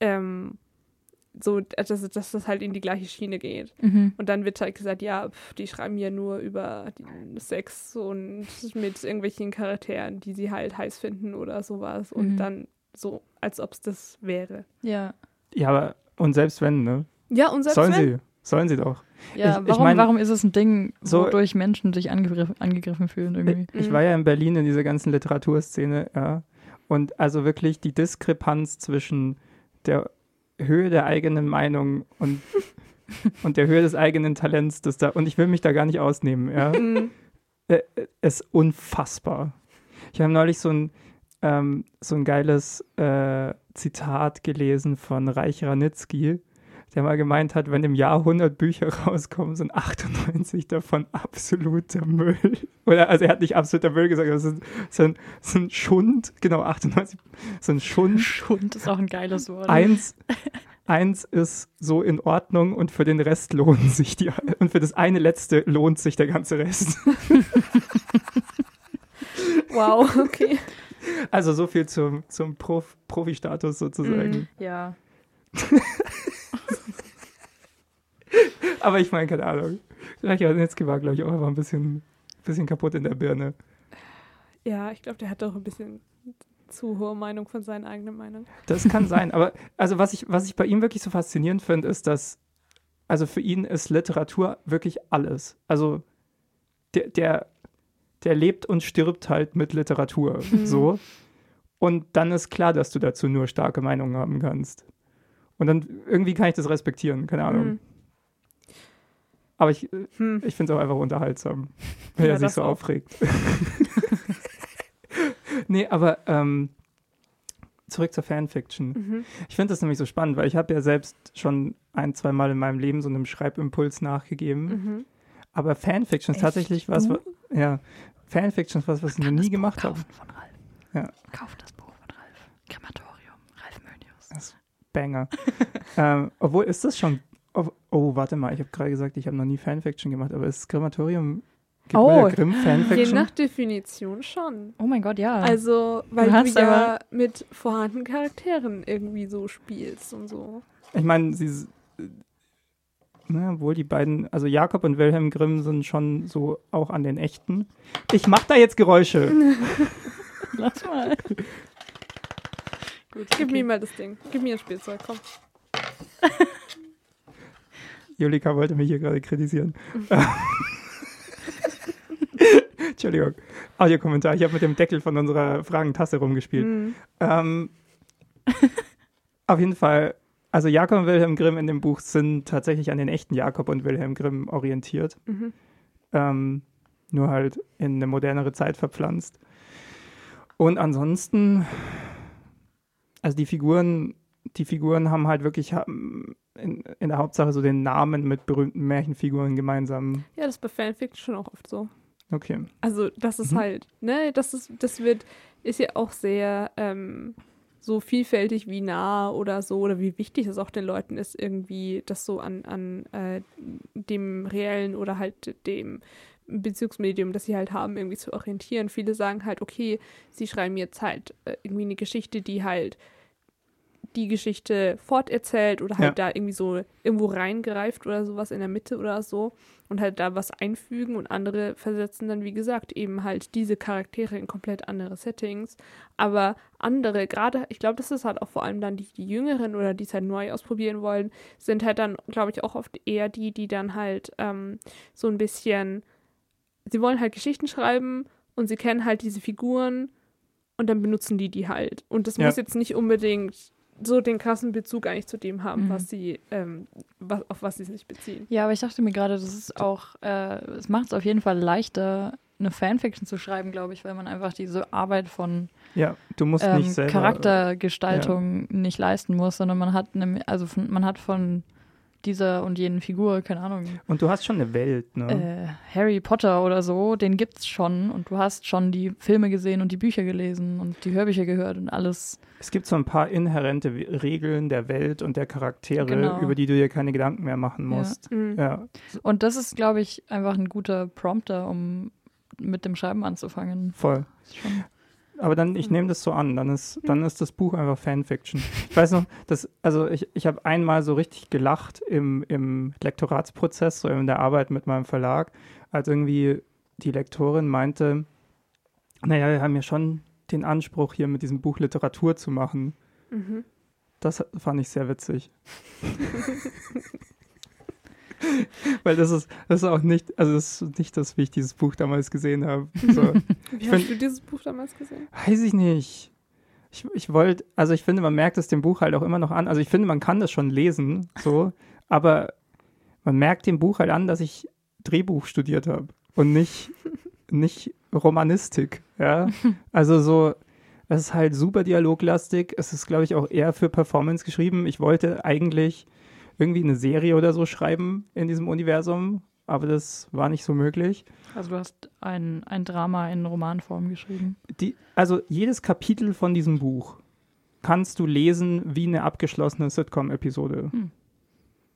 ähm, so, dass, dass das halt in die gleiche Schiene geht. Mhm. Und dann wird halt gesagt, ja, pf, die schreiben ja nur über Sex und mit irgendwelchen Charakteren, die sie halt heiß finden oder sowas. Und Mhm. dann so, als ob es das wäre. Ja. Ja, aber und selbst wenn, ne? Ja, und selbst Sollen wenn, sie. Sollen sie doch. Ja, Ich- ich warum, mein, warum ist es ein Ding, so- wodurch Menschen sich angegriffen, angegriffen fühlen irgendwie? Ich Mhm. war ja in Berlin in dieser ganzen Literaturszene, ja. Und also wirklich die Diskrepanz zwischen der Höhe der eigenen Meinung und, <laughs> und der Höhe des eigenen Talents, das da, und ich will mich da gar nicht ausnehmen, ja. Mhm. äh, äh, ist unfassbar. Ich habe neulich so ein, ähm, so ein geiles äh, Zitat gelesen von Reich Ranitzky, der mal gemeint hat, wenn im Jahr 100 Bücher rauskommen, sind 98 davon absoluter Müll. <laughs> Oder, also er hat nicht absoluter Müll gesagt, das sind, sind, sind Schund, genau, 98 sind Schund. Schund ist auch ein geiles Wort. Eins, eins ist so in Ordnung und für den Rest lohnen sich die, und für das eine letzte lohnt sich der ganze Rest. <laughs> wow, okay. Also so viel zum, zum Prof Profi-Status sozusagen. Mhm. Ja. <laughs> <laughs> Aber ich meine, keine Ahnung. Reich Ranitzky war, glaube ich, auch einfach ein bisschen, bisschen kaputt in der Birne. Ja, ich glaube, der hat doch ein bisschen zu hohe Meinung von seiner eigenen Meinung. Das kann <laughs> sein. Aber also was ich, was ich bei ihm wirklich so faszinierend finde, ist, dass, also für ihn ist Literatur wirklich alles. Also der, der, der lebt und stirbt halt mit Literatur. Mhm. So. Und dann ist klar, dass du dazu nur starke Meinungen haben kannst. Und dann irgendwie kann ich das respektieren, keine Ahnung. Mhm. Aber ich, Hm. ich finde es auch einfach unterhaltsam, <laughs> wenn Ja, er sich das so auch. aufregt. <laughs> nee, aber ähm, zurück zur Fanfiction. Mhm. Ich finde das nämlich so spannend, weil ich habe ja selbst schon ein, zwei Mal in meinem Leben so einem Schreibimpuls nachgegeben. Mhm. Aber Fanfiction ist Echt? tatsächlich was, Du? wa- ja, Fanfiction ist was, was ich noch nie das Buch gemacht habe. Ja. Kauf das Buch von Ralf. Krematorium. Ralf Mönius. Banger. <laughs> ähm, obwohl, ist das schon, oh, oh warte mal, ich habe gerade gesagt, ich habe noch nie Fanfiction gemacht, aber ist Krematorium Oh. Grimm Je Fanfiction? nach Definition schon. Oh mein Gott, ja. Also, weil Du du, ja mit vorhandenen Charakteren irgendwie so spielst und so. Ich meine, sie, ne, obwohl die beiden, also Jakob und Wilhelm Grimm sind schon so auch an den echten. Ich mach da jetzt Geräusche. <laughs> Lass mal. Gut, Gib okay. mir mal das Ding. Gib mir ein Spielzeug, komm. <laughs> Julika wollte mich hier gerade kritisieren. <laughs> Entschuldigung. Audiokommentar. Ich habe mit dem Deckel von unserer Fragentasse rumgespielt. Mhm. Ähm, auf jeden Fall, also Jakob und Wilhelm Grimm in dem Buch sind tatsächlich an den echten Jakob und Wilhelm Grimm orientiert. Mhm. Ähm, nur halt in eine modernere Zeit verpflanzt. Und ansonsten, also die Figuren, die Figuren haben halt wirklich in, in der Hauptsache so den Namen mit berühmten Märchenfiguren gemeinsam. Ja, das ist bei Fanfiction schon auch oft so. Okay. Also, das ist Mhm. halt, ne, das ist, das wird, ist ja auch sehr ähm, so vielfältig wie nah oder so, oder wie wichtig es auch den Leuten ist, irgendwie das so an, an äh, dem reellen oder halt dem Bezugsmedium, das sie halt haben, irgendwie zu orientieren. Viele sagen halt, okay, sie schreiben jetzt halt äh, irgendwie eine Geschichte, die halt die Geschichte forterzählt oder halt Ja. da irgendwie so irgendwo reingreift oder sowas in der Mitte oder so und halt da was einfügen und andere versetzen dann, wie gesagt, eben halt diese Charaktere in komplett andere Settings. Aber andere, gerade, ich glaube, das ist halt auch vor allem dann die, die Jüngeren oder die es halt neu ausprobieren wollen, sind halt dann, glaube ich, auch oft eher die, die dann halt ähm, so ein bisschen, sie wollen halt Geschichten schreiben und sie kennen halt diese Figuren und dann benutzen die die halt. Und das Ja. muss jetzt nicht unbedingt so den krassen Bezug eigentlich zu dem haben, Mhm. was sie, ähm, was, auf was sie sich beziehen. Ja, aber ich dachte mir gerade, das ist auch, äh, es macht es auf jeden Fall leichter, eine Fanfiction zu schreiben, glaube ich, weil man einfach diese Arbeit von Ja, du musst ähm, nicht selber. Charaktergestaltung nicht leisten muss, sondern man hat eine, also von, man hat von dieser und jenen Figur, keine Ahnung. Und du hast schon eine Welt, ne? Äh, Harry Potter oder so, den gibt's schon und du hast schon die Filme gesehen und die Bücher gelesen und die Hörbücher gehört und alles. Es gibt so ein paar inhärente Regeln der Welt und der Charaktere, Genau. über die du dir keine Gedanken mehr machen musst. Mhm. Ja. Und das ist, glaube ich, einfach ein guter Prompter, um mit dem Schreiben anzufangen. voll. Schon- Aber dann, ich nehme das so an, dann ist, dann ist das Buch einfach Fanfiction. Ich weiß noch, dass, also ich, ich habe einmal so richtig gelacht im, im Lektoratsprozess, so in der Arbeit mit meinem Verlag, als irgendwie die Lektorin meinte, naja, wir haben ja schon den Anspruch, hier mit diesem Buch Literatur zu machen. Mhm. Das fand ich sehr witzig. <laughs> <laughs> Weil das ist, das ist auch nicht, also das ist nicht das, wie ich dieses Buch damals gesehen habe. <laughs> So. Wie find- hast du dieses Buch damals gesehen? Weiß ich nicht. Ich, ich wollte, also ich finde, man merkt es dem Buch halt auch immer noch an. Also ich finde, man kann das schon lesen, so, aber man merkt dem Buch halt an, dass ich Drehbuch studiert habe und nicht, nicht Romanistik, ja. <laughs> Also so, es ist halt super dialoglastig. Es ist, glaube ich, auch eher für Performance geschrieben. Ich wollte eigentlich irgendwie eine Serie oder so schreiben in diesem Universum, aber das war nicht so möglich. Also du hast ein, ein Drama in Romanform geschrieben. die, also jedes Kapitel von diesem Buch kannst du lesen wie eine abgeschlossene Sitcom-Episode. Hm.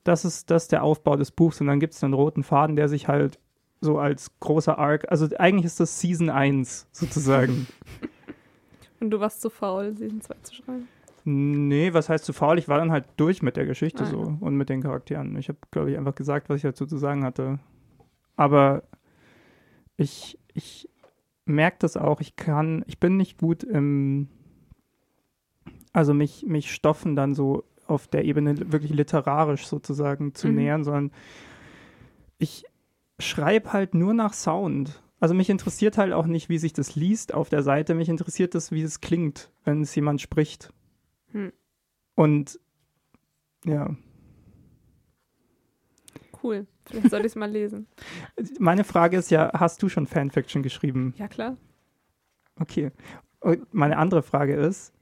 Das ist das ist der Aufbau des Buchs und dann gibt es einen roten Faden, der sich halt so als großer Arc, also eigentlich ist das Season 1 sozusagen. <laughs> Und du warst zu faul, Season 2 zu schreiben. Nee, was heißt zu faul? Ich war dann halt durch mit der Geschichte Ah, so und mit den Charakteren. Ich habe, glaube ich, einfach gesagt, was ich dazu zu sagen hatte. Aber ich, ich merke das auch, ich kann, ich bin nicht gut im, also mich, mich Stoffen dann so auf der Ebene wirklich literarisch sozusagen zu Mhm. nähern, sondern ich schreibe halt nur nach Sound. Also mich interessiert halt auch nicht, wie sich das liest auf der Seite, mich interessiert das, wie es klingt, wenn es jemand spricht. Hm. Und ja, Cool. Vielleicht soll ich es mal lesen. <laughs> meine Frage ist ja, hast du schon Fanfiction geschrieben? Ja, klar. Okay. Und meine andere Frage ist,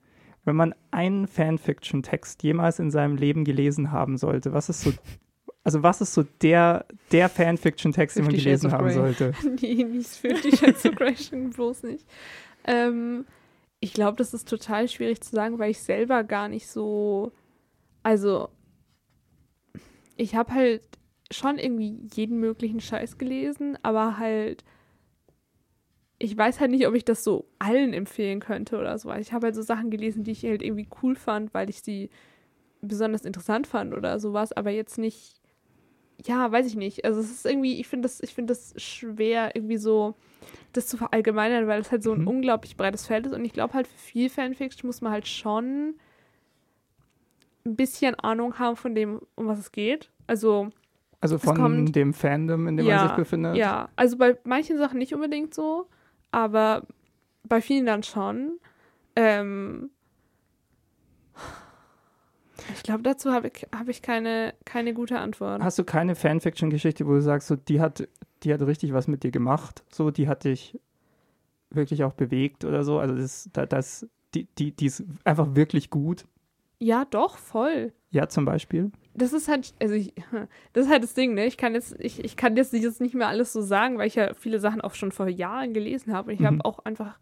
wenn man einen Fanfiction-Text jemals in seinem Leben gelesen haben sollte, was ist so, also was ist so der, der Fanfiction-Text, den man gelesen haben Grey. sollte? <laughs> Nee, nicht für die Shades of Grey, <laughs> bloß nicht. Ähm, ich glaube, das ist total schwierig zu sagen, weil ich selber gar nicht so. Also, ich habe halt schon irgendwie jeden möglichen Scheiß gelesen, aber halt. Ich weiß halt nicht, ob ich das so allen empfehlen könnte oder so. Ich habe halt so Sachen gelesen, die ich halt irgendwie cool fand, weil ich sie besonders interessant fand oder sowas, aber jetzt nicht ja, weiß ich nicht. Also es ist irgendwie, ich finde das, ich finde das schwer, irgendwie so das zu verallgemeinern, weil es halt so ein Mhm. unglaublich breites Feld ist. Und ich glaube halt, für viel Fanfiction muss man halt schon ein bisschen Ahnung haben von dem, um was es geht. Also, Also von kommt- dem Fandom, in dem Ja, man sich befindet? ja, also bei manchen Sachen nicht unbedingt so, aber bei vielen dann schon. Ähm, ich glaube, dazu habe ich, hab ich keine, keine gute Antwort. Hast du keine Fanfiction-Geschichte, wo du sagst, so, die hat, die hat richtig was mit dir gemacht, so, die hat dich wirklich auch bewegt oder so? Also das, da- das, die, die, die ist einfach wirklich gut. Ja, doch, voll. Ja, zum Beispiel. das ist halt, also ich, <laughs> das ist halt das Ding, ne? Ich kann jetzt, ich, ich kann jetzt jetzt nicht mehr alles so sagen, weil ich ja viele Sachen auch schon vor Jahren gelesen habe. Und ich Mhm. habe auch einfach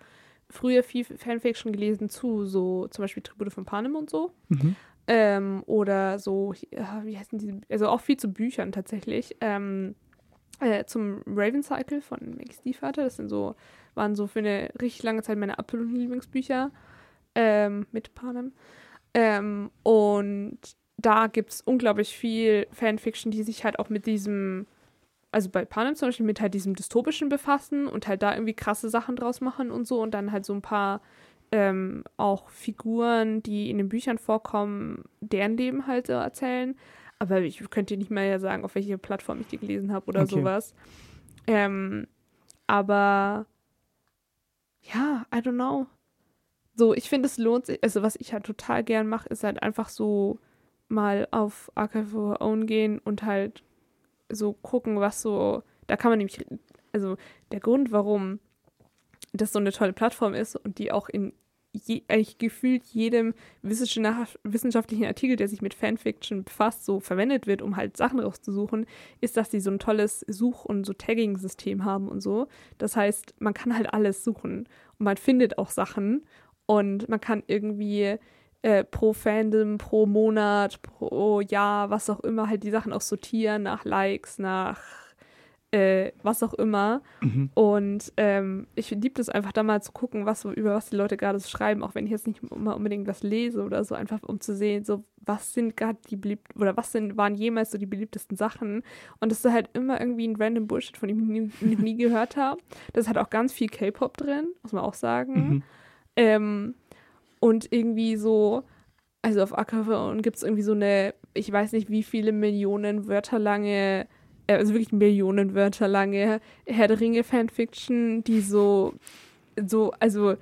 früher viel Fanfiction gelesen zu, so zum Beispiel Tribute von Panem und so. Mhm. Ähm, oder so, ja, wie heißen diese, also auch viel zu Büchern tatsächlich. Ähm, äh, zum Raven Cycle von Maggie Stiefvater. Das sind so, waren so für eine richtig lange Zeit meine absoluten Lieblingsbücher ähm, mit Panem. Ähm, und da gibt es unglaublich viel Fanfiction, die sich halt auch mit diesem, also bei Panem zum Beispiel, mit halt diesem Dystopischen befassen und halt da irgendwie krasse Sachen draus machen und so und dann halt so ein paar ähm, auch Figuren, die in den Büchern vorkommen, deren Leben halt so erzählen. Aber ich könnte nicht mehr sagen, auf welche Plattform ich die gelesen habe oder Okay. sowas. Ähm, aber ja, I don't know. So, ich finde, es lohnt sich. Also, was ich halt total gern mache, ist halt einfach so mal auf Archive of Our Own gehen und halt so gucken, was so. Da kann man nämlich. Also, der Grund, warum das so eine tolle Plattform ist und die auch in je, eigentlich gefühlt jedem wissenschaft- wissenschaftlichen Artikel, der sich mit Fanfiction befasst, so verwendet wird, um halt Sachen rauszusuchen, ist, dass die so ein tolles Such- und so Tagging-System haben und so. Das heißt, man kann halt alles suchen und man findet auch Sachen und man kann irgendwie äh, pro Fandom, pro Monat, pro Jahr, was auch immer, halt die Sachen auch sortieren nach Likes, nach äh, was auch immer. Mhm. Und ähm, ich liebe das einfach da mal zu gucken, was so, über was die Leute gerade so schreiben, auch wenn ich jetzt nicht immer unbedingt was lese oder so, einfach um zu sehen, so was sind gerade die beliebt oder was sind, waren jemals so die beliebtesten Sachen. Und das ist halt immer irgendwie ein random Bullshit, von dem ich nie, nie, gehört habe. Das hat auch ganz viel K-Pop drin, muss man auch sagen. Mhm. Ähm, und irgendwie so, also auf Ackerphone gibt es irgendwie so eine, ich weiß nicht, wie viele Millionen Wörter lange, also wirklich Millionen Wörter lange Herr der Ringe Fanfiction, die so, so, also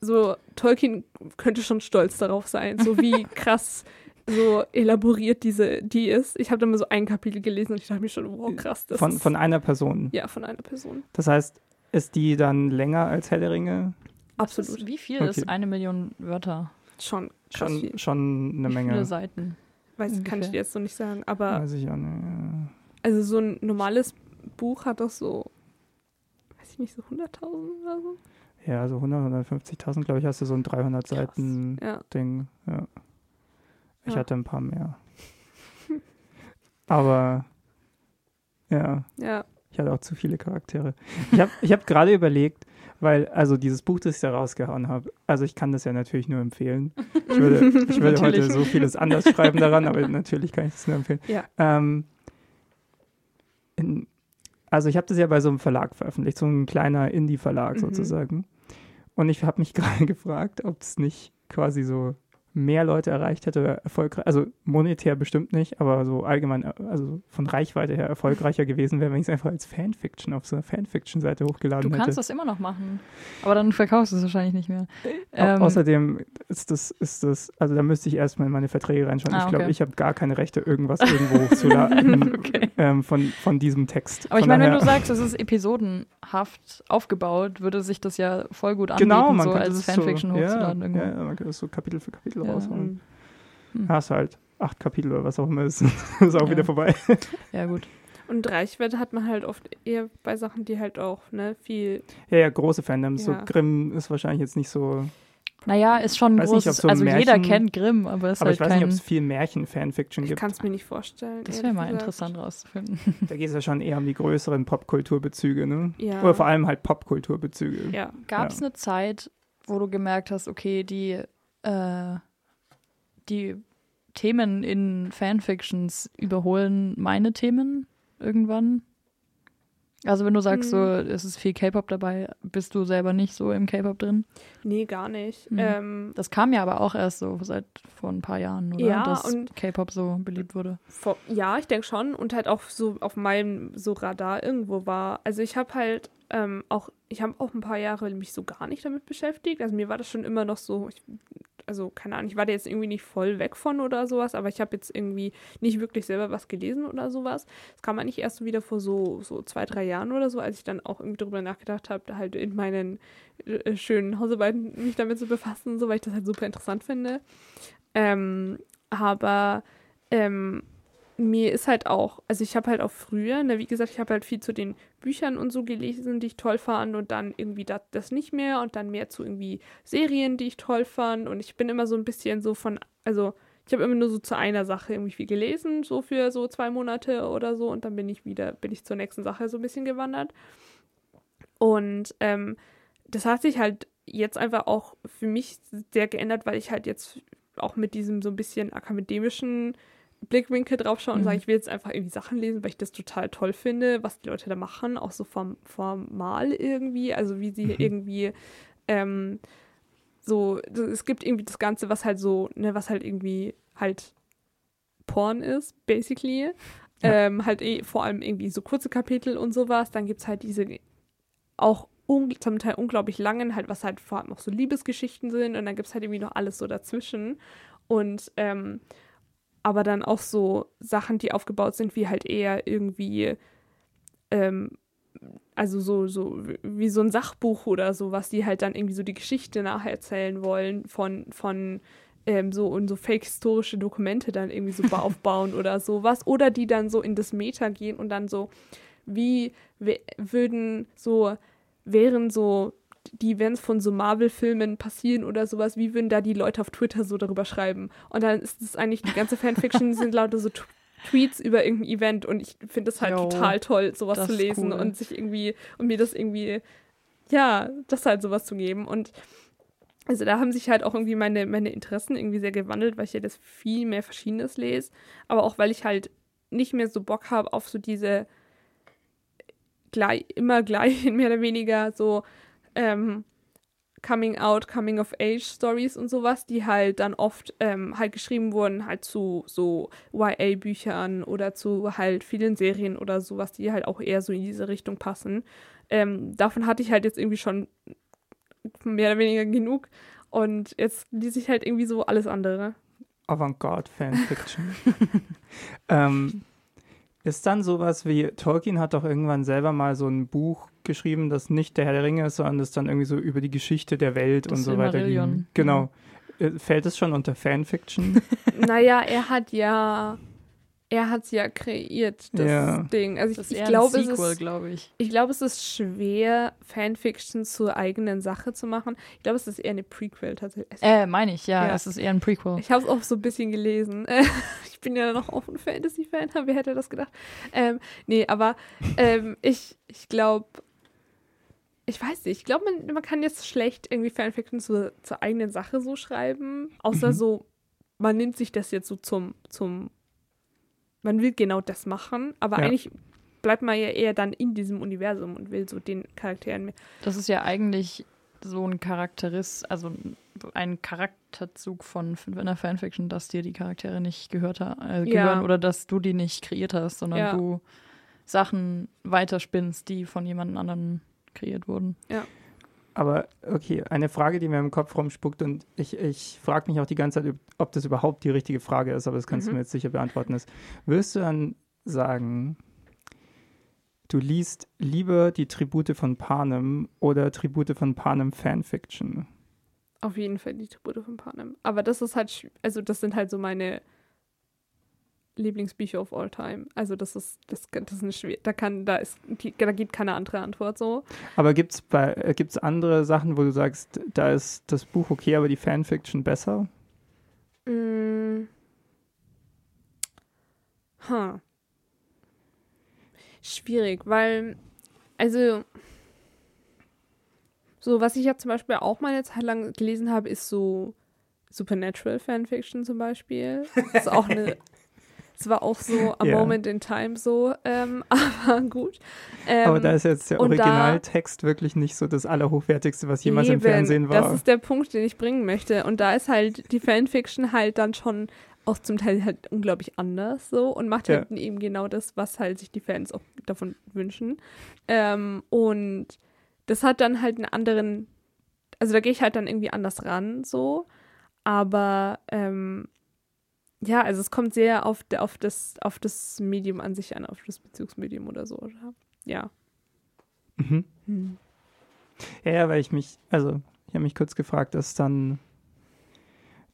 so Tolkien könnte schon stolz darauf sein, so wie <laughs> krass so elaboriert diese die ist. Ich habe da mal so ein Kapitel gelesen und ich dachte mir schon, wow, krass. Das Von, ist, von einer Person. ja, von einer Person. Das heißt, ist die dann länger als Herr der Ringe? Absolut. Ist, wie viel Okay. ist eine Million Wörter? Schon krass viel. Schon, schon eine Wie viele Menge. Seiten? Weiß, kann ich dir jetzt so nicht sagen, aber Weiß ich auch nicht. Also so ein normales Buch hat doch so, weiß ich nicht, so 100.000 oder so. Ja, so 100, 150.000, glaube ich, hast du so ein 300 Seiten Ja, Ding. Ja. Ich Ja. hatte ein paar mehr. <laughs> Aber ja, ja. ich hatte auch zu viele Charaktere. Ich habe ich hab gerade <laughs> überlegt, weil, also dieses Buch, das ich da rausgehauen habe, also ich kann das ja natürlich nur empfehlen. Ich <laughs> würde, ich würde heute so vieles anders schreiben daran, aber natürlich kann ich das nur empfehlen. Ja. Ähm, in, also ich habe das ja bei so einem Verlag veröffentlicht, so ein kleiner Indie-Verlag Mhm. sozusagen. Und ich habe mich <laughs> gerade gefragt, ob es nicht quasi so mehr Leute erreicht hätte erfolgreich, also monetär bestimmt nicht, aber so allgemein, äh, also von Reichweite her erfolgreicher gewesen wäre, wenn ich es einfach als Fanfiction auf so einer Fanfiction-Seite Du hochgeladen kannst hätte. das immer noch machen. Aber dann verkaufst du es wahrscheinlich nicht mehr. Ähm, Außerdem ist das, ist das, also da müsste ich erstmal in meine Verträge reinschauen. Ah, ich glaube, okay. ich habe gar keine Rechte, irgendwas irgendwo hochzuladen <laughs> Okay. ähm, von, von diesem Text. Aber ich meine, wenn du sagst, es ist episodenhaft aufgebaut, würde sich das ja voll gut anbieten, genau, man so als Fanfiction so, hochzuladen. ja, irgendwo. ja, ja, man könnte das so Kapitel für Kapitel Ja, raushauen. Mhm. Hm. Hast halt acht Kapitel oder was auch immer ist, <laughs> ist auch Ja. wieder vorbei. <laughs> ja, gut. Und Reichweite hat man halt oft eher bei Sachen, die halt auch, ne, viel. Ja, ja, große Fandoms. Ja. So Grimm ist wahrscheinlich jetzt nicht so. Naja, ist schon großes, so also jeder Märchen- kennt Grimm, aber es ist Aber halt ich weiß kein, nicht, ob es viel Märchen-Fanfiction Ich gibt. kann es mir nicht vorstellen. das wäre mal gesagt. interessant rauszufinden. <laughs> Da geht es ja schon eher um die größeren Popkulturbezüge, ne? Ja. Oder vor allem halt Popkulturbezüge. Ja. Gab es Ja. eine Zeit, wo du gemerkt hast, okay, die, äh, die Themen in Fanfictions überholen meine Themen irgendwann? Also wenn du sagst, so, Hm. es ist viel K-Pop dabei, bist du selber nicht so im K-Pop drin? Nee, gar nicht. Mhm. Ähm, Das kam ja aber auch erst so seit vor ein paar Jahren, oder? Ja, Dass und- K-Pop so beliebt wurde. vor, ja, ich denke schon. Und halt auch so auf meinem so Radar irgendwo war. Also ich habe halt ähm, auch, ich habe auch ein paar Jahre mich so gar nicht damit beschäftigt. Also mir war das schon immer noch so, ich, also keine Ahnung, ich war da jetzt irgendwie nicht voll weg von oder sowas, aber ich habe jetzt irgendwie nicht wirklich selber was gelesen oder sowas. Das kam eigentlich erst so wieder vor so, so zwei, drei Jahren oder so, als ich dann auch irgendwie darüber nachgedacht habe, halt in meinen äh, schönen Hausarbeiten mich damit zu befassen, so weil ich das halt super interessant finde. Ähm, aber ähm, mir ist halt auch, also ich habe halt auch früher, ne, wie gesagt, ich habe halt viel zu den Büchern und so gelesen, die ich toll fand und dann irgendwie das, das nicht mehr und dann mehr zu irgendwie Serien, die ich toll fand und ich bin immer so ein bisschen so von, also ich habe immer nur so zu einer Sache irgendwie viel gelesen, so für so zwei Monate oder so und dann bin ich wieder, bin ich zur nächsten Sache so ein bisschen gewandert. Und ähm, das hat sich halt jetzt einfach auch für mich sehr geändert, weil ich halt jetzt auch mit diesem so ein bisschen akademischen Blickwinkel drauf schaue und Mhm. sage, ich will jetzt einfach irgendwie Sachen lesen, weil ich das total toll finde, was die Leute da machen, auch so form formal irgendwie, also wie sie Mhm. irgendwie ähm, so, es gibt irgendwie das Ganze, was halt so, ne, was halt irgendwie halt Porn ist, basically. Ja. Ähm, halt eh, vor allem irgendwie so kurze Kapitel und sowas. Dann gibt es halt diese auch zum Teil unglaublich langen, halt, was halt vor allem auch so Liebesgeschichten sind. Und dann gibt es halt irgendwie noch alles so dazwischen. Und ähm, aber dann auch so Sachen, die aufgebaut sind, wie halt eher irgendwie ähm, also so, so wie so ein Sachbuch oder so, was die halt dann irgendwie so die Geschichte nacherzählen wollen von, von ähm, so und so fake-historische Dokumente dann irgendwie so <laughs> aufbauen oder sowas. Oder die dann so in das Meta gehen und dann so, wie würden so, wären so die Events von so Marvel-Filmen passieren oder sowas, wie würden da die Leute auf Twitter so darüber schreiben? Und dann ist es eigentlich, die ganze Fanfiction sind lauter so Tweets über irgendein Event und ich finde es halt jo, total toll, sowas zu lesen cool. und sich irgendwie und mir das irgendwie, ja, das halt sowas zu geben. Und also da haben sich halt auch irgendwie meine, meine Interessen irgendwie sehr gewandelt, weil ich ja das viel mehr Verschiedenes lese, aber auch weil ich halt nicht mehr so Bock habe auf so diese gleich, immer gleich, <laughs> mehr oder weniger so ähm, Coming Out, Coming of Age Stories und sowas, die halt dann oft ähm, halt geschrieben wurden, halt zu so YA-Büchern oder zu halt vielen Serien oder sowas, die halt auch eher so in diese Richtung passen. Ähm, davon hatte ich halt jetzt irgendwie schon mehr oder weniger genug und jetzt lese ich halt irgendwie so alles andere. Avantgarde Fanfiction. <laughs> ähm, ist dann sowas wie, Tolkien hat doch irgendwann selber mal so ein Buch geschrieben, das nicht der Herr der Ringe ist, sondern das dann irgendwie so über die Geschichte der Welt das und so weiter ging. Genau. Ja. Äh, fällt es schon unter Fanfiction? <laughs> naja, er hat ja er hat es ja kreiert, das ja. Ding. Also ich, ich glaube, es ist, glaub ich. ich glaube, es ist schwer, Fanfiction zur eigenen Sache zu machen. Ich glaube, es ist eher eine Prequel tatsächlich. Äh, meine ich, ja, ja, es ist eher ein Prequel. Ich habe es auch so ein bisschen gelesen. <laughs> ich bin ja noch auch ein Fantasy-Fan, wer hätte das gedacht? Ähm, nee, aber ähm, ich, ich glaube, ich weiß nicht, ich glaube, man, man kann jetzt schlecht irgendwie Fanfiction zu, zur eigenen Sache so schreiben, außer mhm. so, man nimmt sich das jetzt so zum, zum man will genau das machen, aber ja. eigentlich bleibt man ja eher dann in diesem Universum und will so den Charakteren mehr. Das ist ja eigentlich so ein Charakteris, also ein Charakterzug von, einer Fanfiction, dass dir die Charaktere nicht gehört äh, gehören ja. oder dass du die nicht kreiert hast, sondern ja. du Sachen weiterspinnst, die von jemand anderem kreiert wurden. Ja. Aber okay, eine Frage, die mir im Kopf rumspuckt und ich, ich frage mich auch die ganze Zeit, ob das überhaupt die richtige Frage ist, aber das kannst mhm. du mir jetzt sicher beantworten. Ist, wirst du dann sagen, du liest lieber die Tribute von Panem oder Tribute von Panem Fanfiction? Auf jeden Fall die Tribute von Panem. Aber das ist halt, also das sind halt so meine Lieblingsbücher of all time. Also das ist, das, das ist eine schwer, da kann, da ist, da gibt keine andere Antwort so. Aber gibt es bei, gibt's andere Sachen, wo du sagst, da ist das Buch okay, aber die Fanfiction besser? Mm. Huh. Schwierig, weil, also, so, was ich ja zum Beispiel auch mal eine Zeit lang gelesen habe, ist so Supernatural Fanfiction zum Beispiel. Das ist auch eine <laughs> Es war auch so a ja. moment in time so, ähm, <laughs> aber gut. Ähm, aber da ist jetzt der Originaltext da, wirklich nicht so das Allerhochwertigste, was jemals eben, im Fernsehen war. Das ist der Punkt, den ich bringen möchte. Und da ist halt die Fanfiction halt dann schon auch zum Teil halt unglaublich anders so und macht halt ja. eben genau das, was halt sich die Fans auch davon wünschen. Ähm, und das hat dann halt einen anderen, also da gehe ich halt dann irgendwie anders ran so. Aber ähm, ja, also es kommt sehr auf, auf, das, auf das Medium an sich an, auf das Bezugsmedium oder so. Oder? Ja. Mhm. Hm. Ja, ja, weil ich mich, also ich habe mich kurz gefragt, dass dann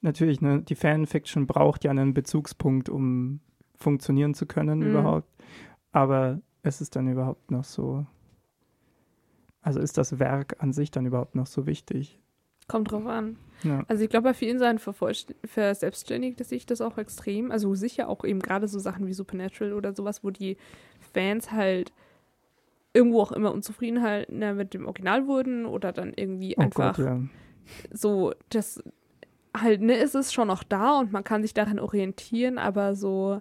natürlich, ne, die Fanfiction braucht ja einen Bezugspunkt, um funktionieren zu können mhm. überhaupt. Aber ist es dann überhaupt noch so, also ist das Werk an sich dann überhaupt noch so wichtig? Kommt drauf an. Ja. Also ich glaube, bei vielen Sachen verselbstständigt sich das auch extrem. Also sicher auch eben gerade so Sachen wie Supernatural oder sowas, wo die Fans halt irgendwo auch immer unzufriedener mit dem Original wurden oder dann irgendwie oh einfach Gott, ja. so, das halt, ne, ist es schon noch da und man kann sich daran orientieren, aber so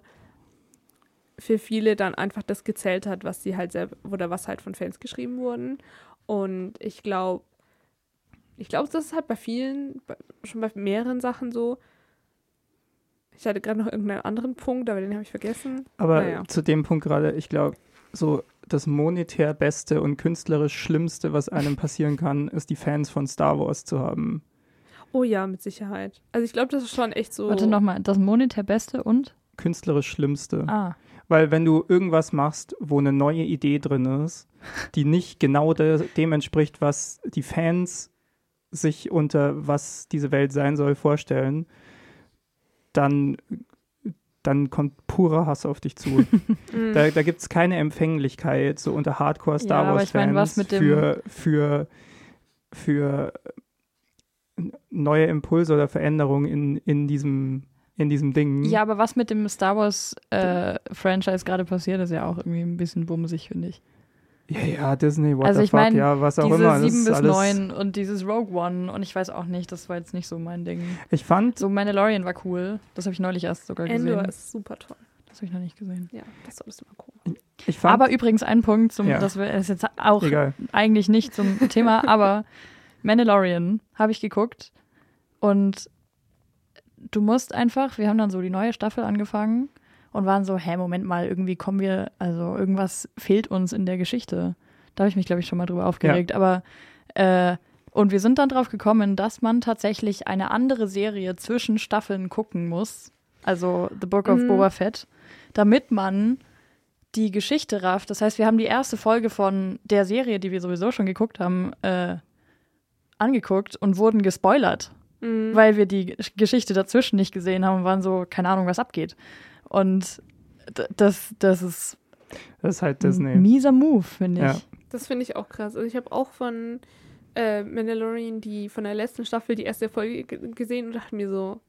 für viele dann einfach das gezählt hat, was sie halt selber oder was halt von Fans geschrieben wurden. Und ich glaube, ich glaube, das ist halt bei vielen, schon bei mehreren Sachen so. Ich hatte gerade noch irgendeinen anderen Punkt, aber den habe ich vergessen. Aber naja. zu dem Punkt gerade, ich glaube, so das monetär Beste und künstlerisch Schlimmste, was einem passieren kann, ist die Fans von Star Wars zu haben. Oh ja, mit Sicherheit. Also ich glaube, das ist schon echt so. Warte nochmal, das monetär Beste und? Künstlerisch Schlimmste. Ah. Weil wenn du irgendwas machst, wo eine neue Idee drin ist, die nicht genau de dem entspricht, was die Fans sich unter was diese Welt sein soll vorstellen, dann, dann kommt purer Hass auf dich zu. <laughs> Mhm. da da gibt es keine Empfänglichkeit so unter Hardcore-Star Ja, ich mein, Wars-Fans für, für, für neue Impulse oder Veränderungen in, in, diesem, in diesem Ding. Ja, aber was mit dem Star Wars äh, Franchise gerade passiert, ist ja auch irgendwie ein bisschen bumsig, finde ich. Ja, ja, Disney, what Also the ich fuck, mein, ja, was auch Diese immer. das 7 ist bis alles, 9 und dieses Rogue One und ich weiß auch nicht, das war jetzt nicht so mein Ding. Ich fand, So Mandalorian war cool, das habe ich neulich erst sogar Endor gesehen. ist super toll. Das habe ich noch nicht gesehen. Ja, das solltest du mal gucken. ich fand, Aber übrigens ein Punkt, zum, Ja. das ist jetzt auch egal. eigentlich nicht zum Thema, <laughs> aber Mandalorian habe ich geguckt und du musst einfach, wir haben dann so die neue Staffel angefangen und waren so, hä, Moment mal, irgendwie kommen wir, also irgendwas fehlt uns in der Geschichte. Da habe ich mich, glaube ich, schon mal drüber aufgeregt, aber äh, und wir sind dann drauf gekommen, dass man tatsächlich eine andere Serie zwischen Staffeln gucken muss, also The Book of Mhm. Boba Fett, damit man die Geschichte rafft. Das heißt, wir haben die erste Folge von der Serie, die wir sowieso schon geguckt haben, äh, angeguckt und wurden gespoilert, Mhm. weil wir die Geschichte dazwischen nicht gesehen haben und waren so, keine Ahnung, was abgeht. Und das, das ist Das ist halt ein Disney. mieser Move, finde ich. Ja. Das finde ich auch krass. Also ich habe auch von äh, Mandalorian die von der letzten Staffel die erste Folge ge- gesehen und dachte mir so,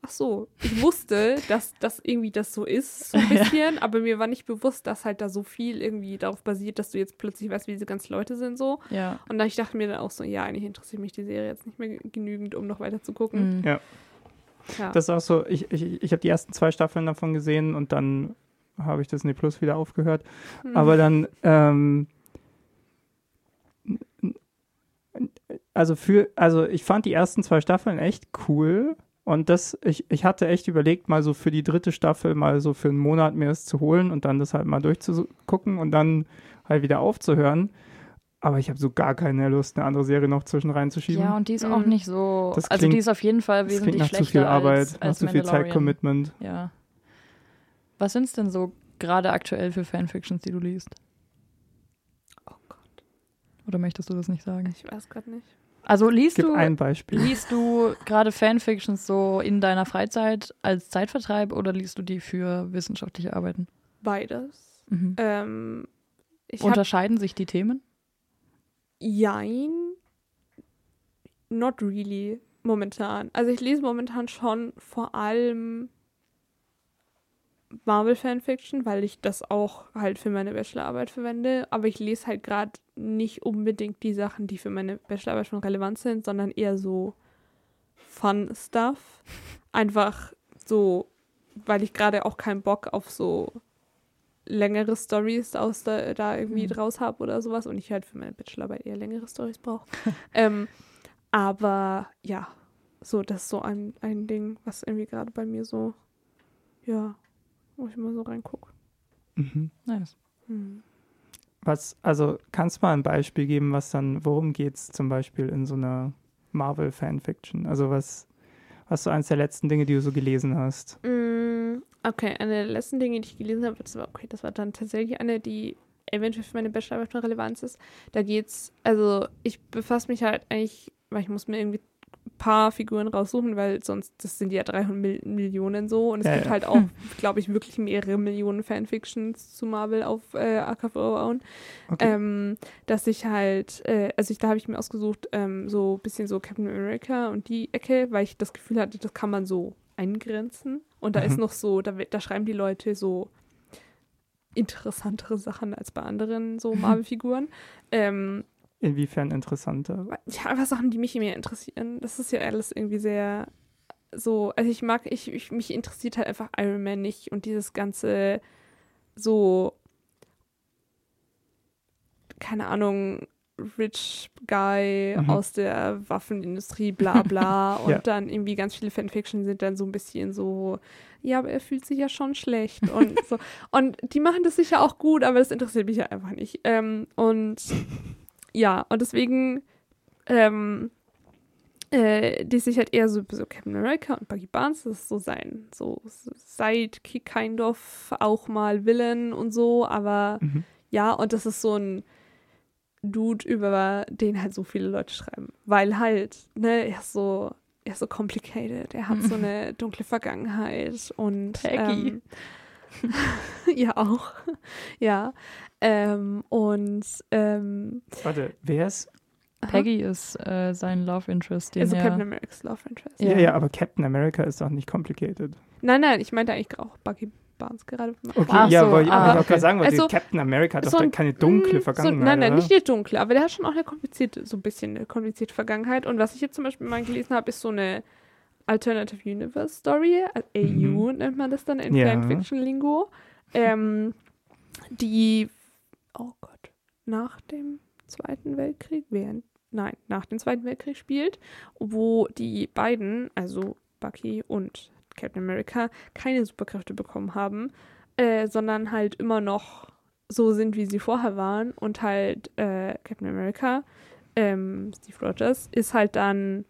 ach so, ich wusste, <laughs> dass das irgendwie das so ist, so ein Ja. bisschen, aber mir war nicht bewusst, dass halt da so viel irgendwie darauf basiert, dass du jetzt plötzlich weißt, wie diese ganzen Leute sind so. Ja. Und da ich dachte mir dann auch so, ja, eigentlich interessiert mich die Serie jetzt nicht mehr genügend, um noch weiter zu gucken. Mhm. Ja. Ja. Das ist auch so, ich, ich, ich habe die ersten zwei Staffeln davon gesehen und dann habe ich Disney Plus wieder aufgehört. Mhm. Aber dann, ähm, also für, also ich fand die ersten zwei Staffeln echt cool. Und das, ich, ich hatte echt überlegt, mal so für die dritte Staffel mal so für einen Monat mir das zu holen und dann das halt mal durchzugucken und dann halt wieder aufzuhören. Aber ich habe so gar keine Lust, eine andere Serie noch zwischen reinzuschieben. Ja, und die ist auch Mhm. nicht so. Das also klingt- die ist auf jeden Fall das wesentlich klingt nach zu schlechter viel Arbeit, als, nach als zu viel. Zeitcommitment. Ja. Was sind es denn so gerade aktuell für Fanfictions, die du liest? oh Gott, Oder möchtest du das nicht sagen? ich weiß gerade nicht. Also liest Gib du, ein Beispiel. liest du gerade Fanfictions so in deiner Freizeit als Zeitvertreib oder liest du die für wissenschaftliche Arbeiten? Beides. Mhm. Ähm, Unterscheiden sich die Themen? Jein. Not really momentan. Also ich lese momentan schon vor allem Marvel Fanfiction, weil ich das auch halt für meine Bachelorarbeit verwende. Aber ich lese halt gerade nicht unbedingt die Sachen, die für meine Bachelorarbeit schon relevant sind, sondern eher so Fun Stuff. <laughs> Einfach so, weil ich gerade auch keinen Bock auf so längere Stories aus da, da irgendwie Mhm. draus habe oder sowas und ich halt für meine Bachelorarbeit eher längere Stories brauche. <laughs> ähm, aber ja, so, das ist so ein, ein Ding, was irgendwie gerade bei mir so, ja, wo ich mal so reingucke. Mhm. Nice. Hm. Was, also kannst du mal ein Beispiel geben, was dann, worum geht es zum Beispiel in so einer Marvel-Fanfiction? Also was, was so eins der letzten Dinge, die du so gelesen hast? Okay, eine der letzten Dinge, die ich gelesen habe, das war, okay, das war dann tatsächlich eine, die eventuell für meine Bachelorarbeit von Relevanz ist. Da geht's, also ich befasse mich halt eigentlich, weil ich muss mir irgendwie ein paar Figuren raussuchen, weil sonst, das sind ja 300 Mil Millionen so und es Ja, gibt ja. halt auch, <laughs> glaube ich, wirklich mehrere Millionen Fanfictions zu Marvel auf äh, AKV Own. Okay. Ähm, dass ich halt, äh, also ich, da habe ich mir ausgesucht, ähm, so ein bisschen so Captain America und die Ecke, weil ich das Gefühl hatte, das kann man so eingrenzen. Und da ist Mhm. noch so, da, da schreiben die Leute so interessantere Sachen als bei anderen so <laughs> Marvel-Figuren. ähm, Inwiefern interessanter? ja, einfach Sachen, die mich mehr interessieren. Das ist ja alles irgendwie sehr so, also ich mag, ich, ich mich interessiert halt einfach Iron Man nicht und dieses ganze so, keine Ahnung, Rich Guy Mhm. aus der Waffenindustrie, bla <laughs> bla. und Ja. dann irgendwie ganz viele Fanfiction sind dann so ein bisschen so, ja, aber er fühlt sich ja schon schlecht und <laughs> so. Und die machen das sicher auch gut, aber das interessiert mich ja einfach nicht. Ähm, und ja, und deswegen ähm, äh, die sich halt eher so, so Captain America und Buggy Barnes, das ist so sein, so Sidekick kind of, auch mal Villain und so, aber Mhm. ja, und das ist so ein Dude, über den halt so viele Leute schreiben, weil halt, ne, er ist so, er ist so complicated, er hat so <laughs> eine dunkle Vergangenheit und Peggy. Ähm, <laughs> ja, auch, ja, ähm, und ähm, Warte, wer ist? Peggy ist äh, sein Love Interest, den also er... Captain America's Love Interest. Ja. Ja. ja, aber Captain America ist doch nicht complicated. Nein, nein, ich meinte eigentlich auch Buggy Barnes gerade. Okay, Ach ja, so, aber ich ah, wollte auch okay. gerade sagen, weil Also, Captain America hat doch so ein- keine dunkle Mm, Vergangenheit. So, nein, nein, oder? nicht die dunkle, aber der hat schon auch eine komplizierte, so ein bisschen eine komplizierte Vergangenheit. Und was ich jetzt zum Beispiel mal gelesen habe, ist so eine Alternative Universe Story, AU nennt man das dann in Mhm. Ja. Fanfiction-Lingo, ähm, die, oh Gott, nach dem Zweiten Weltkrieg, während, nein, nach dem Zweiten Weltkrieg spielt, wo die beiden, also Bucky und Captain America, keine Superkräfte bekommen haben, äh, sondern halt immer noch so sind, wie sie vorher waren. Und halt äh, Captain America, ähm, Steve Rogers, ist halt dann,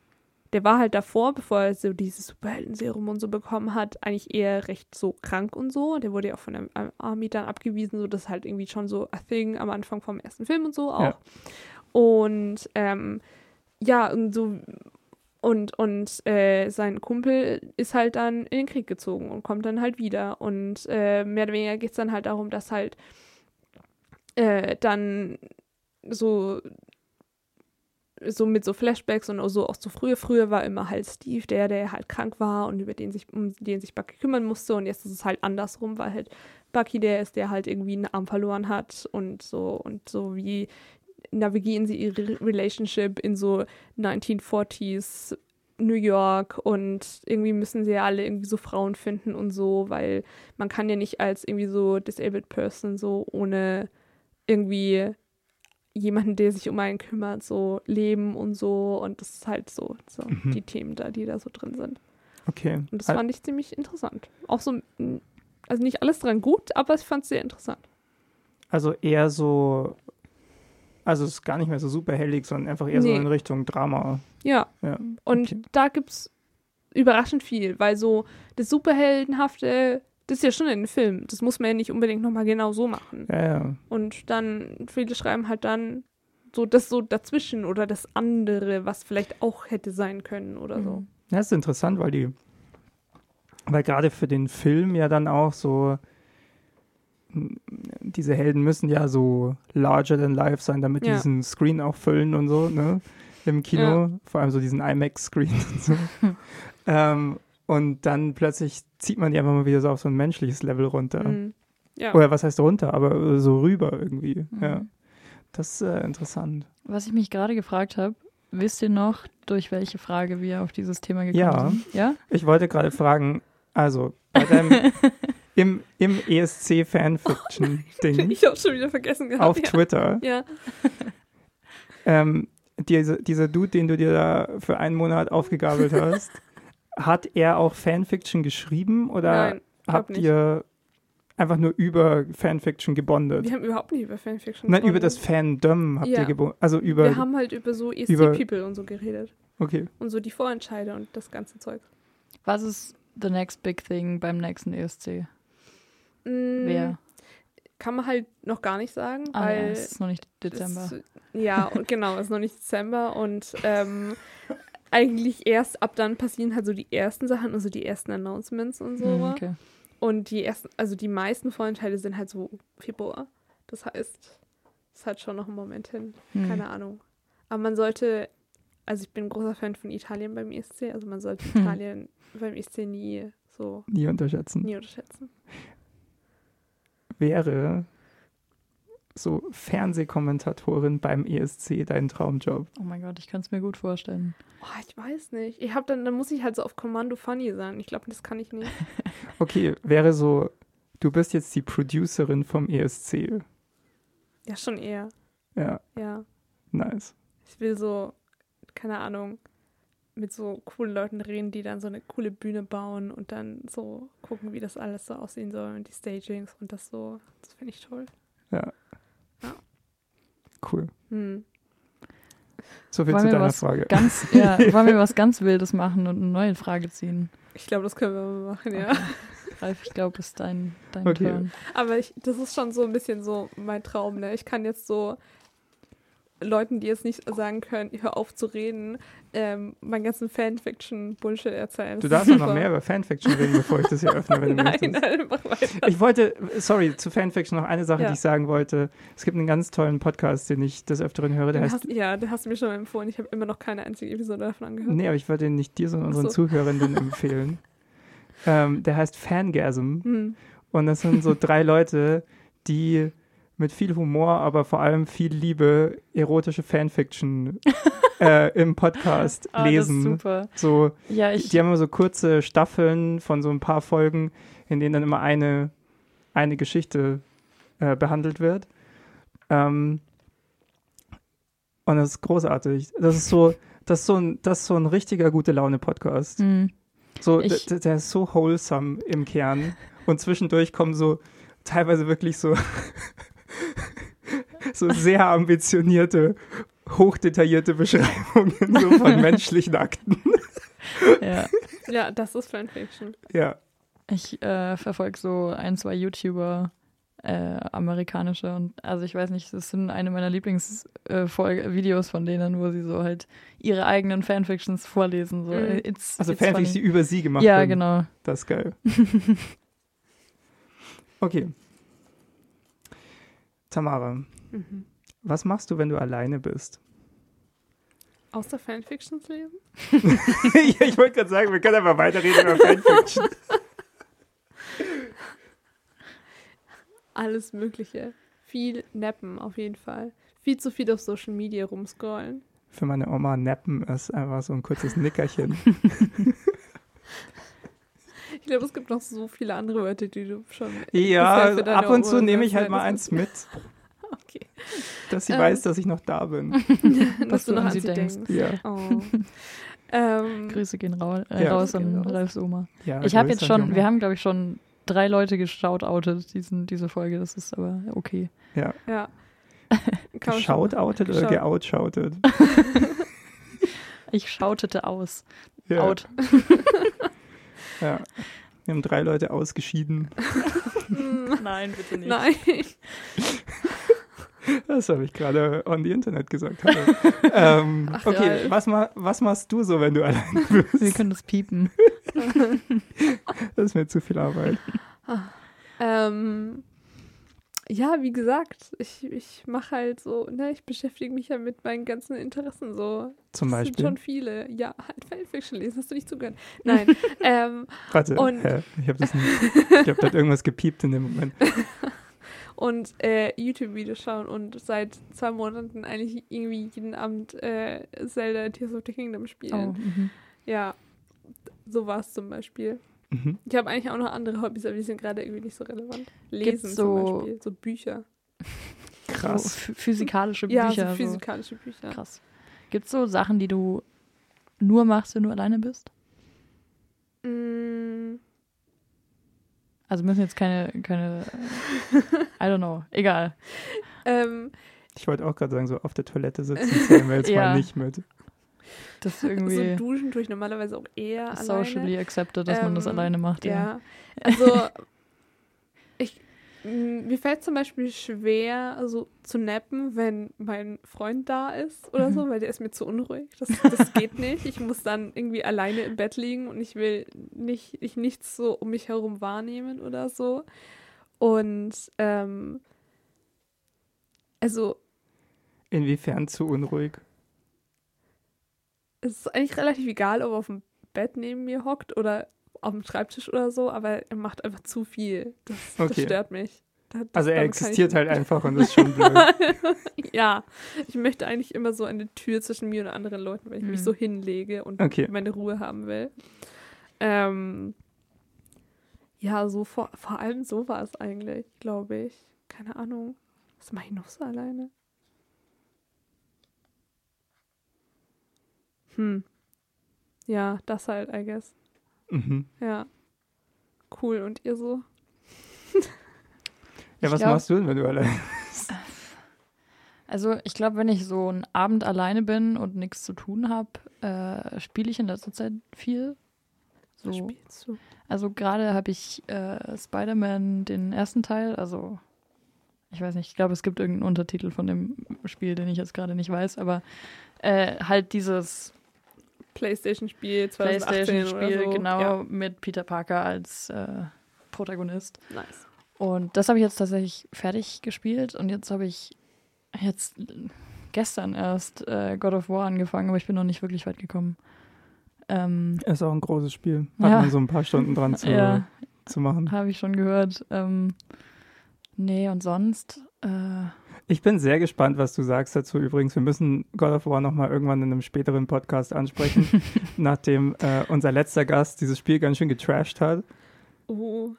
der war halt davor, bevor er so dieses Superhelden-Serum und so bekommen hat, eigentlich eher recht so krank und so. Der wurde ja auch von der Ar- Army dann abgewiesen, so das halt irgendwie schon so a thing am Anfang vom ersten Film und so auch. Ja. Und ähm, ja, und so und, und äh, sein Kumpel ist halt dann in den Krieg gezogen und kommt dann halt wieder. Und äh, mehr oder weniger geht es dann halt darum, dass halt äh, dann so so mit so Flashbacks und so auch so früher, früher war immer halt Steve der, der halt krank war und über den sich, um den sich Bucky kümmern musste und jetzt ist es halt andersrum, weil halt Bucky der ist, der halt irgendwie einen Arm verloren hat und so und so wie navigieren sie ihre Relationship in so 1940s New York und irgendwie müssen sie ja alle irgendwie so Frauen finden und so, weil man kann ja nicht als irgendwie so disabled person so ohne irgendwie jemanden, der sich um einen kümmert, so leben und so und das ist halt so, so Mhm. die Themen da, die da so drin sind. Okay. Und das fand ich ziemlich interessant. Auch so, also nicht alles dran gut, aber ich fand es sehr interessant. Also eher so, also es ist gar nicht mehr so superhellig, sondern einfach eher so Nee. in Richtung Drama. Ja, Ja. Und Okay. da gibt's überraschend viel, weil so das Superheldenhafte, das ist ja schon in den Film. Das muss man ja nicht unbedingt nochmal genau so machen. Ja, ja. Und dann, viele schreiben halt dann so das so dazwischen oder das andere, was vielleicht auch hätte sein können oder so. Mhm. Ja, ist interessant, weil die, weil gerade für den Film ja dann auch so, diese Helden müssen ja so larger than life sein, damit die Ja. diesen Screen auch füllen und so, ne? Im Kino, Ja. vor allem so diesen IMAX-Screen und so. <laughs> ähm, und dann plötzlich zieht man die einfach mal wieder so auf so ein menschliches Level runter. Mhm. Ja. Oder was heißt runter, aber äh, so rüber irgendwie. Mhm. Ja. Das ist äh, interessant. Was ich mich gerade gefragt habe, wisst ihr noch, durch welche Frage wir auf dieses Thema gekommen Ja. sind? Ja. Ich wollte gerade fragen, also bei deinem <laughs> im, im ESC-Fanfiction-Ding Ich habe schon wieder vergessen gehabt. auf ja. Twitter, Ja. <laughs> ähm, diese, dieser Dude, den du dir da für einen Monat aufgegabelt <laughs> hast, hat er auch Fanfiction geschrieben oder Nein, habt nicht. ihr einfach nur über Fanfiction gebondet? Wir haben überhaupt nicht über Fanfiction Nein, über das Fandom habt Ja. ihr gebondet. Also über. Wir haben halt über so über- ESC-People und so geredet. okay. Und so die Vorentscheide und das ganze Zeug. Was ist the next big thing beim nächsten ESC? Mm, Wer? Kann man halt noch gar nicht sagen, Ah, ja, weil es ist noch nicht Dezember. Es, ja, und <laughs> genau, es ist noch nicht Dezember und ähm, eigentlich erst ab dann passieren halt so die ersten Sachen, also die ersten Announcements und so. Hm, okay. Und die ersten, also die meisten Vorentscheide sind halt so Februar. Das heißt, es ist halt schon noch ein Moment hin. Hm. Keine Ahnung. Aber man sollte, also ich bin ein großer Fan von Italien beim ESC, also man sollte Hm. Italien beim ESC nie so Nie unterschätzen. nie unterschätzen. Wäre so Fernsehkommentatorin beim ESC dein Traumjob? Oh mein Gott, ich kann es mir gut vorstellen. Oh, ich weiß nicht. Ich hab dann, dann muss ich halt so auf Kommando funny sein. Ich glaube, das kann ich nicht. <laughs> Okay, wäre so, du bist jetzt die Producerin vom ESC. Ja, schon eher. Ja, Ja. nice. Ich will so, keine Ahnung, mit so coolen Leuten reden, die dann so eine coole Bühne bauen und dann so gucken, wie das alles so aussehen soll und die Stagings und das so. Das finde ich toll. Ja. Ja. Cool. Hm. So viel Wollen zu deiner Frage. ganz, <laughs> ja, wollen wir was ganz Wildes machen und eine neue Frage ziehen? Ich glaube, das können wir machen, ja. Okay. Ralf, ich glaube, es ist dein, dein Okay. Turn. Aber ich, das ist schon so ein bisschen so mein Traum, ne? Ich kann jetzt so Leuten, die jetzt nicht sagen können, hör auf zu reden, ähm, meinen ganzen Fanfiction-Bullshit erzählen. Du darfst noch mehr über Fanfiction reden, bevor ich das hier öffne, wenn du <laughs> Nein, möchtest. nein, mach weiter. Ich wollte, sorry, zu Fanfiction noch eine Sache, Ja. die ich sagen wollte. Es gibt einen ganz tollen Podcast, den ich des Öfteren höre, der Den heißt hast, ja, den hast du mir schon mal empfohlen. Ich habe immer noch keine einzige Episode davon angehört. Nee, aber ich wollte den nicht dir, sondern unseren so. Zuhörenden <laughs> empfehlen. Ähm, der heißt Fangasm. Hm. Und das sind so drei Leute, die mit viel Humor, aber vor allem viel Liebe erotische Fanfiction <laughs> äh, im Podcast Ah, das ist lesen. super. So, Ja, ich, die haben immer so kurze Staffeln von so ein paar Folgen, in denen dann immer eine, eine Geschichte äh, behandelt wird. Ähm, und das ist großartig. Das ist so, das ist so ein, das ist so ein richtiger gute Laune-Podcast. Hm. So, Ich- der ist so wholesome im Kern. Und zwischendurch kommen so teilweise wirklich so, <laughs> <laughs> so sehr ambitionierte, hochdetaillierte Beschreibungen so von <laughs> menschlichen Akten. ja. Ja, das ist Fanfiction. Ja. Ich äh, verfolge so ein, zwei YouTuber, äh, amerikanische und also ich weiß nicht, das sind eine meiner Lieblingsvideos von denen, wo sie so halt ihre eigenen Fanfictions vorlesen. So. Mhm. It's, Also it's Fanfics, die funny. über sie gemacht Ja, werden. genau. Das ist geil. <laughs> Okay. Tamara, Mhm. was machst du, wenn du alleine bist? Außer Fanfictions lesen? <laughs> ja, ich wollte gerade sagen, wir können einfach weiterreden über Fanfiction. <laughs> Alles Mögliche. Viel nappen auf jeden Fall. Viel zu viel auf Social Media rumscrollen. Für meine Oma nappen ist einfach so ein kurzes Nickerchen. <laughs> Ich glaube, es gibt noch so viele andere Wörter, die du schon. Ja, ab und zu nehme ich halt mal eins mit, <laughs> Okay. dass sie Ähm. weiß, dass ich noch da bin. <laughs> Dass Dass <laughs> du noch an sie denkst. denkst. Ja, Oh. ähm, Grüße gehen rau äh, Ja. raus an raus. Ralfs Oma. ja Ich habe jetzt schon, wir haben glaube ich schon drei Leute geschautoutet, diesen, diese Folge, das ist aber okay. ja. ja. Geschautoutet oder geoutshoutet? Ich schautete aus. Ja. Out. Ja. Wir haben drei Leute ausgeschieden. <laughs> Nein, bitte nicht. Nein. <laughs> Das habe ich gerade on the Internet gesagt. <laughs> Ähm, Ach, okay, was, ma was machst du so, wenn du allein Wir bist? können das piepen. Das ist mir zu viel Arbeit. Ähm, ja, wie gesagt, ich, ich mache halt so, ne, ich beschäftige mich ja mit meinen ganzen Interessen so. Zum Das sind Beispiel. schon viele. Ja, halt Fanfiction lesen, hast du nicht zugehört. Nein. <laughs> ähm, Warte, Und- hä? ich habe das nicht. Ich habe da irgendwas gepiept in dem Moment. <laughs> und äh, YouTube-Videos schauen und seit zwei Monaten eigentlich irgendwie jeden Abend äh, Zelda Tears of the Kingdom Oh, spielen. mhm. Ja, so war es zum Beispiel. Mhm. Ich habe eigentlich auch noch andere Hobbys, aber die sind gerade irgendwie nicht so relevant. Lesen Gibt's zum so- Beispiel, so Bücher. <laughs> So Krass. ph- physikalische <laughs> Ja, Bücher. so so. physikalische Bücher. Krass. Gibt es so Sachen, die du nur machst, wenn du alleine bist? Mm, Also müssen jetzt keine, keine, <laughs> I don't know, egal. ähm, Ich wollte auch gerade sagen, so auf der Toilette sitzen zählen wir jetzt Ja. mal nicht mit. Das ist <laughs> so irgendwie duschen tue ich normalerweise auch eher socially alleine. accepted, dass man das Ähm, alleine macht. Ja. Ja, also ich, mir fällt zum Beispiel schwer, also zu nappen, wenn mein Freund da ist oder so, Mhm. weil der ist mir zu unruhig. Das, <laughs> das geht nicht. Ich muss dann irgendwie alleine im Bett liegen und ich will nicht, ich nichts so um mich herum wahrnehmen oder so. Und ähm, also Inwiefern zu unruhig? Es ist eigentlich relativ egal, ob er auf dem Bett neben mir hockt oder auf dem Schreibtisch oder so, aber er macht einfach zu viel. Das, das Okay. stört mich. Da- das- Also er existiert halt einfach und das ist schon blöd. <laughs> ja, ich möchte eigentlich immer so eine Tür zwischen mir und anderen Leuten, wenn ich mich Hm. so hinlege und Okay. meine Ruhe haben will. Ähm, ja, so vor, vor allem so war es eigentlich, glaube ich. Keine Ahnung. Was mache ich noch so alleine? Hm. Ja, das halt, I guess. Mhm. Ja. Cool. Und ihr so? <laughs> Ja, Ich was glaub- machst du denn, wenn du allein <laughs> Also ich glaube, wenn ich so einen Abend alleine bin und nichts zu tun habe, äh, spiele ich in letzter Zeit viel. So. Was spielst du? Also gerade habe ich äh, Spider-Man den ersten Teil, also ich weiß nicht, ich glaube, es gibt irgendeinen Untertitel von dem Spiel, den ich jetzt gerade nicht weiß, aber äh, halt dieses Playstation-Spiel 2018 Playstation-Spiel, oder so. genau, Ja, mit Peter Parker als äh, Protagonist. nice. Und das habe ich jetzt tatsächlich fertig gespielt und jetzt habe ich jetzt gestern erst äh, God of War angefangen, aber ich bin noch nicht wirklich weit gekommen. Ähm, Ist auch ein großes Spiel. Hat Ja. man so ein paar Stunden dran zu, <laughs> ja, zu machen. habe ich schon gehört. Ähm, nee, und sonst, äh, Ich bin sehr gespannt, was du sagst dazu. Übrigens, wir müssen God of War nochmal irgendwann in einem späteren Podcast ansprechen, <laughs> nachdem äh, unser letzter Gast dieses Spiel ganz schön getrashed hat. Oh,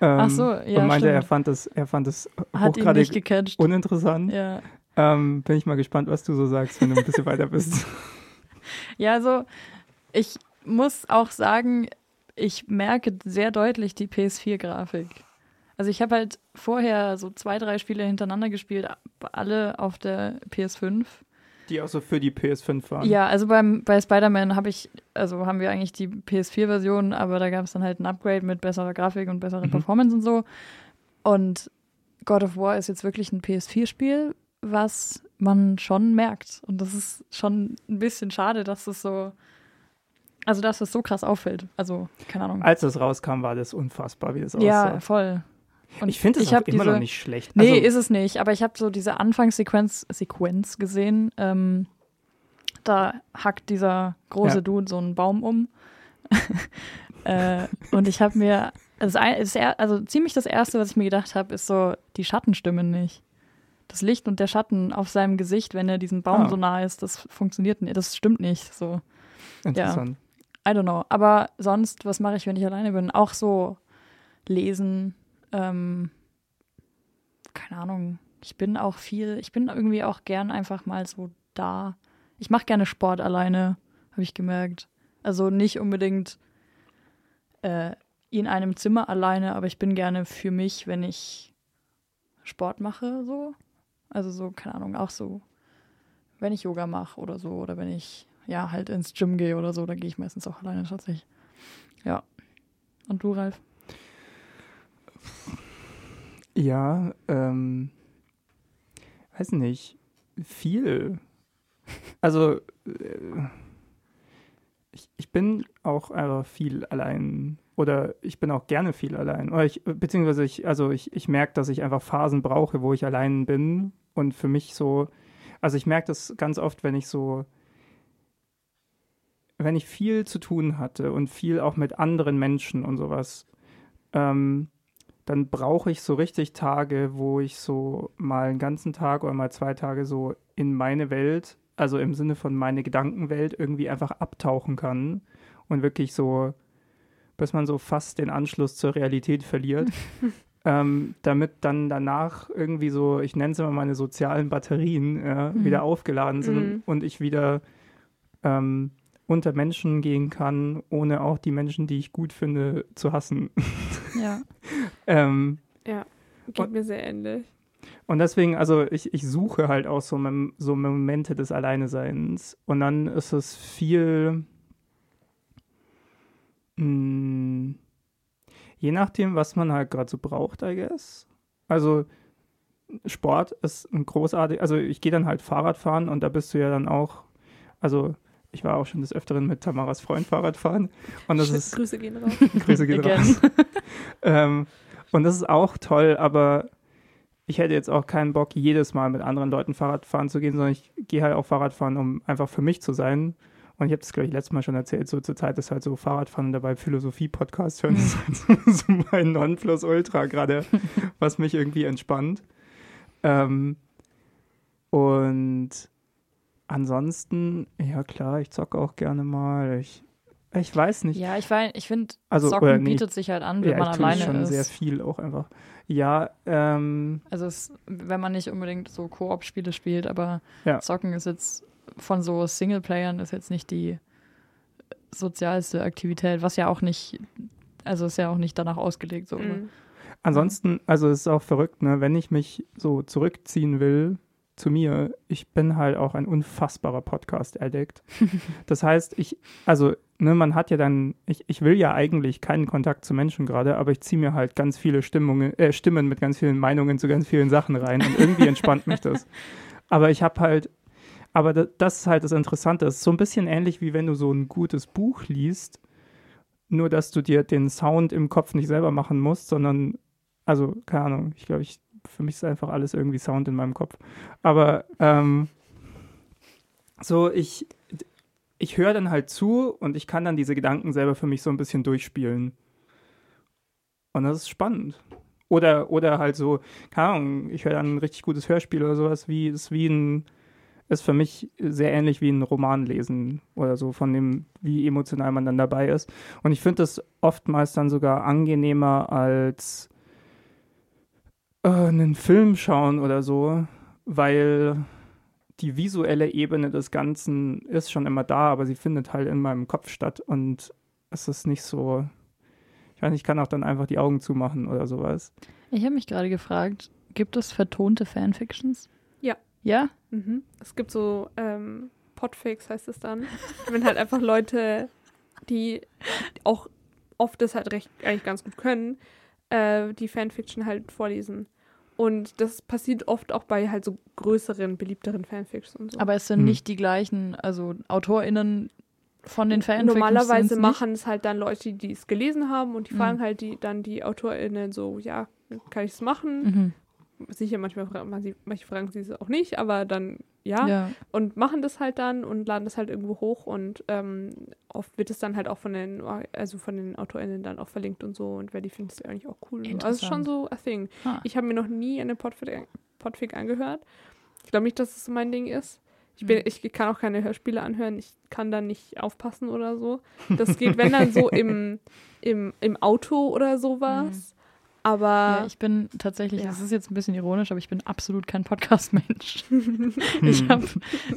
Ähm, Ach so, ja, Und meinte, er stimmt. fand es, er fand es hochgradig uninteressant. Ja. Ähm, bin ich mal gespannt, was du so sagst, wenn du ein bisschen weiter bist. <laughs> <laughs> ja, also ich muss auch sagen, ich merke sehr deutlich die PS4-Grafik. Also ich habe halt vorher so zwei, drei Spiele hintereinander gespielt, alle auf der PS5. Die auch so für die PS5 waren. Ja, also beim, bei Spider-Man habe ich, also haben wir eigentlich die PS4-Version, aber da gab es dann halt ein Upgrade mit besserer Grafik und besserer Mhm. Performance und so. Und God of War ist jetzt wirklich ein PS4-Spiel, was man schon merkt. Und das ist schon ein bisschen schade, dass es so, also dass es so krass auffällt. Also, keine Ahnung. Als es rauskam, war das unfassbar, wie das ja, aussah. voll. Und ich finde es immer diese, noch nicht schlecht. Nee, also, ist es nicht. Aber ich habe so diese Anfangssequenz Sequenz gesehen. Ähm, da hackt dieser große Ja. Dude so einen Baum um. <laughs> äh, und ich habe mir, er- also ziemlich das Erste, was ich mir gedacht habe, ist so, die Schatten stimmen nicht. Das Licht und der Schatten auf seinem Gesicht, wenn er diesem Baum Ah. so nah ist, das funktioniert nicht. Das stimmt nicht. So. interessant. I don't know. Aber sonst, was mache ich, wenn ich alleine bin? Auch so lesen. Ähm, keine Ahnung. Ich bin auch viel, ich bin irgendwie auch gern einfach mal so da. Ich mache gerne Sport alleine, habe ich gemerkt. Also nicht unbedingt äh, in einem Zimmer alleine, aber ich bin gerne für mich, wenn ich Sport mache, so. Also so, keine Ahnung, auch so, wenn ich Yoga mache oder so, oder wenn ich ja halt ins Gym gehe oder so, da gehe ich meistens auch alleine tatsächlich. Ja. Und du, Ralf? Ja, ähm, weiß nicht, viel. Also, äh, ich, ich bin auch einfach viel allein oder ich bin auch gerne viel allein. Oder ich, beziehungsweise ich, also ich, ich merke, dass ich einfach Phasen brauche, wo ich allein bin und für mich so, also ich merke das ganz oft, wenn ich so, wenn ich viel zu tun hatte und viel auch mit anderen Menschen und sowas, ähm, dann brauche ich so richtig Tage, wo ich so mal einen ganzen Tag oder mal zwei Tage so in meine Welt, also im Sinne von meine Gedankenwelt, irgendwie einfach abtauchen kann und wirklich so, bis man so fast den Anschluss zur Realität verliert. <laughs> ähm, damit dann danach irgendwie so, ich nenne es immer meine sozialen Batterien, ja, Mhm. wieder aufgeladen sind Mhm. und ich wieder ähm, unter Menschen gehen kann, ohne auch die Menschen, die ich gut finde, zu hassen. <laughs> Ja. <laughs> ähm, geht Und- mir sehr ähnlich. und deswegen, also ich, ich suche halt auch so, so Momente des Alleineseins. Und dann ist es viel, mh, je nachdem, was man halt gerade so braucht, I guess. Also Sport ist ein großartig, also ich gehe dann halt Fahrrad fahren und da bist du ja dann auch, also ich war auch schon des Öfteren mit Tamaras Freund Fahrrad fahren und das ist, Grüße gehen raus. <laughs> Grüße gehen raus. <laughs> ähm, und das ist auch toll, aber ich hätte jetzt auch keinen Bock, jedes Mal mit anderen Leuten Fahrrad fahren zu gehen, sondern ich gehe halt auch Fahrrad fahren, um einfach für mich zu sein. Und ich habe das, glaube ich, letztes Mal schon erzählt, so zur Zeit ist halt so Fahrradfahren und dabei Philosophie-Podcast hören, <laughs> das ist halt so, so mein Nonplusultra gerade, was mich irgendwie entspannt. Ähm, und ansonsten, ja klar, ich zocke auch gerne mal. Ich, ich weiß nicht. Ja, ich, weiß- ich finde, Also, Zocken nee, bietet sich halt an, wenn ja, man ich tue alleine schon ist. sehr viel auch einfach. Ja, ähm, Also es, wenn man nicht unbedingt so Koop-Spiele spielt, aber Ja. Zocken ist jetzt von so Singleplayern ist jetzt nicht die sozialste Aktivität, was ja auch nicht, also ist ja auch nicht danach ausgelegt so. Mhm. ansonsten, also es ist auch verrückt, ne, wenn ich mich so zurückziehen will, zu mir, ich bin halt auch ein unfassbarer Podcast-Addict. <laughs> das heißt, ich, also, ne, man hat ja dann, ich, ich will ja eigentlich keinen Kontakt zu Menschen gerade, aber ich ziehe mir halt ganz viele Stimmungen, äh, Stimmen mit ganz vielen Meinungen zu ganz vielen Sachen rein und irgendwie entspannt mich das. Aber ich habe halt, aber das ist halt das Interessante. Es ist so ein bisschen ähnlich wie wenn du so ein gutes Buch liest, nur dass du dir den Sound im Kopf nicht selber machen musst, sondern, also, keine Ahnung, ich glaube, ich für mich ist einfach alles irgendwie Sound in meinem Kopf. Aber ähm, so, ich, ich höre dann halt zu und ich kann dann diese Gedanken selber für mich so ein bisschen durchspielen. Und das ist spannend. Oder, oder halt so, keine Ahnung, ich höre dann ein richtig gutes Hörspiel oder sowas, wie ist wie ein, ist für mich sehr ähnlich wie ein Roman lesen oder so, von dem, wie emotional man dann dabei ist. Und ich finde das oftmals dann sogar angenehmer als äh, einen Film schauen oder so, weil die visuelle Ebene des Ganzen ist schon immer da, aber sie findet halt in meinem Kopf statt und es ist nicht so. Ich weiß nicht, ich kann auch dann einfach die Augen zumachen oder sowas. Ich habe mich gerade gefragt, gibt es vertonte Fanfictions? Ja. Ja? Mhm. Es gibt so ähm, Podfakes, heißt es dann. Wenn halt einfach Leute, die auch oft das halt recht eigentlich ganz gut können, äh, die Fanfiction halt vorlesen. Und das passiert oft auch bei halt so größeren, beliebteren Fanfics und so. Aber es sind hm. nicht die gleichen, also AutorInnen von den Fanfics. Normalerweise machen es halt dann Leute, die es gelesen haben und die hm. fragen halt die, dann die AutorInnen so, ja, kann ich es machen? Mhm sicher, manchmal manche fragen sie es auch nicht, aber dann ja, ja, und machen das halt dann und laden das halt irgendwo hoch und ähm, oft wird es dann halt auch von den, also von den AutorInnen dann auch verlinkt und so und wer die findet, ist eigentlich auch cool. Also es ist schon so a thing. Ah. Ich habe mir noch nie eine Podfic, Podfic angehört. Ich glaube nicht, dass es mein Ding ist. Ich, bin, hm. ich kann auch keine Hörspiele anhören, ich kann da nicht aufpassen oder so. Das geht, wenn dann so <laughs> im, im, im Auto oder sowas. Aber ja, ich bin tatsächlich, ja. das ist jetzt ein bisschen ironisch, aber ich bin absolut kein Podcast-Mensch. <laughs> <laughs> ich habe,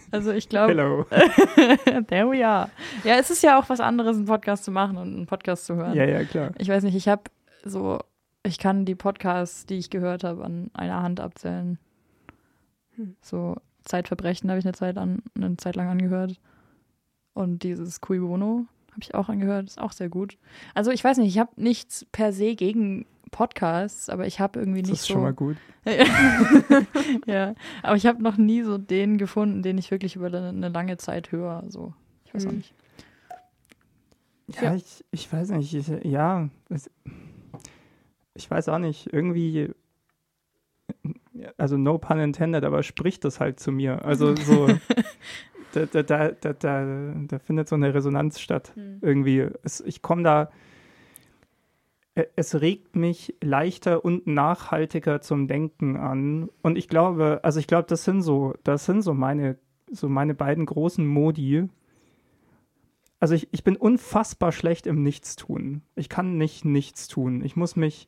also ich glaube. Hello. <laughs> there we are. Ja, es ist ja auch was anderes, einen Podcast zu machen und einen Podcast zu hören. Ja, ja, klar. Ich weiß nicht, ich habe so, ich kann die Podcasts, die ich gehört habe, an einer Hand abzählen. Hm. So Zeitverbrechen habe ich eine Zeit, an, eine Zeit lang angehört. Und dieses Cui Bono habe ich auch angehört, ist auch sehr gut. Also ich weiß nicht, ich habe nichts per se gegen Podcasts, aber ich habe irgendwie nicht das ist so. schon mal gut. <laughs> ja, aber ich habe noch nie so den gefunden, den ich wirklich über eine lange Zeit höre. So, ich weiß mhm. auch nicht. Ja, ja, Ich, ich weiß nicht. Ich, ja, es, ich weiß auch nicht. Irgendwie, also no pun intended, aber spricht das halt zu mir. Also so. <laughs> da, da, da, da, da, da findet so eine Resonanz statt. Mhm. Irgendwie. Es, ich komme da es regt mich leichter und nachhaltiger zum Denken an. Und ich glaube, also ich glaube, das sind so, das sind so meine, so meine beiden großen Modi. Also ich, ich bin unfassbar schlecht im Nichtstun. Ich kann nicht nichts tun. Ich muss mich,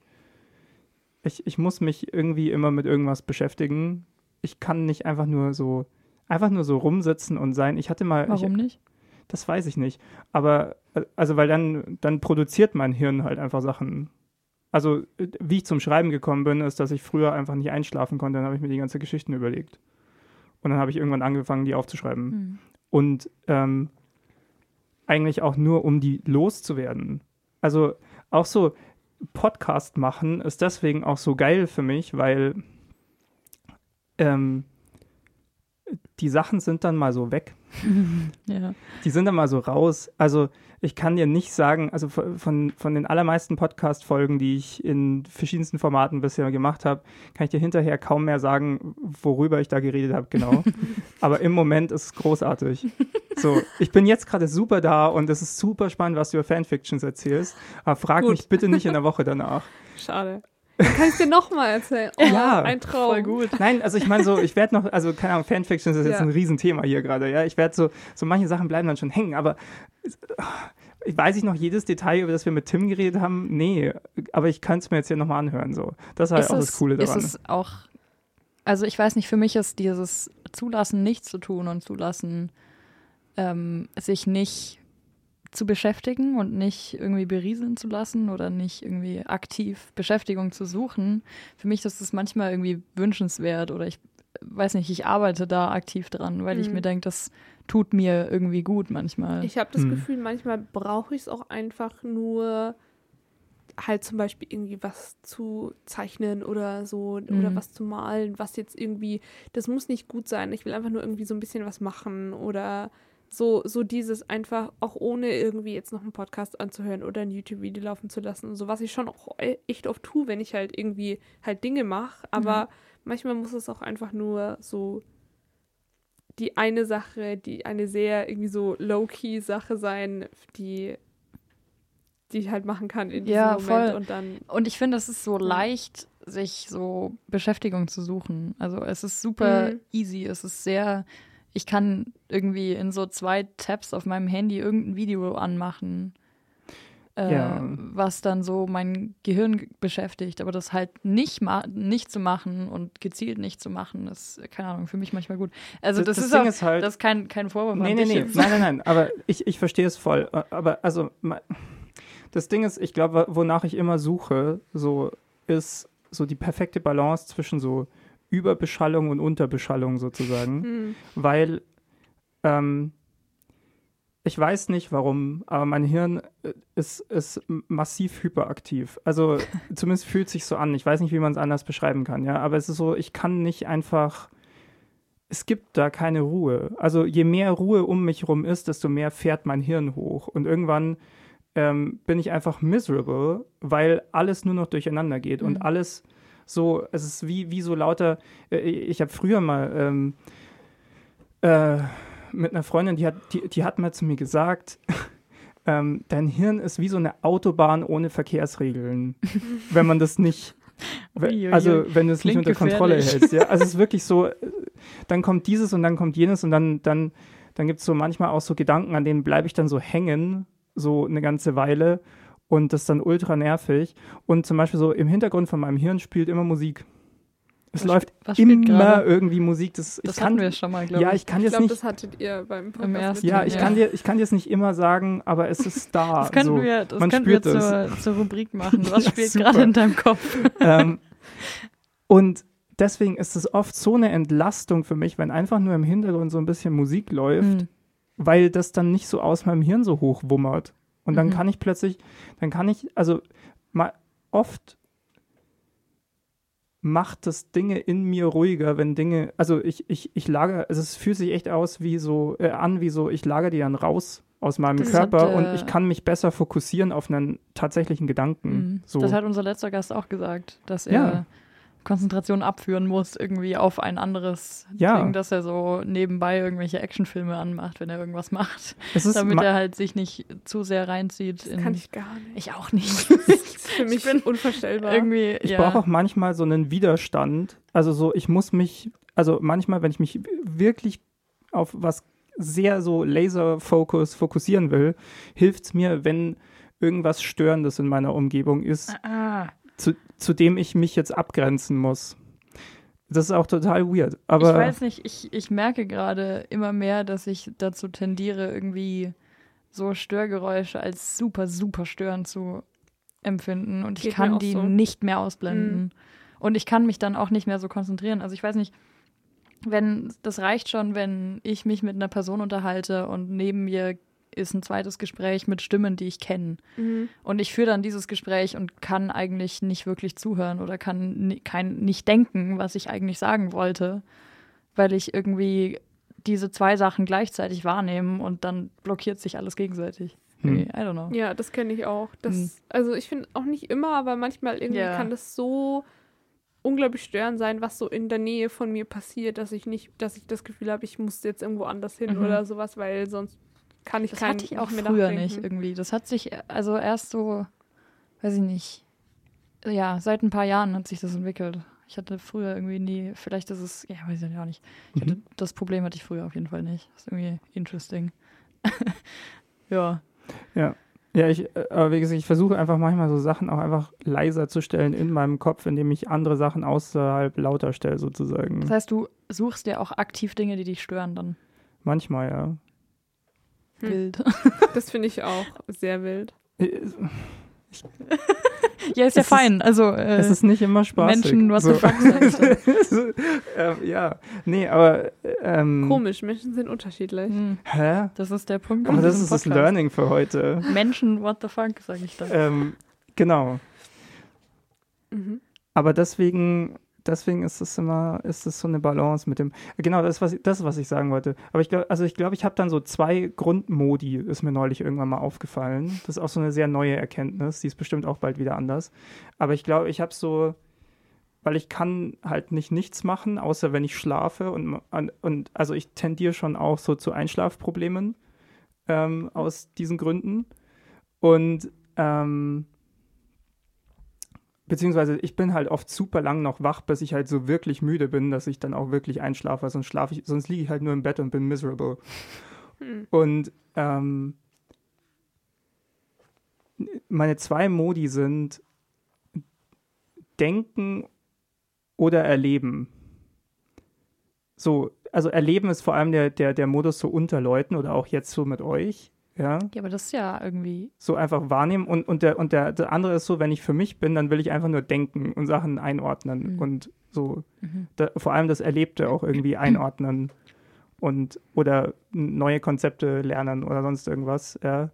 ich, ich muss mich irgendwie immer mit irgendwas beschäftigen. Ich kann nicht einfach nur so, einfach nur so rumsitzen und sein. Ich hatte mal. Warum ich, nicht? Das weiß ich nicht. Aber, äh, also, weil dann, dann produziert mein Hirn halt einfach Sachen. Also, wie ich zum Schreiben gekommen bin, ist, dass ich früher einfach nicht einschlafen konnte. Dann habe ich mir die ganze Geschichten überlegt. Und dann habe ich irgendwann angefangen, die aufzuschreiben. Mhm. Und ähm, eigentlich auch nur, um die loszuwerden. Also, auch so Podcast machen ist deswegen auch so geil für mich, weil ähm, die Sachen sind dann mal so weg. <laughs> ja. Die sind dann mal so raus. Also ich kann dir nicht sagen, also von, von den allermeisten Podcast-Folgen, die ich in verschiedensten Formaten bisher gemacht habe, kann ich dir hinterher kaum mehr sagen, worüber ich da geredet habe, genau. <laughs> Aber im Moment ist es großartig. So, ich bin jetzt gerade super da und es ist super spannend, was du über Fanfictions erzählst. Aber frag Gut. mich bitte nicht in der Woche danach. Schade. Dann kann ich dir nochmal erzählen. Oh, ja, ein Traum. Voll gut. Nein, also ich meine so, ich werde noch, also keine Ahnung, Fanfiction ist jetzt ja. ein Riesenthema hier gerade, ja. Ich werde so, so manche Sachen bleiben dann schon hängen, aber ich weiß ich noch jedes Detail, über das wir mit Tim geredet haben? Nee, aber ich kann es mir jetzt hier nochmal anhören, so. Das ist halt ist auch es, das Coole daran. Ist es auch, also ich weiß nicht, für mich ist dieses Zulassen, nichts zu tun und zulassen, ähm, sich nicht zu beschäftigen und nicht irgendwie berieseln zu lassen oder nicht irgendwie aktiv Beschäftigung zu suchen. Für mich ist das manchmal irgendwie wünschenswert oder ich weiß nicht, ich arbeite da aktiv dran, weil ich Mhm. mir denke, das tut mir irgendwie gut manchmal. Ich habe das Hm. Gefühl, manchmal brauche ich es auch einfach nur halt zum Beispiel irgendwie was zu zeichnen oder so oder Mhm. was zu malen, was jetzt irgendwie, das muss nicht gut sein. Ich will einfach nur irgendwie so ein bisschen was machen oder so, so dieses einfach auch ohne irgendwie jetzt noch einen Podcast anzuhören oder ein YouTube-Video laufen zu lassen und so, was ich schon auch e- echt oft tue, wenn ich halt irgendwie halt Dinge mache, aber manchmal muss es auch einfach nur so die eine Sache, die eine sehr irgendwie so low-key Sache sein, die die ich halt machen kann in diesem Ja, Moment voll. und dann Und ich finde, es ist so Ja. leicht, sich so Beschäftigung zu suchen. Also es ist super Mhm. easy. Es ist sehr, ich kann irgendwie in so zwei Tabs auf meinem Handy irgendein Video anmachen, äh, Ja. was dann so mein Gehirn beschäftigt. Aber das halt nicht, ma nicht zu machen und gezielt nicht zu machen, ist, keine Ahnung, für mich manchmal gut. Also das, ist Ding auch, ist halt, das ist kein, kein Vorwurf Nee, nee, nee. Nein, nein, nein. Aber ich, ich verstehe es voll. Aber also, das Ding ist, ich glaube, wonach ich immer suche, so ist so die perfekte Balance zwischen so Überbeschallung und Unterbeschallung sozusagen. hm, Weil ähm, ich weiß nicht warum, aber mein Hirn äh, ist, ist massiv hyperaktiv. Also <laughs> zumindest fühlt sich so an. Ich weiß nicht, wie man es anders beschreiben kann, ja. Aber es ist so, ich kann nicht einfach. Es gibt da keine Ruhe. Also je mehr Ruhe um mich rum ist, desto mehr fährt mein Hirn hoch. Und irgendwann ähm, bin ich einfach miserable, weil alles nur noch durcheinander geht und Mhm. alles so, es ist wie, wie so lauter, äh, ich habe früher mal ähm, äh, mit einer Freundin, die hat, die, die hat mal zu mir gesagt, <laughs> ähm, dein Hirn ist wie so eine Autobahn ohne Verkehrsregeln, <laughs> wenn man das nicht, also wenn du es nicht unter Kontrolle gefährlich. hältst. Ja? Also es ist <laughs> wirklich so, äh, dann kommt dieses und dann kommt jenes und dann, dann, dann gibt es so manchmal auch so Gedanken, an denen bleibe ich dann so hängen, so eine ganze Weile und das ist dann ultra nervig. Und zum Beispiel so im Hintergrund von meinem Hirn spielt immer Musik. Es Was läuft immer gerade? irgendwie Musik. Das, Das ich kann, hatten wir schon mal, glaube ja, ich. ich kann ich jetzt glaube, nicht das hattet ihr beim Im ersten, ja, ich Ja. kann dir, ich kann dir es nicht immer sagen, aber es ist da. <laughs> Das könnten so. wir, das man könnten wir spürt zur, zur Rubrik machen. <laughs> Was Ja, spielt gerade in deinem Kopf? <laughs> ähm, und deswegen ist es oft so eine Entlastung für mich, wenn einfach nur im Hintergrund so ein bisschen Musik läuft, Hm. weil das dann nicht so aus meinem Hirn so hochwummert. Und dann Mhm. kann ich plötzlich, dann kann ich, also mal oft macht das Dinge in mir ruhiger, wenn Dinge, also ich, ich, ich lager, also es fühlt sich echt aus wie so, äh, an wie so, ich lager die dann raus aus meinem Das Körper hat, äh, und ich kann mich besser fokussieren auf einen tatsächlichen Gedanken. Mhm. So. Das hat unser letzter Gast auch gesagt, dass er Ja. Konzentration abführen muss, irgendwie auf ein anderes Ja. Ding, dass er so nebenbei irgendwelche Actionfilme anmacht, wenn er irgendwas <laughs> macht, damit ma- er halt sich nicht zu sehr reinzieht. Das in, kann ich gar nicht. ich auch nicht. <laughs> Für mich bin unvorstellbar. irgendwie, Ich ja. brauche auch manchmal so einen Widerstand. Also so, ich muss mich, also manchmal, wenn ich mich wirklich auf was sehr so Laser-Focus fokussieren will, hilft es mir, wenn irgendwas Störendes in meiner Umgebung ist, Ah, zu, zu dem ich mich jetzt abgrenzen muss. Das ist auch total weird. Aber ich weiß nicht, ich, ich merke gerade immer mehr, dass ich dazu tendiere, irgendwie so Störgeräusche als super, super störend zu empfinden. Und ich Geht kann die so. nicht mehr ausblenden. Mhm. Und ich kann mich dann auch nicht mehr so konzentrieren. Also ich weiß nicht, wenn, das reicht schon, wenn ich mich mit einer Person unterhalte und neben mir ist ein zweites Gespräch mit Stimmen, die ich kenne. Mhm. Und ich führe dann dieses Gespräch und kann eigentlich nicht wirklich zuhören oder kann kein, nicht denken, was ich eigentlich sagen wollte, weil ich irgendwie diese zwei Sachen gleichzeitig wahrnehme und dann blockiert sich alles gegenseitig. Hm. I don't know. Ja, das kenne ich auch. Das, Mhm. Also ich finde auch nicht immer, aber manchmal irgendwie Ja. kann das so unglaublich störend sein, was so in der Nähe von mir passiert, dass ich nicht, dass ich das Gefühl habe, ich muss jetzt irgendwo anders hin Mhm. oder sowas, weil sonst kann ich Das kein, hatte ich auch früher nachdenken. nicht irgendwie. Das hat sich also erst so, weiß ich nicht, ja, seit ein paar Jahren hat sich das entwickelt. Ich hatte früher irgendwie nie, vielleicht ist es, ja, weiß ich auch nicht. Ich hatte, Mhm. das Problem hatte ich früher auf jeden Fall nicht. Das ist irgendwie interesting. <laughs> ja. Ja, ich, äh, aber wie gesagt, ich versuche einfach manchmal so Sachen auch einfach leiser zu stellen in meinem Kopf, indem ich andere Sachen außerhalb lauter stelle, sozusagen. Das heißt, du suchst dir auch aktiv Dinge, die dich stören, dann Manchmal, ja. Hm. wild. <laughs> Das finde ich auch sehr wild. Ja, ist ja Es ist- fein. Also äh, es ist nicht immer spaßig. Menschen, what so. the fuck, sag ich da. so, ähm, ja, nee, aber ähm, Komisch, Menschen sind unterschiedlich. Hm, Hä? Das ist der Punkt. Aber das ist das Podcast. Learning für heute. Menschen, what the fuck, sage ich da. Ähm, genau. Mhm. Aber deswegen, deswegen ist es immer, ist es so eine Balance mit dem. Genau, das, was, das, was ich sagen wollte. Aber ich glaube, also ich glaube, ich habe dann so zwei Grundmodi, ist mir neulich irgendwann mal aufgefallen. Das ist auch so eine sehr neue Erkenntnis. Die ist bestimmt auch bald wieder anders. Aber ich glaube, ich habe so, weil ich kann halt nicht nichts machen, außer wenn ich schlafe und, und also ich tendiere schon auch so zu Einschlafproblemen ähm, aus diesen Gründen. Und ähm, beziehungsweise ich bin halt oft super lang noch wach, bis ich halt so wirklich müde bin, dass ich dann auch wirklich einschlafe, sonst schlafe ich, sonst liege ich halt nur im Bett und bin miserable. Hm. Und ähm, meine zwei Modi sind Denken oder Erleben. So, also Erleben ist vor allem der, der, der Modus so unter Leuten oder auch jetzt so mit euch. Ja, Ja, aber das ist ja irgendwie. so einfach wahrnehmen. Und, und, der, und der, der andere ist so, wenn ich für mich bin, dann will ich einfach nur denken und Sachen einordnen Mhm. und so, Mhm. da, vor allem das Erlebte auch irgendwie <clears throat> einordnen und oder neue Konzepte lernen oder sonst irgendwas. Ja.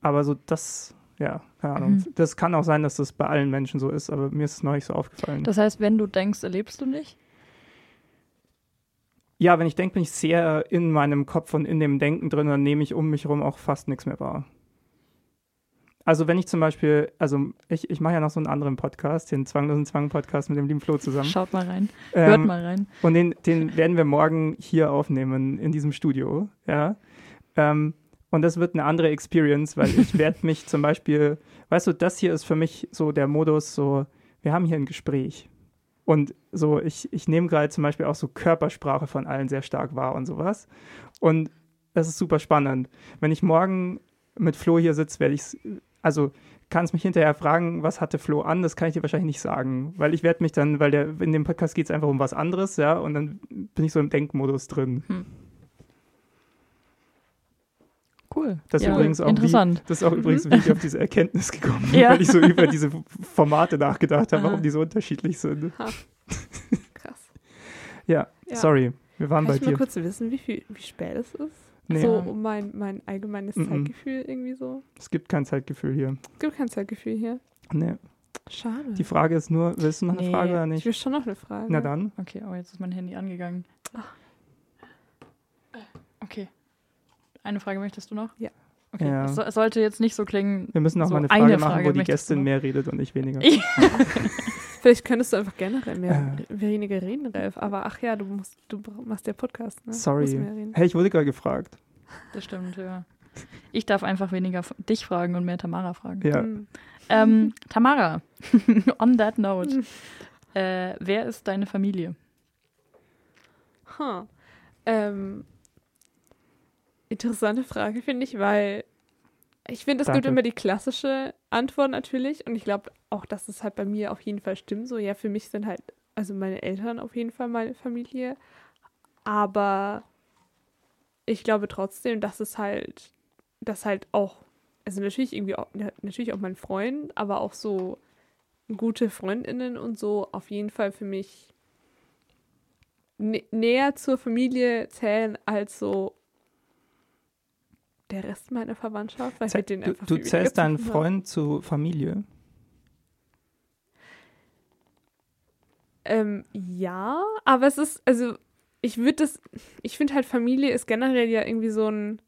Aber so das, ja, keine Ahnung. Mhm. Das kann auch sein, dass das bei allen Menschen so ist, aber mir ist es neulich so aufgefallen. Das heißt, wenn du denkst, erlebst du nicht? Ja, wenn ich denke, bin ich sehr in meinem Kopf und in dem Denken drin, dann nehme ich um mich herum auch fast nichts mehr wahr. Also wenn ich zum Beispiel, also ich, ich mache ja noch so einen anderen Podcast, den Zwanglosen Zwang-Podcast mit dem lieben Flo zusammen. Schaut mal rein. Hört Ähm, mal rein. Und den, den werden wir morgen hier aufnehmen, in diesem Studio. Ja. Ähm, und das wird eine andere Experience, weil ich <laughs> werde mich zum Beispiel, weißt du, das hier ist für mich so der Modus, so, wir haben hier ein Gespräch. Und so, ich, ich nehme gerade zum Beispiel auch so Körpersprache von allen sehr stark wahr und sowas. Und das ist super spannend. Wenn ich morgen mit Flo hier sitze, werde ich also kannst mich hinterher fragen, was hatte Flo an? Das kann ich dir wahrscheinlich nicht sagen, weil ich werde mich dann, weil der in dem Podcast geht es einfach um was anderes, ja, und dann bin ich so im Denkmodus drin. Cool. Das ist ja, übrigens auch interessant. Wie, das ist auch übrigens, wie ich auf diese Erkenntnis gekommen bin, Ja. weil ich so über diese Formate nachgedacht habe, Aha. warum die so unterschiedlich sind. <laughs> Krass. Ja, Ja. sorry, wir waren Kann bei ich mal dir. kurz wissen, wie, viel, wie spät es ist? Nee, So um mein, mein allgemeines Mhm. Zeitgefühl irgendwie so. es gibt kein Zeitgefühl hier. Es gibt kein Zeitgefühl hier. Nee. Schade. Die Frage ist nur, willst du noch eine Nee, Frage oder ich nicht? will schon noch eine Frage. Na dann. Okay, oh, jetzt ist mein Handy angegangen. Ah. Okay. Eine Frage möchtest du noch? Ja. Okay, Ja. es, so- sollte jetzt nicht so klingen. Wir müssen auch So, mal eine eine Frage machen, Frage wo die Gästin mehr redet und ich weniger. Ich- <laughs> Vielleicht könntest du einfach generell mehr, Äh. weniger reden, Ralf. Aber ach ja, du musst, du machst ja Podcast, ne? Sorry. Hey, ich wurde gerade gefragt. Das stimmt, ja. Ich darf einfach weniger dich fragen und mehr Tamara fragen. Ja. Hm. Ähm, <laughs> Tamara, <laughs> on that Hm. note, äh, wer ist deine Familie? Huh. Ähm, interessante Frage, finde ich, weil ich finde, es gibt immer die klassische Antwort natürlich. Und ich glaube auch, dass es halt bei mir auf jeden Fall stimmt. So, ja, für mich sind halt, also meine Eltern auf jeden Fall meine Familie. Aber ich glaube trotzdem, dass es halt, dass halt auch, also natürlich irgendwie auch, na- natürlich auch mein Freund, aber auch so gute Freundinnen und so auf jeden Fall für mich nä- näher zur Familie zählen als so der Rest meiner Verwandtschaft, weil ich mit denen Du, einfach du zählst deinen. Freund zu Familie? Ähm, ja, aber es ist, also ich würde das, ich finde halt Familie ist generell ja irgendwie so ein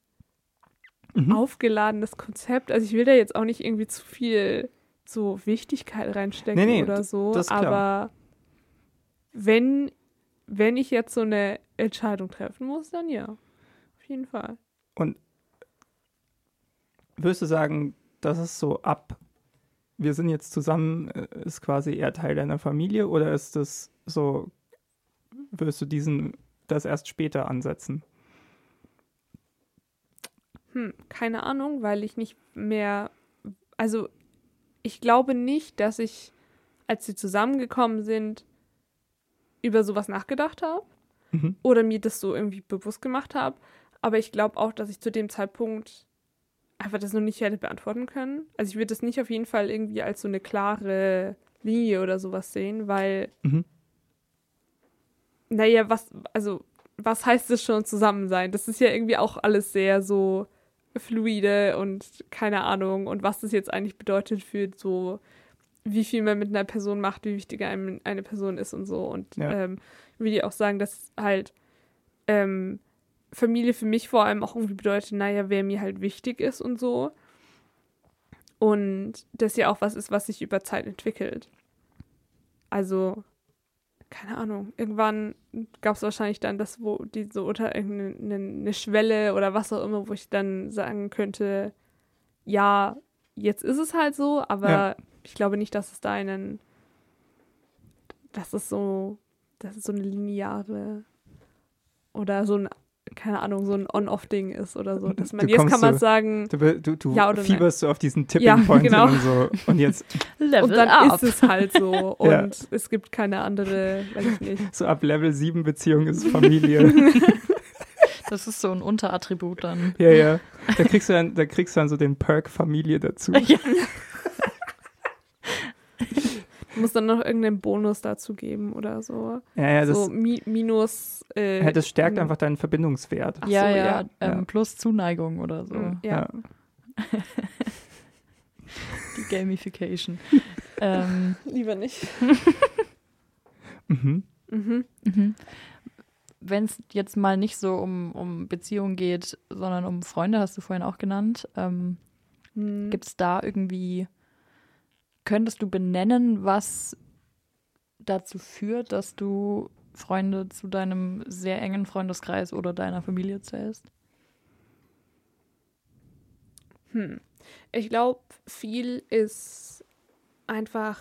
Mhm. aufgeladenes Konzept. Also ich will da jetzt auch nicht irgendwie zu viel so Wichtigkeit reinstecken Nee, nee, oder so, aber wenn, wenn ich jetzt so eine Entscheidung treffen muss, dann ja. Auf jeden Fall. Würdest du sagen, das ist so ab, wir sind jetzt zusammen, äh, ist quasi eher Teil deiner Familie oder ist das so, würdest du diesen, das erst später ansetzen? Hm, keine Ahnung, weil ich nicht mehr, also ich glaube nicht, dass ich, als sie zusammengekommen sind, über sowas nachgedacht habe Mhm. oder mir das so irgendwie bewusst gemacht habe. Aber ich glaube auch, dass ich zu dem Zeitpunkt einfach das noch nicht hätte beantworten können. Also ich würde das nicht auf jeden Fall irgendwie als so eine klare Linie oder sowas sehen, weil, Mhm. naja, was, also, was heißt es schon zusammen sein? Das ist ja irgendwie auch alles sehr so fluide und keine Ahnung und was das jetzt eigentlich bedeutet für so, wie viel man mit einer Person macht, wie wichtig einem eine Person ist und so. Und Ja. ähm, ich will dir auch sagen, dass halt ähm, Familie für mich vor allem auch irgendwie bedeutet, naja, wer mir halt wichtig ist und so. Und das ja auch was ist, was sich über Zeit entwickelt. Also, keine Ahnung, irgendwann gab es wahrscheinlich dann das, wo die so unter irgendeine eine Schwelle oder was auch immer, wo ich dann sagen könnte, ja, jetzt ist es halt so, aber Ja. ich glaube nicht, dass es da einen, dass es so, dass es so eine lineare oder so ein, keine Ahnung, so ein On-Off-Ding ist oder so. Dass man, Du jetzt kann man so- sagen, Du, du, du Ja oder nein? fieberst so auf diesen Tipping Ja, genau. und so. Und jetzt <laughs> Level und dann up. ist es halt so <laughs> und Ja. es gibt keine andere, weiß ich nicht. so ab Level 7 Beziehung ist Familie. <laughs> Das ist so ein Unterattribut dann. ja, ja. Da kriegst du dann, da kriegst du dann so den Perk Familie dazu. Ja. Muss dann noch irgendeinen Bonus dazu geben oder so. Ja, ja, das, so mi minus. Äh, ja, das stärkt m- einfach deinen Verbindungswert. Ach ja, so, ja, ja. Ähm, Ja. plus Zuneigung oder so. m, ja. <laughs> Die Gamification. <laughs> ähm, Lieber nicht. <laughs> Mhm. Mhm. mhm. Wenn es jetzt mal nicht so um, um Beziehungen geht, sondern um Freunde, hast du vorhin auch genannt, ähm, Hm. gibt es da irgendwie, könntest du benennen, was dazu führt, dass du Freunde zu deinem sehr engen Freundeskreis oder deiner Familie zählst? Hm. Ich glaube, viel ist einfach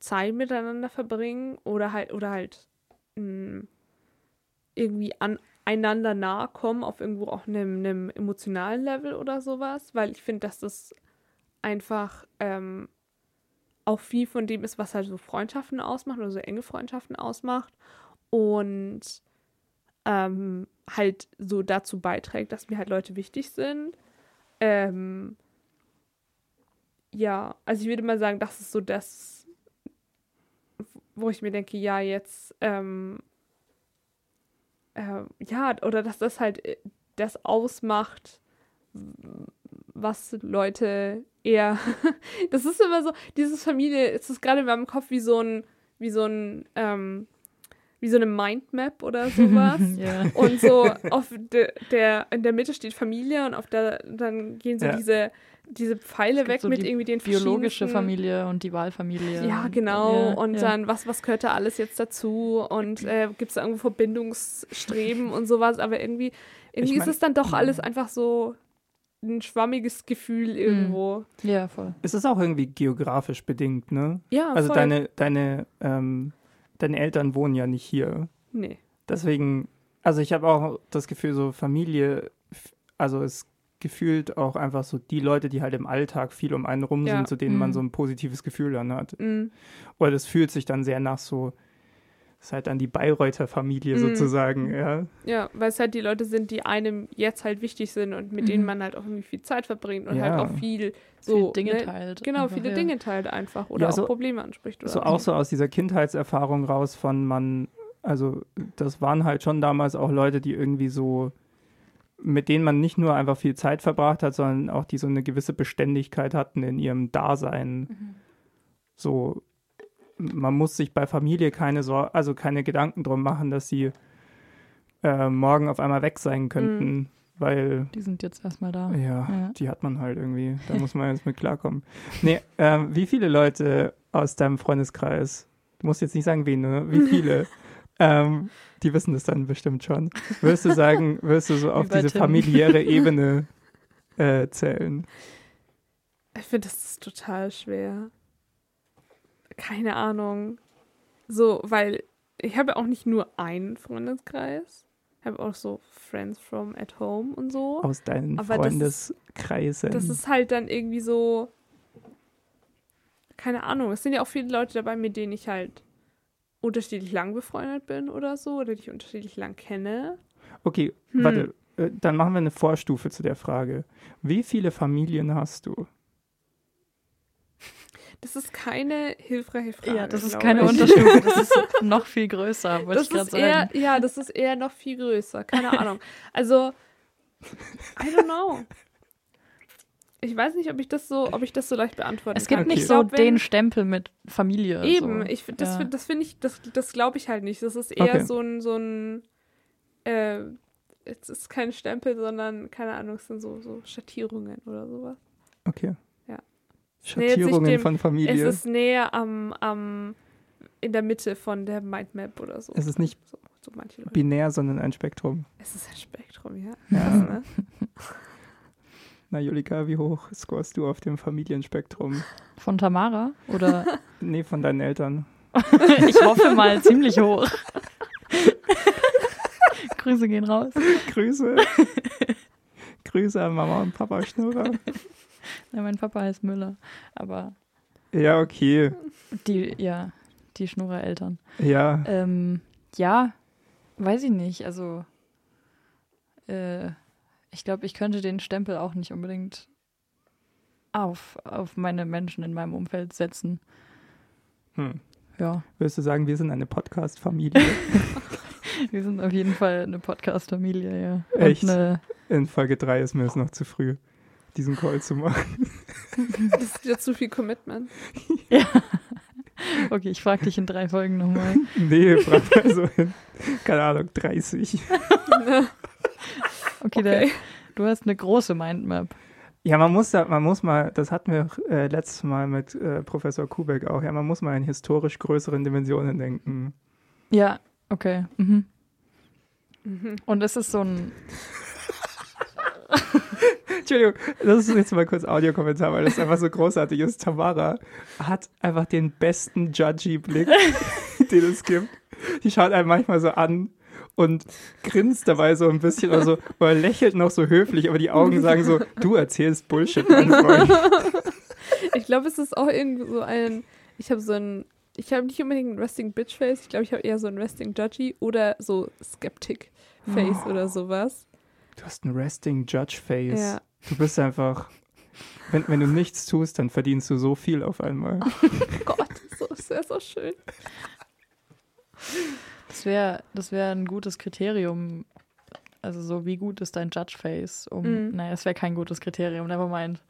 Zeit miteinander verbringen oder halt oder halt mh, irgendwie aneinander nahe kommen auf irgendwo auch einem, einem emotionalen Level oder sowas, weil ich finde, dass das einfach ähm, auch viel von dem ist, was halt so Freundschaften ausmacht oder so enge Freundschaften ausmacht und ähm, halt so dazu beiträgt, dass mir halt Leute wichtig sind. Ähm, ja, also ich würde mal sagen, das ist so das, wo ich mir denke, ja, jetzt, ähm, äh, ja, oder dass das halt äh, das ausmacht, was Leute eher, <laughs> das ist immer so, dieses Familie, es ist gerade in meinem Kopf wie so ein, wie so ein, ähm, wie so eine Mindmap oder <laughs> sowas. ja. Und so auf de, der, in der Mitte steht Familie und auf der, dann gehen so Ja. diese, diese Pfeile weg so mit die irgendwie den Biologische Familie und die Wahlfamilie. Ja, genau. Ja, und ja. dann, was, was gehört da alles jetzt dazu? Und äh, gibt es da irgendwo Verbindungsstreben und sowas? Aber irgendwie, irgendwie Ich ist mein- es dann doch alles einfach so ein schwammiges Gefühl irgendwo. Ja, voll. Es ist auch irgendwie geografisch bedingt, ne? Ja, Also voll. deine, deine, ähm, deine Eltern wohnen ja nicht hier. Nee. Deswegen, also ich habe auch das Gefühl, so Familie, also es gefühlt auch einfach so die Leute, die halt im Alltag viel um einen rum Ja. sind, zu denen man Mhm. so ein positives Gefühl dann hat. Mm, Oder das fühlt sich dann sehr nach so, ist halt dann die Bayreuther Familie Mhm. sozusagen, ja. ja, weil es halt die Leute sind, die einem jetzt halt wichtig sind und mit denen Mhm. man halt auch irgendwie viel Zeit verbringt und Ja. halt auch viel so Viele Dinge ne, teilt. Genau, einfach, viele ja. Dinge teilt einfach oder Ja, auch so- Probleme anspricht. Oder So auch so aus dieser Kindheitserfahrung raus von man, also das waren halt schon damals auch Leute, die irgendwie so, mit denen man nicht nur einfach viel Zeit verbracht hat, sondern auch die so eine gewisse Beständigkeit hatten in ihrem Dasein. Mhm. So, man muss sich bei Familie keine Sor also keine Gedanken drum machen, dass sie äh, morgen auf einmal weg sein könnten, weil Die sind jetzt erstmal da. ja, Ja. die hat man halt irgendwie. Da muss man jetzt mit klarkommen. Nee, ähm, wie viele Leute aus deinem Freundeskreis, du musst jetzt nicht sagen, wen, ne? Wie viele? <laughs> ähm, die wissen das dann bestimmt schon. Würdest du sagen, wirst du so auf diese Tim. familiäre <laughs> Ebene äh, zählen? Ich finde, das ist total schwer. Keine Ahnung. So, weil ich habe auch nicht nur einen Freundeskreis. Ich habe auch so Friends from at home und so. Aus deinen Aber das ist- Freundeskreisen. Das ist halt dann irgendwie so. Keine Ahnung. Es sind ja auch viele Leute dabei, mit denen ich halt unterschiedlich lang befreundet bin oder so. Oder die ich unterschiedlich lang kenne. okay, Hm. warte. äh, dann machen wir eine Vorstufe zu der Frage. Wie viele Familien hast du? Das ist keine hilfreiche Frage. Ja, das ist keine ich. Unterstufe, das ist <laughs> noch viel größer, wollte ich gerade sagen. ja, das ist eher noch viel größer. Keine Ahnung. Also, I don't know. Ich weiß nicht, ob ich das so, ob ich das so leicht beantworten Es gibt kann. Okay. nicht Ich so glaub, den Stempel mit Familie. Eben, so. ich, das, Ja. das finde ich, das, das glaube ich halt nicht. Das ist eher Okay. so ein, so ein, äh, es ist kein Stempel, sondern, keine Ahnung, es sind so, so Schattierungen oder sowas. Okay. Schattierungen dem- von Familie. Es ist näher am, am, in der Mitte von der Mindmap oder so. Es ist nicht so, so manche Leute. binär, sondern ein Spektrum. Es ist ein Spektrum, ja. Ja. Krass, ne? <laughs> Na, Julika, wie hoch scorest du auf dem Familienspektrum? Von Tamara? Oder <laughs> Nee, von deinen Eltern. <laughs> ich hoffe mal ziemlich hoch. Grüße gehen raus. Grüße. Grüße an Mama und Papa Schnurrer. Ja, mein Papa heißt Müller, aber Ja, okay. die, ja, die Schnurrer-Eltern. Ja. Ähm, ja, weiß ich nicht. Also, äh, ich glaube, ich könnte den Stempel auch nicht unbedingt auf, auf meine Menschen in meinem Umfeld setzen. Hm. Ja, Würdest du sagen, wir sind eine Podcast-Familie? <laughs> wir sind auf jeden Fall eine Podcast-Familie, ja. Und Echt? In Folge 3 ist mir es noch zu früh, diesen Call zu machen. <laughs> Das ist ja zu viel Commitment. <laughs> ja. Okay, ich frage dich in drei Folgen nochmal. <laughs> Nee, frag mal so in, keine Ahnung, 30. Okay, Der, du hast eine große Mindmap. Ja, man muss da, man muss mal, das hatten wir äh, letztes Mal mit äh, Professor Kubeck auch, ja, man muss mal in historisch größeren Dimensionen denken. Ja, okay. Mhm. Mhm. Und es ist so ein. Entschuldigung, das ist jetzt mal kurz Audiokommentar, weil das einfach so großartig ist. Tamara hat einfach den besten Judgy-Blick, <laughs> den es gibt. Die schaut einen manchmal so an und grinst dabei so ein bisschen oder so, oder lächelt noch so höflich, aber die Augen sagen so, du erzählst Bullshit, mein <laughs> Freund. Ich glaube, es ist auch irgendwie so ein. Ich habe so ein. Ich habe nicht unbedingt ein Resting Bitch Face. Ich glaube, ich habe eher so ein Resting Judgy oder so Skeptic Face Oh. oder sowas. Du hast ein Resting Judge Face. Ja. Du bist einfach, wenn, wenn du nichts tust, dann verdienst du so viel auf einmal. <laughs> Oh Gott, so, das wäre so schön. Das wäre das wär ein gutes Kriterium. Also, so wie gut ist dein Judge-Face? Um, Mhm. Naja, es wäre kein gutes Kriterium, never mind.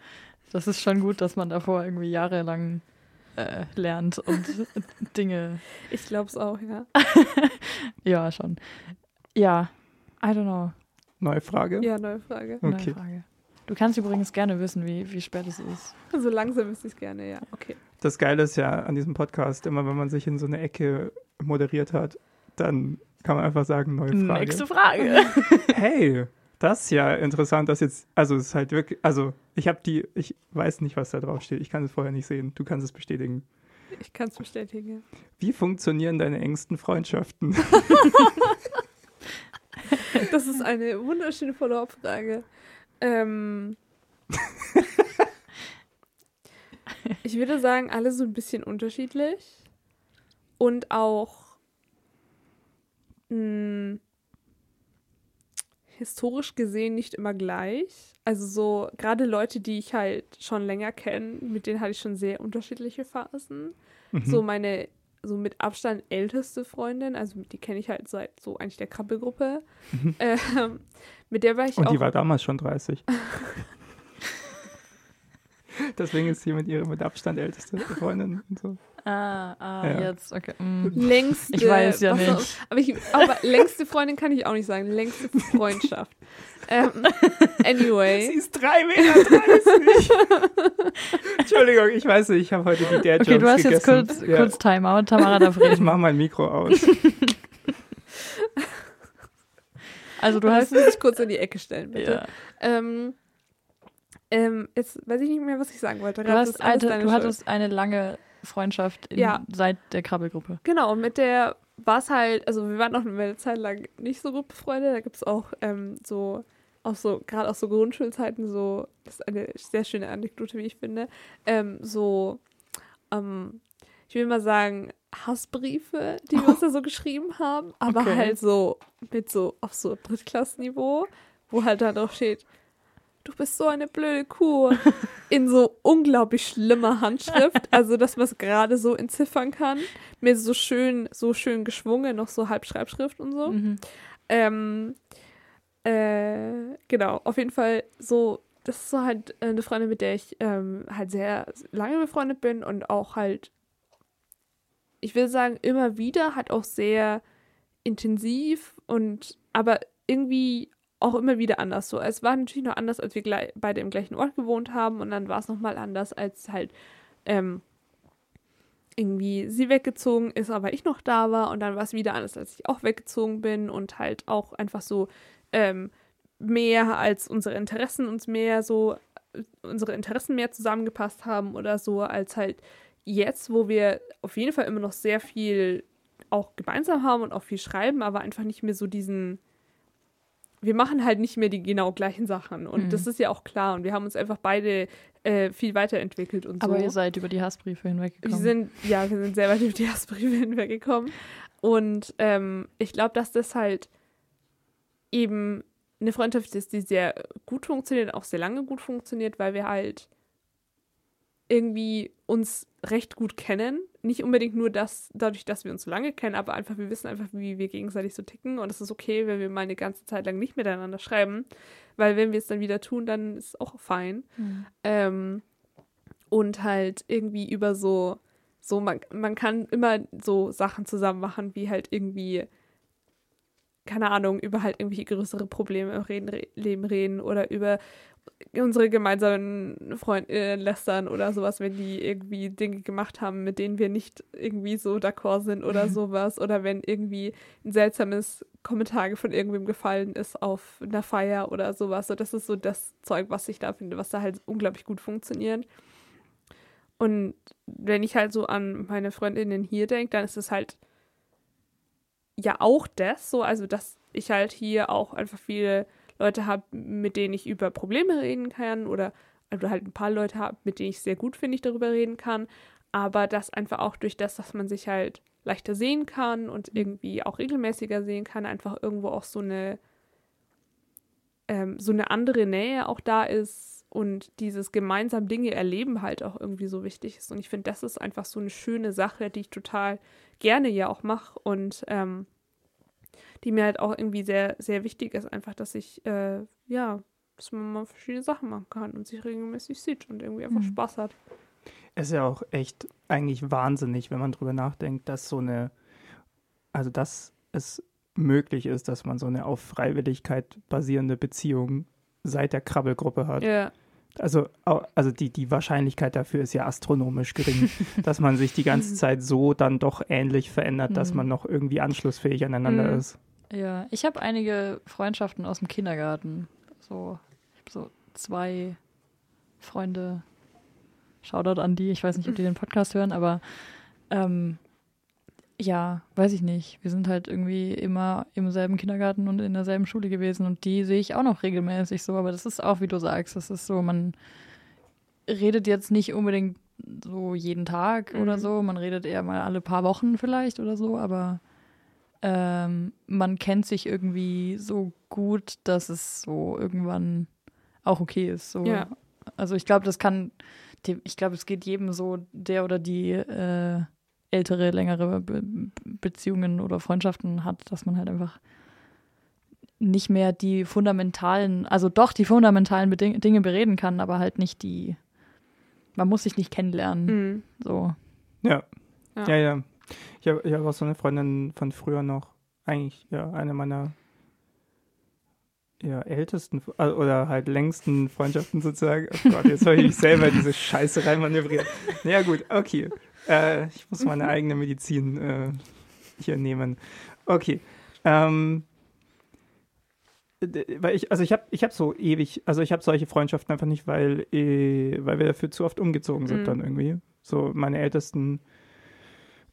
Das ist schon gut, dass man davor irgendwie jahrelang äh, lernt und <laughs> Dinge. Ich glaube es auch, ja. <laughs> Ja, schon. Ja, I don't know. Neue Frage? Ja, neue Frage. Neue Okay. Frage. Du kannst übrigens gerne wissen, wie, wie spät es ist. <laughs> So langsam wüsste ich es gerne, ja. Okay. Das Geile ist ja an diesem Podcast, immer wenn man sich in so eine Ecke moderiert hat, dann kann man einfach sagen, neue Frage. Nächste Frage. <laughs> Hey, das ist ja interessant, dass jetzt, also es ist halt wirklich, also ich habe die, ich weiß nicht, was da drauf steht. Ich kann es vorher nicht sehen. Du kannst es bestätigen. Ich kann es bestätigen. Wie funktionieren deine engsten Freundschaften? <laughs> <laughs> Das ist eine wunderschöne Follow-up-Frage. Ähm, <laughs> ich würde sagen, alle so ein bisschen unterschiedlich und auch mh, historisch gesehen nicht immer gleich. Also so gerade Leute, die ich halt schon länger kenne, mit denen hatte ich schon sehr unterschiedliche Phasen. Mhm. So meine so mit Abstand älteste Freundin, also die kenne ich halt seit so eigentlich der Krabbelgruppe. Mhm. <laughs> Ähm, mit der war ich Und auch die war damals schon 30. <laughs> Deswegen ist sie mit ihrer mit Abstand älteste Freundin und so. Ah, ah, Ja. jetzt, okay. mm. längste. Ich weiß ja nicht. auch- aber, ich, aber längste Freundin kann ich auch nicht sagen. Längste Freundschaft. <laughs> ähm, anyway. ist 3,30 Meter. <laughs> Entschuldigung, ich weiß nicht, ich habe heute die Dad Okay, du hast jetzt gegessen. kurz, Ja. kurz Timeout. Tamara darf Ich reden. mache mein Mikro aus. <laughs> Also du hast... dich kurz in die Ecke stellen, bitte. Ja. Ähm, ähm, jetzt weiß ich nicht mehr, was ich sagen wollte. Du, hast alte, du hattest eine lange Freundschaft in, Ja. seit der Krabbelgruppe. Genau, und mit der war es halt, also wir waren noch eine Zeit lang nicht so gut befreundet. Da gibt es auch ähm, so, auch so, gerade aus so Grundschulzeiten, so, das ist eine sehr schöne Anekdote, wie ich finde, ähm, so, ähm, ich will mal sagen, Hassbriefe, die wir uns da so <laughs> geschrieben haben, aber Okay. halt so mit so auf so Drittklassenniveau, wo halt da drauf steht, du bist so eine blöde Kuh. <laughs> In so unglaublich schlimmer Handschrift, also dass man es gerade so entziffern kann. Mir so schön, so schön geschwungen, noch so Halbschreibschrift und so. Mhm. Ähm, äh, genau, auf jeden Fall so, das ist so halt eine Freundin, mit der ich ähm, halt sehr lange befreundet bin und auch halt, ich will sagen, immer wieder halt auch sehr intensiv und aber irgendwie auch immer wieder anders so. Es war natürlich noch anders, als wir beide im gleichen Ort gewohnt haben und dann war es nochmal anders, als halt ähm, irgendwie sie weggezogen ist, aber ich noch da war und dann war es wieder anders, als ich auch weggezogen bin und halt auch einfach so ähm, mehr als unsere Interessen uns mehr so unsere Interessen mehr zusammengepasst haben oder so als halt jetzt, wo wir auf jeden Fall immer noch sehr viel auch gemeinsam haben und auch viel schreiben, aber einfach nicht mehr so diesen wir machen halt nicht mehr die genau gleichen Sachen und Mhm. das ist ja auch klar und wir haben uns einfach beide äh, viel weiterentwickelt und so. Aber ihr seid über die Hassbriefe Wir hinweggekommen. sind, ja, wir sind sehr weit über die Hassbriefe <laughs> hinweggekommen. Und ähm, ich glaube, dass das halt eben eine Freundschaft ist, die sehr gut funktioniert, auch sehr lange gut funktioniert, weil wir halt irgendwie uns recht gut kennen. Nicht unbedingt nur das, dadurch, dass wir uns so lange kennen, aber einfach, wir wissen einfach, wie wir gegenseitig so ticken. Und es ist okay, wenn wir mal eine ganze Zeit lang nicht miteinander schreiben. Weil wenn wir es dann wieder tun, dann ist es auch fein. Mhm. Ähm, und halt irgendwie über so, so man, man kann immer so Sachen zusammen machen, wie halt irgendwie, keine Ahnung, über halt irgendwie größere Probleme im reden, re Leben reden oder über unsere gemeinsamen Freunde lästern oder sowas, wenn die irgendwie Dinge gemacht haben, mit denen wir nicht irgendwie so d'accord sind oder sowas. Oder wenn irgendwie ein seltsames Kommentar von irgendwem gefallen ist auf einer Feier oder sowas. So, das ist so das Zeug, was ich da finde, was da halt unglaublich gut funktioniert. Und wenn ich halt so an meine Freundinnen hier denke, dann ist es halt ja auch das so, also dass ich halt hier auch einfach viele Leute habe, mit denen ich über Probleme reden kann oder, oder halt ein paar Leute habe, mit denen ich sehr gut finde, ich darüber reden kann. Aber das einfach auch durch das, dass man sich halt leichter sehen kann und irgendwie auch regelmäßiger sehen kann, einfach irgendwo auch so eine ähm, so eine andere Nähe auch da ist und dieses gemeinsam Dinge erleben halt auch irgendwie so wichtig ist. Und ich finde, das ist einfach so eine schöne Sache, die ich total gerne ja auch mache und ähm, die mir halt auch irgendwie sehr, sehr wichtig ist, einfach, dass ich, äh, ja, dass man mal verschiedene Sachen machen kann und sich regelmäßig sieht und irgendwie einfach Mhm. Spaß hat. ist ja auch echt eigentlich wahnsinnig, wenn man drüber nachdenkt, dass so eine, also dass es möglich ist, dass man so eine auf Freiwilligkeit basierende Beziehung seit der Krabbelgruppe hat. Ja, Also, also die, die Wahrscheinlichkeit dafür ist ja astronomisch gering, <laughs> dass man sich die ganze Zeit so dann doch ähnlich verändert, dass Mhm. man noch irgendwie anschlussfähig aneinander Mhm. ist. Ja, ich habe einige Freundschaften aus dem Kindergarten. So, ich habe so zwei Freunde. Shoutout an die. Ich weiß nicht, ob die den Podcast hören, aber ähm, ja, weiß ich nicht. Wir sind halt irgendwie immer im selben Kindergarten und in derselben Schule gewesen und die sehe ich auch noch regelmäßig so. Aber das ist auch, wie du sagst, das ist so, man redet jetzt nicht unbedingt so jeden Tag oder Mhm. so. Man redet eher mal alle paar Wochen vielleicht oder so, aber ähm, man kennt sich irgendwie so gut, dass es so irgendwann auch okay ist. So. Ja. Also ich glaube, das kann, ich glaube, es geht jedem so, der oder die äh, ältere, längere Be Beziehungen oder Freundschaften hat, dass man halt einfach nicht mehr die fundamentalen, also doch die fundamentalen Beding Dinge bereden kann, aber halt nicht die, man muss sich nicht kennenlernen. mhm. So. Ja. Ja. Ja, ja. Ich habe hab auch so eine Freundin von früher noch, eigentlich, ja, eine meiner ja, ältesten äh, oder halt längsten Freundschaften sozusagen. Oh Gott, jetzt habe ich mich selber diese Scheiße reinmanövriert. Ja, gut, okay. Äh, ich muss meine eigene Medizin äh, hier nehmen. Okay. Ähm, weil ich, also ich habe ich hab so ewig, also ich habe solche Freundschaften einfach nicht, weil, äh, weil wir dafür zu oft umgezogen sind Mhm. dann irgendwie. So meine ältesten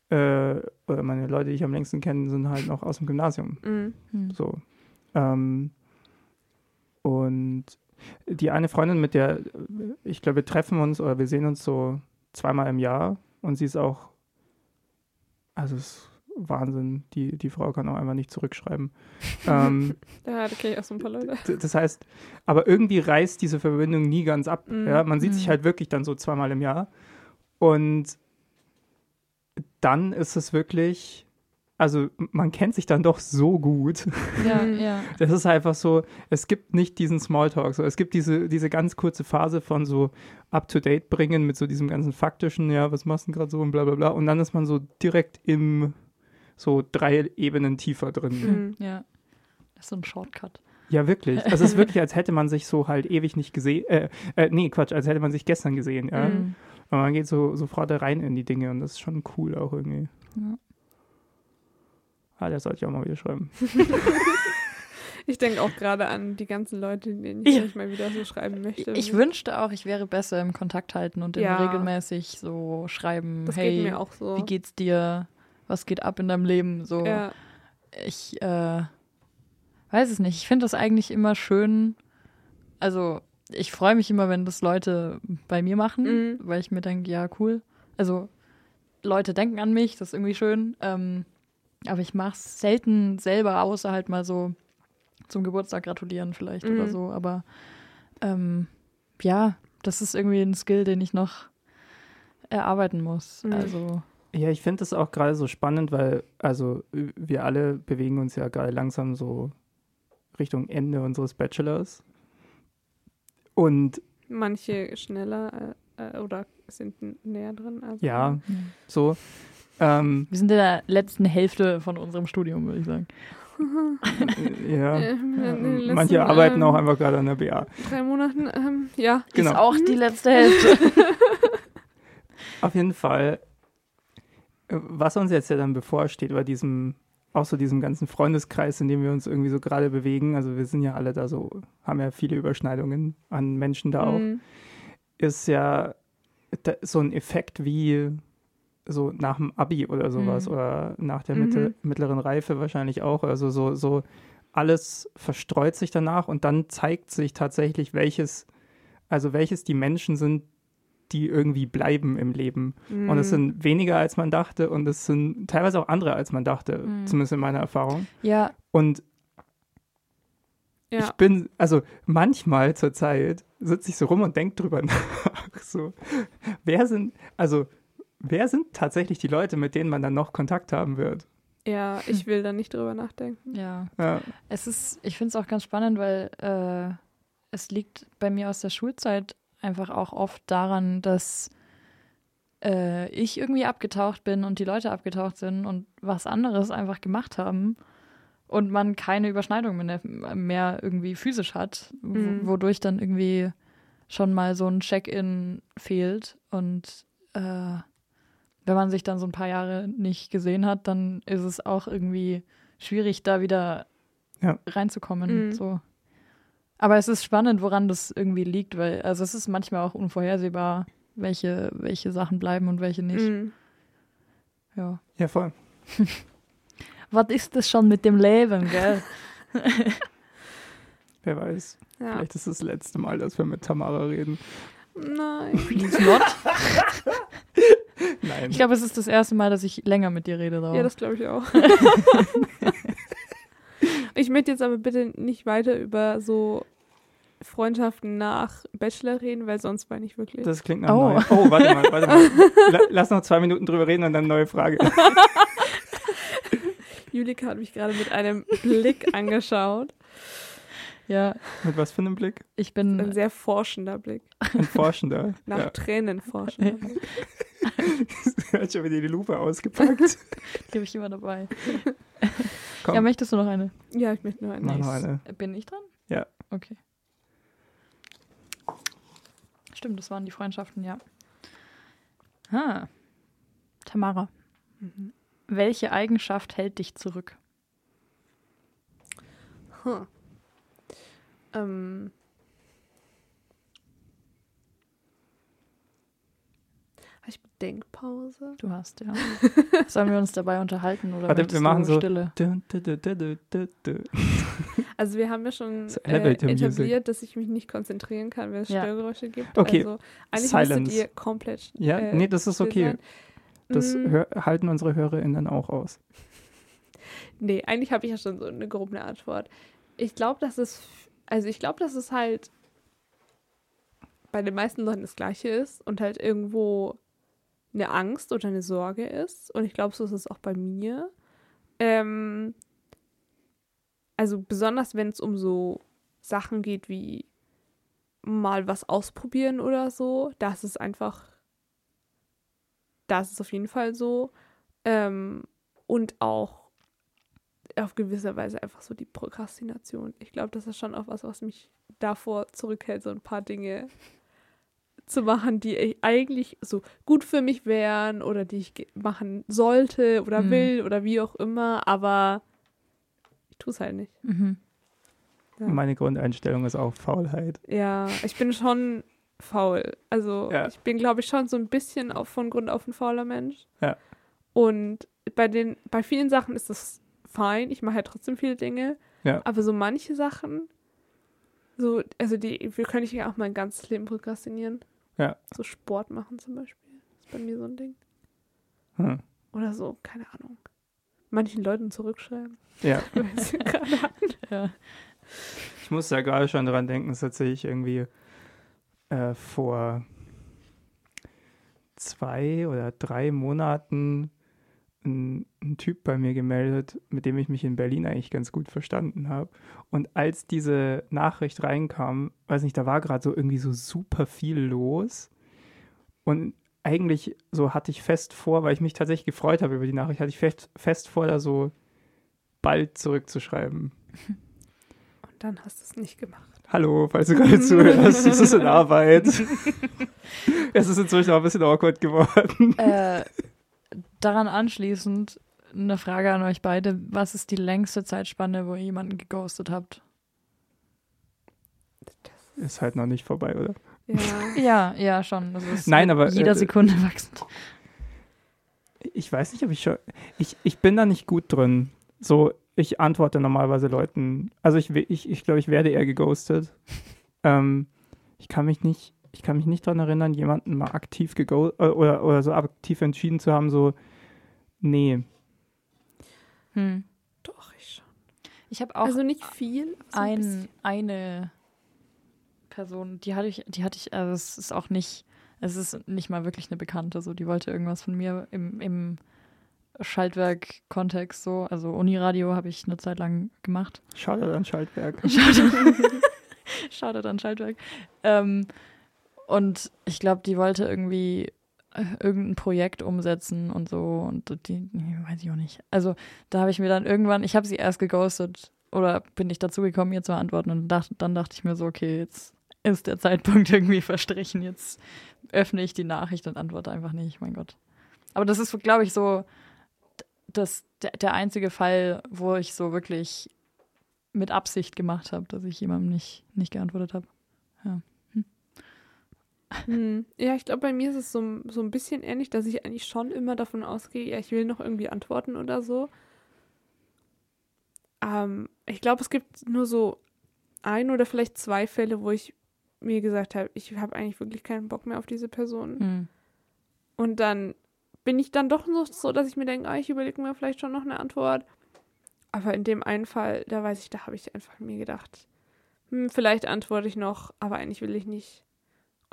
äh, oder meine Leute, die ich am längsten kenne, sind halt noch aus dem Gymnasium. Mhm. Hm. So. Ähm, und die eine Freundin, mit der, ich glaube, wir treffen uns oder wir sehen uns so zweimal im Jahr und sie ist auch, also ist Wahnsinn. Die, die Frau kann auch einfach nicht zurückschreiben. <laughs> ähm, Ja, da kenne ich auch so ein paar Leute. das heißt, aber irgendwie reißt diese Verbindung nie ganz ab. Mhm. Ja? Man sieht sich Mhm. halt wirklich dann so zweimal im Jahr. Und dann ist es wirklich, also man kennt sich dann doch so gut. Ja, Mhm. <laughs> ja. Das ist einfach so, es gibt nicht diesen Smalltalk. So. Es gibt diese, diese ganz kurze Phase von so up-to-date bringen mit so diesem ganzen faktischen, ja, was machst du denn gerade so und bla bla bla. Und dann ist man so direkt im, so drei Ebenen tiefer drin. Mhm. Ja. Das ist so ein Shortcut. Ja, wirklich. Also <laughs> es ist wirklich, als hätte man sich so halt ewig nicht gesehen. Äh, äh, nee, Quatsch, als hätte man sich gestern gesehen, ja. Mhm. Aber man geht so sofort rein in die Dinge und das ist schon cool auch irgendwie. Ja. Ah, das sollte ich auch mal wieder schreiben. <laughs> Ich denke auch gerade an die ganzen Leute, denen ich Ja. mal wieder so schreiben möchte. Ich wünschte auch, ich wäre besser im Kontakt halten und Ja. immer regelmäßig so schreiben, das hey, geht mir auch so. wie geht's dir? Was geht ab in deinem Leben? So, Ja. ich äh, weiß es nicht. Ich finde das eigentlich immer schön. Also, ich freue mich immer, wenn das Leute bei mir machen, Mhm. weil ich mir denke, ja, cool. Also, Leute denken an mich, das ist irgendwie schön. Ähm, aber ich mache es selten selber, außer halt mal so zum Geburtstag gratulieren vielleicht oder Mhm. so. Aber ähm, ja, das ist irgendwie ein Skill, den ich noch erarbeiten muss. Mhm. Also, Ja, ich finde das auch gerade so spannend, weil, also, wir alle bewegen uns ja gerade langsam so Richtung Ende unseres Bachelors. Und Manche schneller äh, äh, oder sind näher drin. Also, ja, so. Ähm, wir sind in der letzten Hälfte von unserem Studium, würde ich sagen. <laughs> ja. Äh, den letzten, Manche arbeiten ähm, auch einfach gerade an der BA. Drei Monaten, ähm, ja. Genau. Ist auch die letzte Hälfte. <laughs> Auf jeden Fall, äh, was uns jetzt ja dann bevorsteht, bei diesem, auch so diesem ganzen Freundeskreis, in dem wir uns irgendwie so gerade bewegen, also wir sind ja alle da so, haben ja viele Überschneidungen an Menschen da auch, Mhm. ist ja so ein Effekt wie so nach dem Abi oder sowas Mhm. oder nach der Mhm. Mitte, mittleren Reife wahrscheinlich auch. Also so, so alles verstreut sich danach und dann zeigt sich tatsächlich, welches, also welches die Menschen sind, die irgendwie bleiben im Leben. Und es Mhm. sind weniger als man dachte und es sind teilweise auch andere als man dachte, Mhm. zumindest in meiner Erfahrung. ja, Und Ja. ich bin, also manchmal zur Zeit sitze ich so rum und denke drüber <laughs> nach. So, wer sind, also wer sind tatsächlich die Leute, mit denen man dann noch Kontakt haben wird? ja, ich will da nicht drüber nachdenken. ja. Ja, Es ist, ich finde es auch ganz spannend, weil äh, es liegt bei mir aus der Schulzeit einfach auch oft daran, dass äh, ich irgendwie abgetaucht bin und die Leute abgetaucht sind und was anderes einfach gemacht haben und man keine Überschneidung mehr, mehr irgendwie physisch hat, Mhm. wodurch dann irgendwie schon mal so ein Check-in fehlt und äh, wenn man sich dann so ein paar Jahre nicht gesehen hat, dann ist es auch irgendwie schwierig, da wieder Ja. reinzukommen. Mhm. So. Aber es ist spannend, woran das irgendwie liegt, weil also es ist manchmal auch unvorhersehbar, welche, welche Sachen bleiben und welche nicht. Mhm. Ja. ja voll. <laughs> Was ist das schon mit dem Leben, gell? <laughs> Wer weiß. Ja. Vielleicht ist es das letzte Mal, dass wir mit Tamara reden. Nein. Please not. <laughs> Nein. Ich glaube, es ist das erste Mal, dass ich länger mit dir rede. Darum. Ja, das glaube ich auch. Ich möchte jetzt aber bitte nicht weiter über so Freundschaften nach Bachelor reden, weil sonst war ich wirklich. das klingt nach Oh. neu. Oh, warte mal, warte mal. La lass noch zwei Minuten drüber reden und dann neue Frage. <laughs> Julika hat mich gerade mit einem Blick angeschaut. Ja, Mit was für einem Blick? ich bin. Ein sehr forschender Blick. Ein Forschender. <laughs> Nach Ja. Tränen forschender Blick. <laughs> Hat schon wieder die Lupe ausgepackt. <laughs> Die habe ich immer dabei. Komm, Ja, möchtest du noch eine? Ja, ich möchte nur einen. mach noch eine. Bin ich dran? Ja. Okay. Stimmt, das waren die Freundschaften, ja. Ah. Tamara, Mhm. welche Eigenschaft hält dich zurück? Huh. Ähm. Habe ich Bedenkpause? Du hast, ja. Sollen wir uns dabei unterhalten oder Warte, wir machen so- Stille? <laughs> Also wir haben ja schon So äh, Elevator Music. etabliert, dass ich mich nicht konzentrieren kann, wenn es Ja. Störgeräusche gibt. Okay. Also eigentlich Silence. müsstet ihr komplett Ja, äh, nee, das ist okay. sein. Das Mm. hör, halten unsere HörerInnen auch aus. <laughs> Nee, eigentlich habe ich ja schon so eine grobe Antwort. Ich glaube, dass es, also ich glaube, dass es halt bei den meisten Leuten das Gleiche ist und halt irgendwo eine Angst oder eine Sorge ist. Und ich glaube, so ist es auch bei mir. Ähm, also besonders, wenn es um so Sachen geht wie mal was ausprobieren oder so, da ist einfach, da ist auf jeden Fall so. Ähm, und auch auf gewisse Weise einfach so die Prokrastination. Ich glaube, das ist schon auch was, was mich davor zurückhält, so ein paar Dinge zu machen, die ich eigentlich so gut für mich wären oder die ich machen sollte oder Mhm. will oder wie auch immer, aber ich tue es halt nicht. Mhm. Ja. Meine Grundeinstellung ist auch Faulheit. Ja, ich bin schon faul. Also Ja. ich bin, glaube ich, schon so ein bisschen auf, von Grund auf ein fauler Mensch. Ja. Und bei den, bei vielen Sachen ist das fein. Ich mache halt trotzdem viele Dinge. Ja. Aber so manche Sachen, so, also die, wir können ich ja auch mein ganzes Leben prokrastinieren. Ja. So Sport machen zum Beispiel. ist bei mir so ein Ding. Hm. Oder so, keine Ahnung. Manchen Leuten zurückschreiben. Ja. <laughs> Ja. ich muss da gerade schon dran denken, dass tatsächlich irgendwie äh, vor zwei oder drei Monaten ein, ein Typ bei mir gemeldet, mit dem ich mich in Berlin eigentlich ganz gut verstanden habe. Und als diese Nachricht reinkam, weiß nicht, da war gerade so irgendwie so super viel los. Und eigentlich so hatte ich fest vor, weil ich mich tatsächlich gefreut habe über die Nachricht, hatte ich fest, fest vor, da so bald zurückzuschreiben. <laughs> Und dann hast du es nicht gemacht. Hallo, falls du gerade zuhörst, es ist in <laughs> Arbeit. es ist inzwischen auch ein bisschen awkward geworden. Äh, daran anschließend eine Frage an euch beide. Was ist die längste Zeitspanne, wo ihr jemanden geghostet habt? Ist halt noch nicht vorbei, oder? Ja. Ja, ja, schon. Das ist Nein, aber, jeder äh, Sekunde wachsend. Ich weiß nicht, ob ich schon. Ich, ich bin da nicht gut drin. So, ich antworte normalerweise Leuten. Also ich, ich, ich glaube, ich werde eher geghostet. ähm, ich kann mich nicht, ich kann mich nicht daran erinnern, jemanden mal aktiv geghostet oder, oder so aktiv entschieden zu haben, so, nee. Hm. Doch, ich schon. Ich habe auch Also nicht viel. so ein ein, eine Person, die hatte ich, die hatte ich, also es ist auch nicht, es ist nicht mal wirklich eine Bekannte, so die wollte irgendwas von mir im, im Schaltwerk-Kontext so, also Uniradio habe ich eine Zeit lang gemacht. Schade an Schaltwerk. <laughs> Schade an Schaltwerk. Ähm, und ich glaube, die wollte irgendwie irgendein Projekt umsetzen und so und die, weiß ich auch nicht. Also da habe ich mir dann irgendwann, ich habe sie erst geghostet oder bin ich dazu gekommen, ihr zu antworten und dacht, dann dachte ich mir so, okay, jetzt ist der Zeitpunkt <laughs> irgendwie verstrichen, jetzt öffne ich die Nachricht und antworte einfach nicht, mein Gott. Aber das ist, glaube ich, so das, der, der einzige Fall, wo ich so wirklich mit Absicht gemacht habe, dass ich jemandem nicht, nicht geantwortet habe. Hm. Ja, ich glaube, bei mir ist es so, so ein bisschen ähnlich, dass ich eigentlich schon immer davon ausgehe, ja, ich will noch irgendwie antworten oder so. Ähm, ich glaube, es gibt nur so ein oder vielleicht zwei Fälle, wo ich mir gesagt habe, ich habe eigentlich wirklich keinen Bock mehr auf diese Person. Hm. Und dann bin ich dann doch noch so, dass ich mir denke, ah, ich überlege mir vielleicht schon noch eine Antwort. Aber in dem einen Fall, da weiß ich, da habe ich einfach mir gedacht, hm, vielleicht antworte ich noch, aber eigentlich will ich nicht.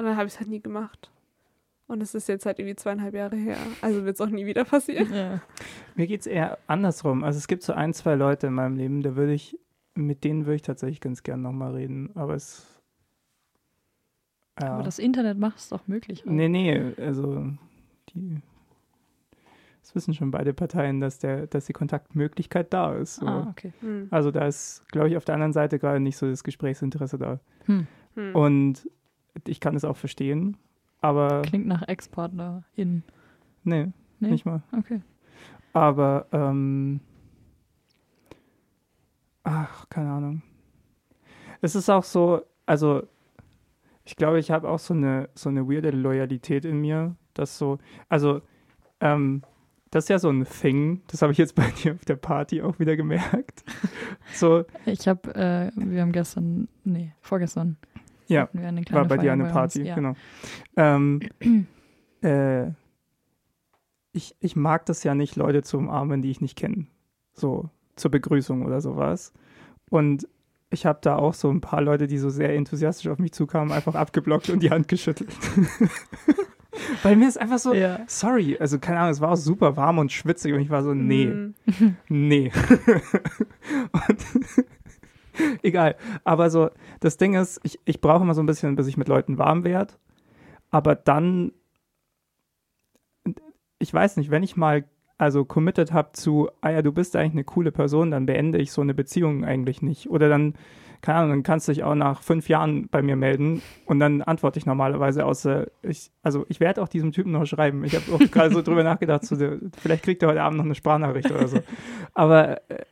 Und dann habe ich es halt nie gemacht. Und es ist jetzt halt irgendwie zweieinhalb Jahre her. Also wird es auch nie wieder passieren. Ja. Mir geht es eher andersrum. Also es gibt so ein, zwei Leute in meinem Leben, da würde ich, mit denen würde ich tatsächlich ganz gern nochmal reden. Aber es. Ja. Aber das Internet macht es doch möglich. auch. nee, nee, also die. Es wissen schon beide Parteien, dass der, dass die Kontaktmöglichkeit da ist. So. Ah, okay. Hm. Also da ist, glaube ich, auf der anderen Seite gerade nicht so das Gesprächsinteresse da. Hm. Hm. Und ich kann es auch verstehen, aber Klingt nach Ex-PartnerInnen. nee, Nee? nicht mal. Okay. Aber, ähm, ach, keine Ahnung. Es ist auch so, also, ich glaube, ich habe auch so eine, so eine weirde Loyalität in mir, dass so, also, ähm, das ist ja so ein Thing, das habe ich jetzt bei <laughs> dir auf der Party auch wieder gemerkt. so, Ich habe, äh, wir haben gestern, nee, vorgestern. Ja, hatten wir eine kleine war bei dir Feier eine uns, Party, ja. genau. Ähm, <clears throat> äh, ich, ich mag das ja nicht, Leute zu umarmen, die ich nicht kenne. So zur Begrüßung oder sowas. Und ich habe da auch so ein paar Leute, die so sehr enthusiastisch auf mich zukamen, einfach abgeblockt und die Hand geschüttelt. <laughs> Weil mir ist einfach so, Ja. sorry, also keine Ahnung, es war auch super warm und schwitzig und ich war so, nee, Mm. <laughs> nee. <laughs> und <laughs> egal. Aber so, das Ding ist, ich, ich brauche immer so ein bisschen, bis ich mit Leuten warm werde. Aber dann, ich weiß nicht, wenn ich mal also committed habe zu, ah ja, du bist eigentlich eine coole Person, dann beende ich so eine Beziehung eigentlich nicht. Oder dann, keine Ahnung, dann kannst du dich auch nach fünf Jahren bei mir melden und dann antworte ich normalerweise außer, ich, also ich werde auch diesem Typen noch schreiben. Ich habe auch gerade so drüber <laughs> nachgedacht, so, vielleicht kriegt er heute Abend noch eine Sprachnachricht oder so. Aber äh,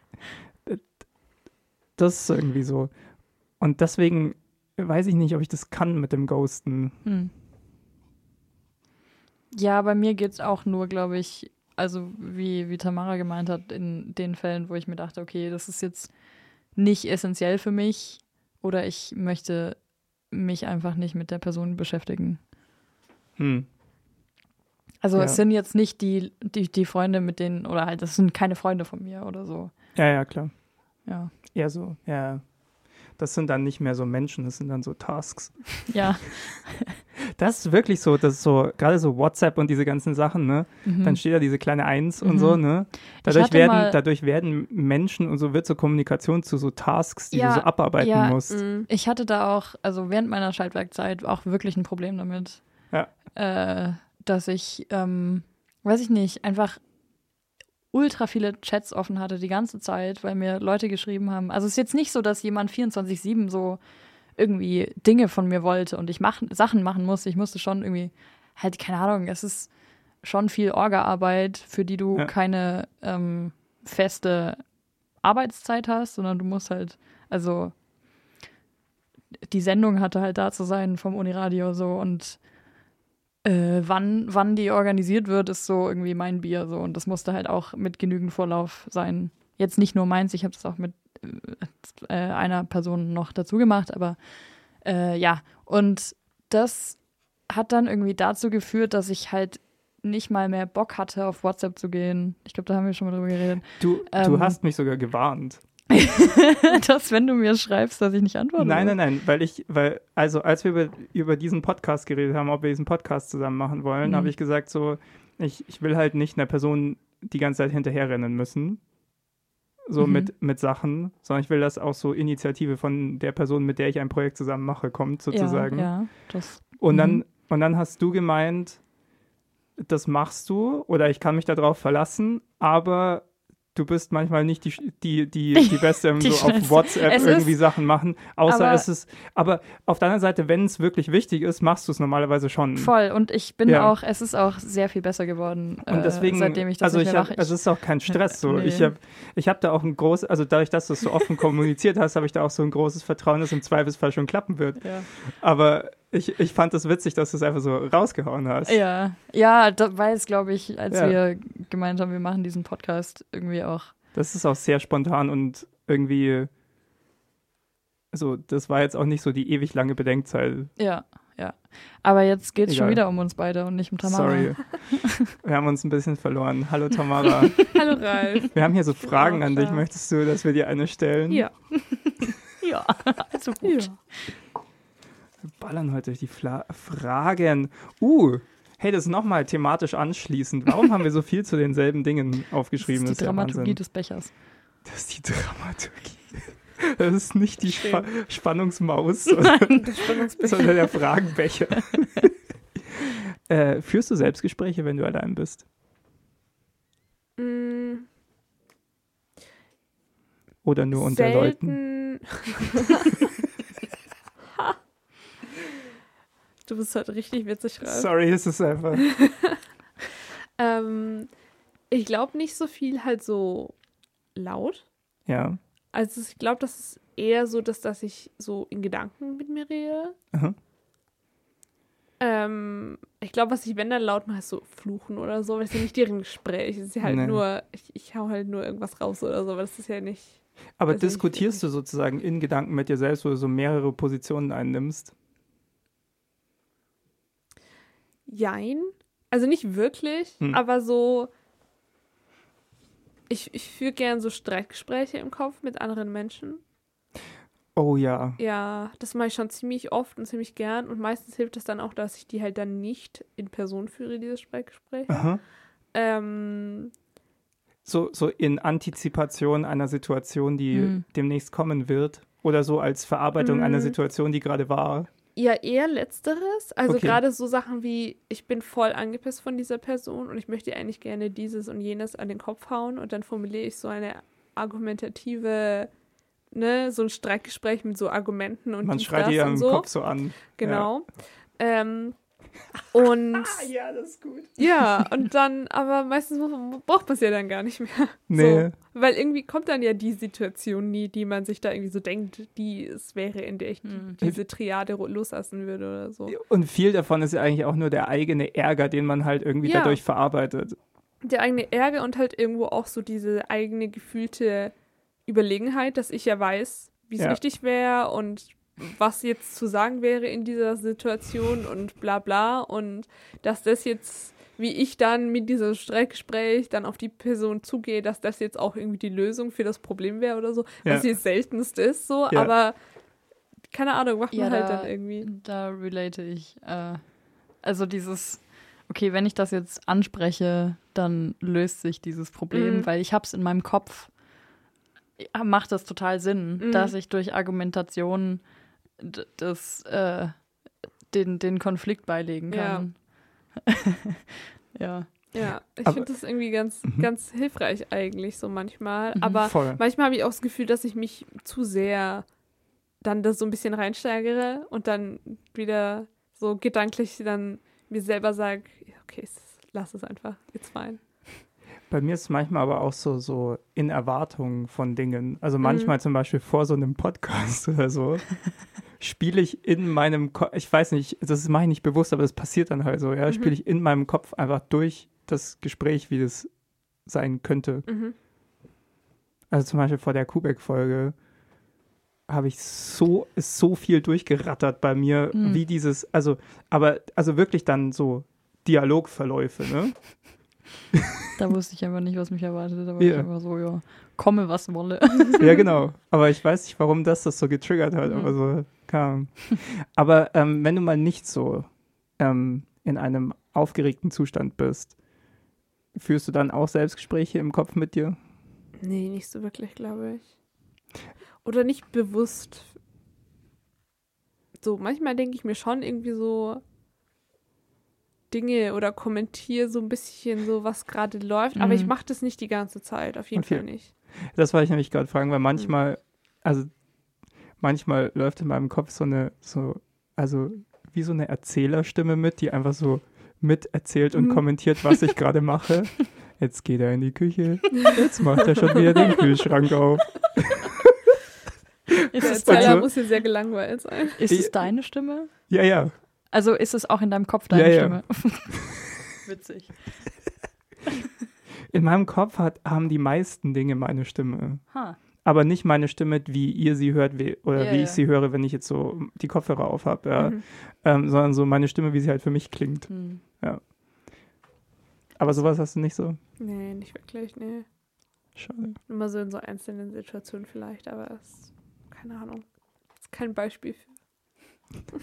das ist irgendwie so. Und deswegen weiß ich nicht, ob ich das kann mit dem Ghosten. Hm. Ja, bei mir geht es auch nur, glaube ich, also wie, wie Tamara gemeint hat, in den Fällen, wo ich mir dachte, okay, das ist jetzt nicht essentiell für mich oder ich möchte mich einfach nicht mit der Person beschäftigen. Hm. Also Ja. es sind jetzt nicht die, die, die Freunde, mit denen, oder halt, das sind keine Freunde von mir oder so. Ja, ja, klar. Ja. Eher so, ja. Das sind dann nicht mehr so Menschen, das sind dann so Tasks. <laughs> Ja. <laughs> Das ist wirklich so, das ist so, gerade so WhatsApp und diese ganzen Sachen, ne? Mhm. Dann steht da diese kleine Eins und Mhm. so, ne? Dadurch werden, dadurch werden Menschen und so wird so Kommunikation zu so Tasks, die Ja, du so abarbeiten ja, musst. Mm. Ich hatte da auch, also während meiner Schaltwerkzeit auch wirklich ein Problem damit. Ja. Äh, dass ich, ähm, weiß ich nicht, einfach ultra viele Chats offen hatte die ganze Zeit, weil mir Leute geschrieben haben. Also es ist jetzt nicht so, dass jemand 24-7 so irgendwie Dinge von mir wollte und ich mach, Sachen machen musste. Ich musste schon irgendwie, halt, keine Ahnung, es ist schon viel Orga-Arbeit, für die du Ja. keine ähm, feste Arbeitszeit hast, sondern du musst halt, also die Sendung hatte halt da zu sein vom Uniradio so und äh, wann, wann die organisiert wird, ist so irgendwie mein Bier so und das musste halt auch mit genügend Vorlauf sein. Jetzt nicht nur meins, ich habe das auch mit äh, einer Person noch dazu gemacht, aber äh, ja, und das hat dann irgendwie dazu geführt, dass ich halt nicht mal mehr Bock hatte, auf WhatsApp zu gehen. Ich glaube, da haben wir schon mal drüber geredet. Du, du Ähm, hast mich sogar gewarnt. <laughs> dass, wenn du mir schreibst, dass ich nicht antworte. Nein, nein, nein, weil ich, weil, also als wir über, über diesen Podcast geredet haben, ob wir diesen Podcast zusammen machen wollen, Mhm. habe ich gesagt, so, ich, ich will halt nicht einer Person die ganze Zeit hinterherrennen müssen. So Mhm. mit, mit Sachen, sondern ich will, dass auch so Initiative von der Person, mit der ich ein Projekt zusammen mache, kommt, sozusagen. Ja, ja das, Und, Mhm. dann, und dann hast du gemeint, das machst du oder ich kann mich darauf verlassen, aber du bist manchmal nicht die, die, die, <laughs> die Beste im Die so auf. WhatsApp Es irgendwie Sachen machen. Außer aber- es ist, aber auf der anderen Seite, wenn es wirklich wichtig ist, machst du es normalerweise schon. voll. Und ich bin Ja. auch, es ist auch sehr viel besser geworden, Und deswegen, äh, seitdem ich das also nicht ich mehr hab, mache. also es ist auch kein Stress so. Nee. Ich habe ich hab da auch ein großes, also dadurch, dass du es so offen <laughs> kommuniziert hast, habe ich da auch so ein großes Vertrauen, dass im Zweifelsfall schon klappen wird. ja. Aber ich, ich fand es das witzig, dass du es einfach so rausgehauen hast. ja, ja, da, weil es, glaube ich, als Ja. wir gemeint haben, wir machen diesen Podcast irgendwie auch. Das ist auch sehr spontan und irgendwie, also das war jetzt auch nicht so die ewig lange Bedenkzeit. Ja, ja. Aber jetzt geht es schon wieder um uns beide und nicht um Tamara. Sorry. <laughs> Wir haben uns ein bisschen verloren. Hallo Tamara. <laughs> Hallo Ralf. Wir haben hier so Fragen auch an dich. Möchtest du, dass wir dir eine stellen? Ja. <laughs> Ja, also gut. Wir ballern heute durch die Fla Fragen. Uh, hey, das ist nochmal thematisch anschließend. Warum haben wir so viel zu denselben Dingen aufgeschrieben? Das ist die ja Dramaturgie Wahnsinn. des Bechers. Das ist die Dramaturgie. Das ist nicht die Spa Spannungsmaus, sondern, Das Spannungsbild. sondern der Fragenbecher. <laughs> äh, führst du Selbstgespräche, wenn du allein bist? Mm, Oder nur unter Leuten? <laughs> selten. Du bist halt richtig witzig, Ralf. Sorry, es ist einfach. <laughs> Ähm, ich glaube nicht so viel halt so laut. Ja. Also ich glaube, das ist eher so, dass, dass ich so in Gedanken mit mir rede. Aha. Ähm, ich glaube, was ich, wenn dann laut mache, ist so fluchen oder so, weil es ja nicht deren Gespräch. Es ist ja halt Nee. nur, ich, ich hau halt nur irgendwas raus oder so, aber das ist ja nicht. Aber Also ich- diskutierst du sozusagen in Gedanken mit dir selbst, wo du so mehrere Positionen einnimmst? Jein. Also nicht wirklich, Hm. aber so. Ich, ich führe gern so Streitgespräche im Kopf mit anderen Menschen. Oh ja. Ja, das mache ich schon ziemlich oft und ziemlich gern. Und meistens hilft es dann auch, dass ich die halt dann nicht in Person führe, diese Streitgespräche. Ähm, So, so in Antizipation einer Situation, die Hm. demnächst kommen wird. Oder so als Verarbeitung einer Mhm. Situation, die gerade war. Ja, eher letzteres. Also Okay. gerade so Sachen wie, ich bin voll angepisst von dieser Person und ich möchte eigentlich gerne dieses und jenes an den Kopf hauen und dann formuliere ich so eine argumentative, ne, so ein Streitgespräch mit so Argumenten und Man schreit ihr im so. Kopf so an. Genau. Ähm, und Ja, das ist gut. ja, und dann, aber meistens braucht man es ja dann gar nicht mehr. Nee. So, weil irgendwie kommt dann ja die Situation nie, die man sich da irgendwie so denkt, die es wäre, in der ich Hm. diese Triade loslassen würde oder so. Und viel davon ist ja eigentlich auch nur der eigene Ärger, den man halt irgendwie Ja. dadurch verarbeitet. Der eigene Ärger und halt irgendwo auch so diese eigene gefühlte Überlegenheit, dass ich ja weiß, wie es Ja. richtig wäre und was jetzt zu sagen wäre in dieser Situation und bla bla und dass das jetzt, wie ich dann mit diesem Streitgespräch dann auf die Person zugehe, dass das jetzt auch irgendwie die Lösung für das Problem wäre oder so, Ja. was jetzt seltenst ist so, Ja. aber keine Ahnung, macht Ja, man halt da- dann irgendwie. Da relate ich. Äh, also dieses, okay, wenn ich das jetzt anspreche, dann löst sich dieses Problem, Mhm. weil ich habe es in meinem Kopf, macht das total Sinn, Mhm. dass ich durch Argumentation das, äh, den, den Konflikt beilegen Ja. kann. <laughs> ja. Ja, ich finde das irgendwie ganz, Mhm. ganz hilfreich eigentlich so manchmal, Mhm. aber Voll. Manchmal habe ich auch das Gefühl, dass ich mich zu sehr dann da so ein bisschen reinsteigere und dann wieder so gedanklich dann mir selber sage, okay, lass es einfach, it's fine. Bei mir ist es manchmal aber auch so, so in Erwartung von Dingen. Also Mhm. manchmal zum Beispiel vor so einem Podcast <laughs> oder so, spiele ich in meinem Kopf, ich weiß nicht, das mache ich nicht bewusst, aber das passiert dann halt so, ja, Mhm. spiele ich in meinem Kopf einfach durch das Gespräch, wie das sein könnte. Mhm. Also zum Beispiel vor der Kubek-Folge habe ich so, ist so viel durchgerattert bei mir, Mhm. wie dieses, also, aber, also wirklich dann so Dialogverläufe, ne? <laughs> Da wusste ich einfach nicht, was mich erwartet. Da war Ja. ich einfach so, ja, komme, was wolle. <laughs> ja, genau. Aber ich weiß nicht, warum das das so getriggert hat, Mhm. aber so kam. Aber ähm, wenn du mal nicht so ähm, in einem aufgeregten Zustand bist, führst du dann auch Selbstgespräche im Kopf mit dir? Nee, nicht so wirklich, glaube ich. Oder nicht bewusst. So, manchmal denke ich mir schon irgendwie so Dinge oder kommentiere so ein bisschen so, was gerade läuft, aber ich Mhm. mache das nicht die ganze Zeit, auf jeden Okay. Fall nicht. Das wollte ich nämlich gerade fragen, weil Hm. manchmal, also manchmal läuft in meinem Kopf so eine, so, also wie so eine Erzählerstimme mit, die einfach so miterzählt und Mhm. kommentiert, was ich gerade mache. <laughs> Jetzt geht er in die Küche, <laughs> jetzt macht er schon wieder den Kühlschrank auf. Ist <laughs> Der es, Erzähler Also- muss hier sehr gelangweilt sein. ist es deine Stimme? Ja, ja. Also ist es auch in deinem Kopf deine Ja, ja. Stimme? <laughs> Witzig. In meinem Kopf hat, haben die meisten Dinge meine Stimme. Ha. Aber nicht meine Stimme, wie ihr sie hört, wie, oder Ja, wie ja. ich sie höre, wenn ich jetzt so die Kopfhörer auf habe, ja. Mhm. ähm, sondern so meine Stimme, wie sie halt für mich klingt. Hm. Aber sowas hast du nicht so? Nee, nicht wirklich, nee. Schade. Immer so in so einzelnen Situationen vielleicht, aber es, keine Ahnung. ist kein Beispiel für. <laughs>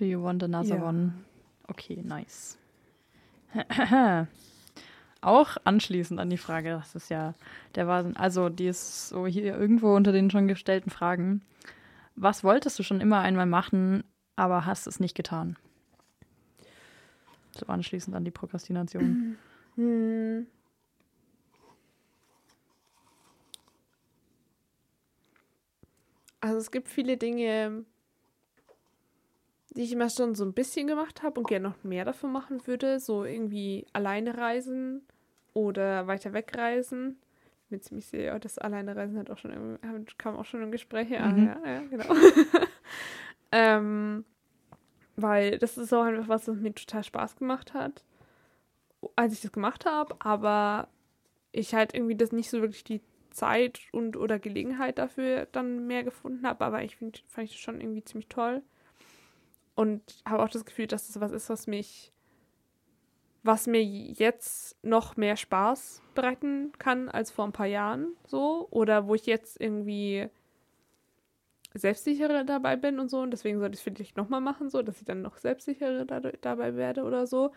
Do you want another Ja. one? Okay, nice. <laughs> Auch anschließend an die Frage, das ist ja, der war, also die ist so hier irgendwo unter den schon gestellten Fragen. Was wolltest du schon immer einmal machen, aber hast es nicht getan? So anschließend an die Prokrastination. <laughs> Hm. Also es gibt viele Dinge, die ich immer schon so ein bisschen gemacht habe und gerne noch mehr davon machen würde. So irgendwie alleine reisen oder weiter wegreisen. Ich bin ziemlich sicher, das alleine reisen hat auch schon kam auch schon im Gespräch. Ja, Mhm. ja, ja, genau. <laughs> ähm, weil das ist auch einfach was, was mir total Spaß gemacht hat, als ich das gemacht habe, aber ich halt irgendwie das nicht so wirklich die Zeit und oder Gelegenheit dafür dann mehr gefunden habe, aber ich find, fand ich das schon irgendwie ziemlich toll. Und habe auch das Gefühl, dass das was ist, was mich, was mir jetzt noch mehr Spaß bereiten kann als vor ein paar Jahren so. Oder wo ich jetzt irgendwie selbstsicherer dabei bin und so. Und deswegen sollte ich es vielleicht nochmal machen, so, dass ich dann noch selbstsicherer da, dabei werde oder so.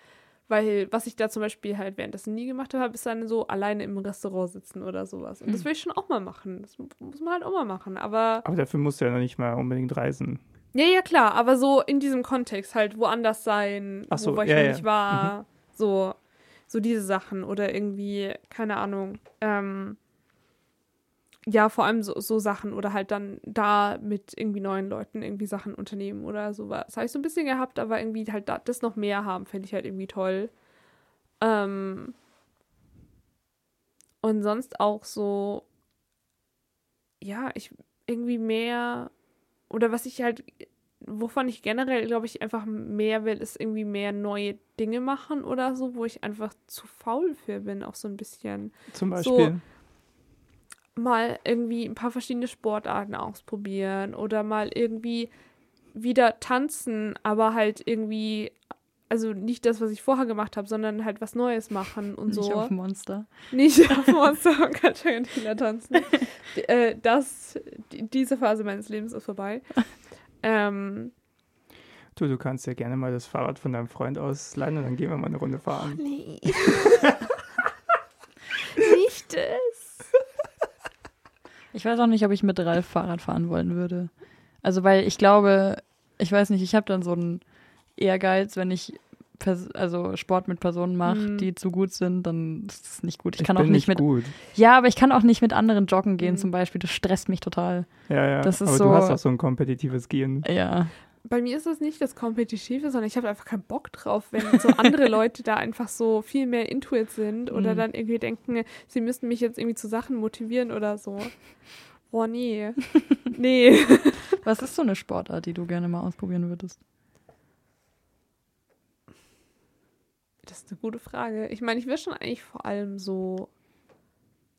Weil was ich da zum Beispiel halt währenddessen nie gemacht habe, ist dann so alleine im Restaurant sitzen oder sowas. Und das Hm. will ich schon auch mal machen. Das muss man halt auch mal machen. Aber Aber dafür musst du ja noch nicht mal unbedingt reisen. Ja, ja, klar, aber so in diesem Kontext halt woanders sein, Ach so, wo ich ja, noch ja. nicht war. So, so diese Sachen oder irgendwie, keine Ahnung. Ähm, ja, vor allem so, so Sachen oder halt dann da mit irgendwie neuen Leuten irgendwie Sachen unternehmen oder sowas. Das habe ich so ein bisschen gehabt, aber irgendwie halt da, das noch mehr haben, finde ich halt irgendwie toll. Ähm, und sonst auch so, ja, ich irgendwie mehr oder was ich halt, wovon ich generell, glaube ich, einfach mehr will, ist irgendwie mehr neue Dinge machen oder so, wo ich einfach zu faul für bin, auch so ein bisschen. Zum So, Beispiel. Mal irgendwie ein paar verschiedene Sportarten ausprobieren oder mal irgendwie wieder tanzen, aber halt irgendwie, also nicht das, was ich vorher gemacht habe, sondern halt was Neues machen und Nicht so. auf Monster. Nicht <laughs> auf Monster und Katharina tanzen. D- äh, das, die, diese Phase meines Lebens ist vorbei. Ähm, Du, du kannst ja gerne mal das Fahrrad von deinem Freund ausleihen und dann gehen wir mal eine Runde fahren. nee. <laughs> Nicht es. Ich weiß auch nicht, ob ich mit Ralf Fahrrad fahren wollen würde. Also, weil ich glaube, ich weiß nicht, ich habe dann so einen Ehrgeiz, wenn ich Pers also Sport mit Personen mache, Mhm. die zu gut sind, dann ist es nicht gut. Ich, Ich kann bin auch nicht mit. gut. Ja, aber ich kann auch nicht mit anderen joggen gehen, Mhm. zum Beispiel. Das stresst mich total. Ja, ja. Das ist Aber so- du hast auch so ein kompetitives Gehen. Ja. Bei mir ist es nicht das Kompetitive, sondern ich habe einfach keinen Bock drauf, wenn so andere <laughs> Leute da einfach so viel mehr intuit sind oder Mhm. dann irgendwie denken, sie müssten mich jetzt irgendwie zu Sachen motivieren oder so. Boah, nee. <laughs> nee. Was ist so eine Sportart, die du gerne mal ausprobieren würdest? Das ist eine gute Frage. Ich meine, ich will schon eigentlich vor allem so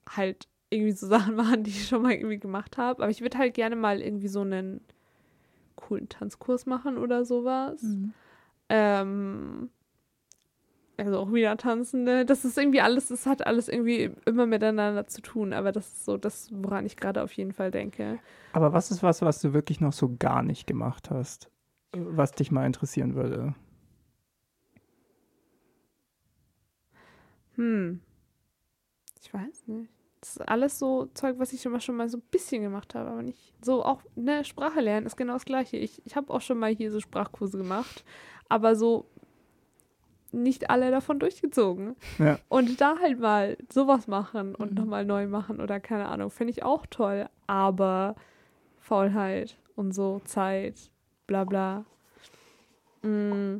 halt irgendwie so <laughs> Sachen machen, die ich schon mal irgendwie gemacht habe. Aber ich würde halt gerne mal irgendwie so einen coolen Tanzkurs machen oder sowas. Mhm. Ähm, also auch wieder Tanzende. Das ist irgendwie alles, das hat alles irgendwie immer miteinander zu tun. Aber das ist so das, woran ich gerade auf jeden Fall denke. Aber was ist was, was du wirklich noch so gar nicht gemacht hast? Was dich mal interessieren würde? Hm. Ich weiß nicht. Das ist alles so Zeug, was ich schon mal, schon mal so ein bisschen gemacht habe, aber nicht so auch, ne, Sprache lernen ist genau das Gleiche. Ich, ich habe auch schon mal hier so Sprachkurse gemacht, aber so nicht alle davon durchgezogen. Ja. Und da halt mal sowas machen und Mhm. nochmal neu machen oder keine Ahnung, finde ich auch toll. Aber Faulheit und so, Zeit, bla bla. Mm.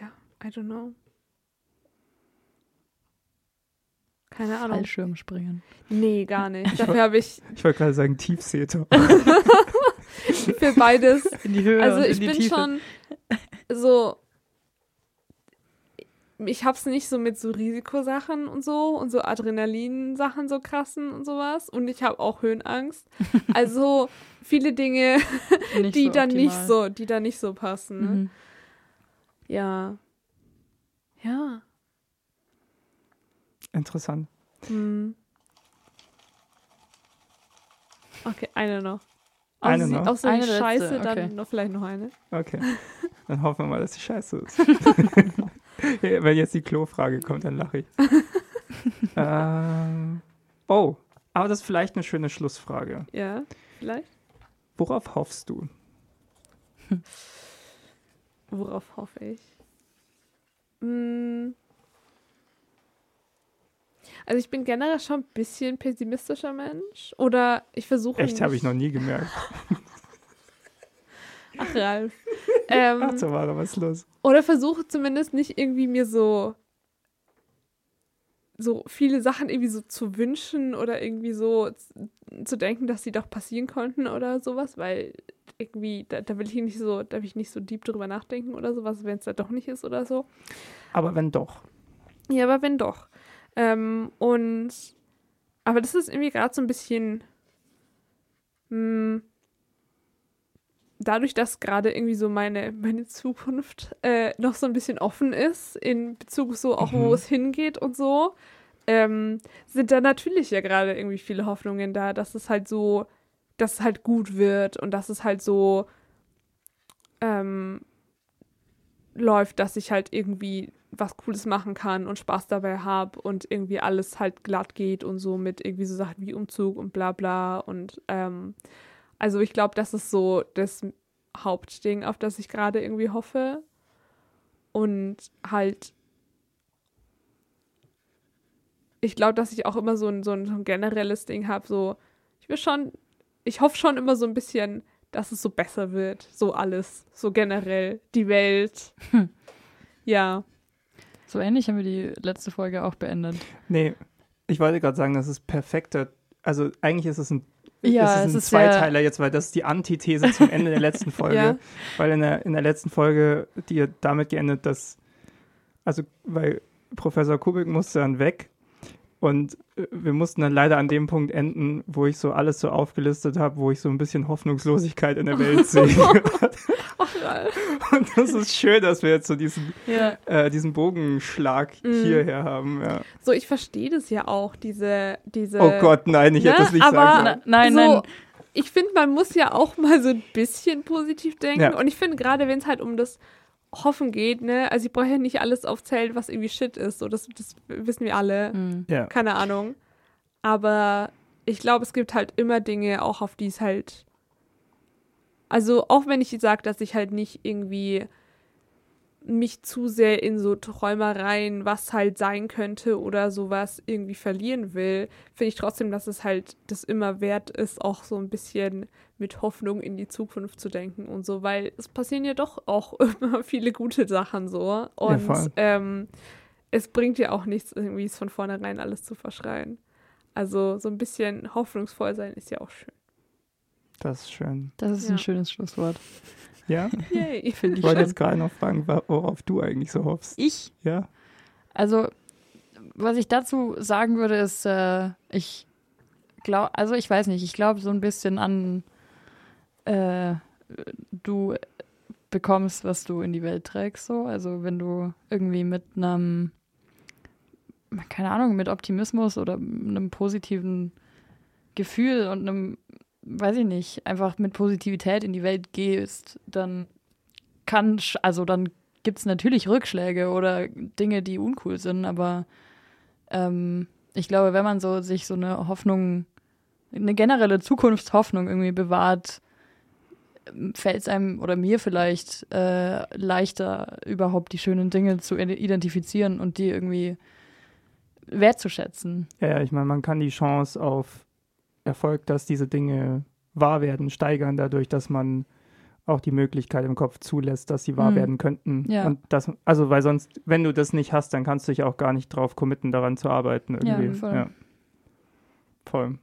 Ja, I don't know. Keine Ahnung. Fallschirmspringen. Nee, gar nicht. Ich Dafür habe ich Ich wollte gerade sagen Tiefseeter. <laughs> für beides In die Höhe Also und ich in die bin Tiefe. schon so. Ich hab's nicht so mit so Risikosachen und so und so Adrenalinsachen so krassen und sowas. Und ich habe auch Höhenangst. <laughs> Also viele Dinge, Nicht die so dann nicht optimal. so, die dann nicht so passen. Ne? Mhm. Ja. Ja. Interessant. Hm. Okay, eine noch. Eine Außer sie- noch? Außer Eine die letzte, Scheiße, dann okay. noch vielleicht noch eine. Okay. <laughs> Dann hoffen wir mal, dass die scheiße ist. <laughs> Wenn jetzt die Klo-Frage kommt, dann lache ich. <laughs> ähm, oh, aber das ist vielleicht eine schöne Schlussfrage. Ja, vielleicht. Worauf hoffst du? Worauf hoffe ich? Mm. Also ich bin generell schon ein bisschen pessimistischer Mensch. Oder ich versuche Echt, habe ich noch nie gemerkt. Ach, Ralf. <laughs> ähm, Ach, so war was ist los. Oder versuche zumindest nicht irgendwie mir so so viele Sachen irgendwie so zu wünschen oder irgendwie so zu denken, dass sie doch passieren konnten oder sowas, weil irgendwie, da, da will ich nicht so, da will ich nicht so deep drüber nachdenken oder sowas, wenn es da doch nicht ist oder so. Aber wenn doch. Ja, aber wenn doch. Ähm, und aber das ist irgendwie gerade so ein bisschen mh, dadurch, dass gerade irgendwie so meine, meine Zukunft äh, noch so ein bisschen offen ist, in Bezug so auch, wo Mhm. es hingeht und so, ähm, sind da natürlich ja gerade irgendwie viele Hoffnungen da, dass es halt so, dass es halt gut wird und dass es halt so ähm, läuft, dass ich halt irgendwie was Cooles machen kann und Spaß dabei habe und irgendwie alles halt glatt geht und so mit irgendwie so Sachen wie Umzug und bla bla und ähm, also ich glaube, das ist so das Hauptding, auf das ich gerade irgendwie hoffe. Und halt, ich glaube, dass ich auch immer so ein, so ein, so ein generelles Ding habe, so, ich will schon, ich hoffe schon immer so ein bisschen, dass es so besser wird, so alles, so generell, die Welt. Hm. Ja. So ähnlich haben wir die letzte Folge auch beendet. Nee, ich wollte gerade sagen, das ist perfekter. Also eigentlich ist es ein, Ja, ist es es ein ist sehr- Zweiteiler jetzt, weil das ist die Antithese zum Ende der letzten <laughs> Folge. Ja. Weil in der, in der letzten Folge, die damit geendet, dass, also, weil Professor Kubik musste dann weg und äh, wir mussten dann leider an dem Punkt enden, wo ich so alles so aufgelistet habe, wo ich so ein bisschen Hoffnungslosigkeit in der Welt <laughs> sehe. Und das ist schön, dass wir jetzt so diesen, Ja. äh, diesen Bogenschlag Mhm. hierher haben. Ja. so, ich verstehe das ja auch, diese, diese. Oh Gott, nein, ich hätte ne? das nicht Aber- sagen sollen. nein, so, nein. ich finde, man muss ja auch mal so ein bisschen positiv denken. Ja. Und ich finde, gerade wenn es halt um das Hoffen geht, ne, also ich brauche ja nicht alles aufzählen, was irgendwie Shit ist. So, das, das wissen wir alle. Hm. Ja. Keine Ahnung. Aber ich glaube, es gibt halt immer Dinge, auch auf die es halt. Also, auch wenn ich sage, dass ich halt nicht irgendwie mich zu sehr in so Träumereien, was halt sein könnte oder sowas irgendwie verlieren will, finde ich trotzdem, dass es halt das immer wert ist, auch so ein bisschen mit Hoffnung in die Zukunft zu denken und so, weil es passieren ja doch auch <laughs> immer viele gute Sachen so. Und voll. ähm, es bringt ja auch nichts, irgendwie es von vornherein alles zu verschreien. Also so ein bisschen hoffnungsvoll sein ist ja auch schön. Das ist schön. Das ist Ja. ein schönes Schlusswort. Ja? Yay. <laughs> Finde Ich ich wollte jetzt gerade noch fragen, worauf du eigentlich so hoffst. Ich Ja? Also, was ich dazu sagen würde, ist, äh, ich glaube, also ich weiß nicht, ich glaube so ein bisschen an, äh, du bekommst, was du in die Welt trägst, so. Also, wenn du irgendwie mit einem, keine Ahnung, mit Optimismus oder einem positiven Gefühl und einem, weiß ich nicht, einfach mit Positivität in die Welt gehst, dann kann, also dann gibt es natürlich Rückschläge oder Dinge, die uncool sind, aber ähm, ich glaube, wenn man so sich so eine Hoffnung, eine generelle Zukunftshoffnung irgendwie bewahrt, fällt es einem oder mir vielleicht äh, leichter, überhaupt die schönen Dinge zu ide- identifizieren und die irgendwie wertzuschätzen. Ja, ja, ich meine, man kann die Chance auf Erfolg, dass diese Dinge wahr werden, steigern, dadurch, dass man auch die Möglichkeit im Kopf zulässt, dass sie wahr Mhm. werden könnten. Ja. Und das, also, weil sonst, wenn du das nicht hast, dann kannst du dich auch gar nicht drauf committen, daran zu arbeiten. Irgendwie. Ja, voll. Ja. Voll.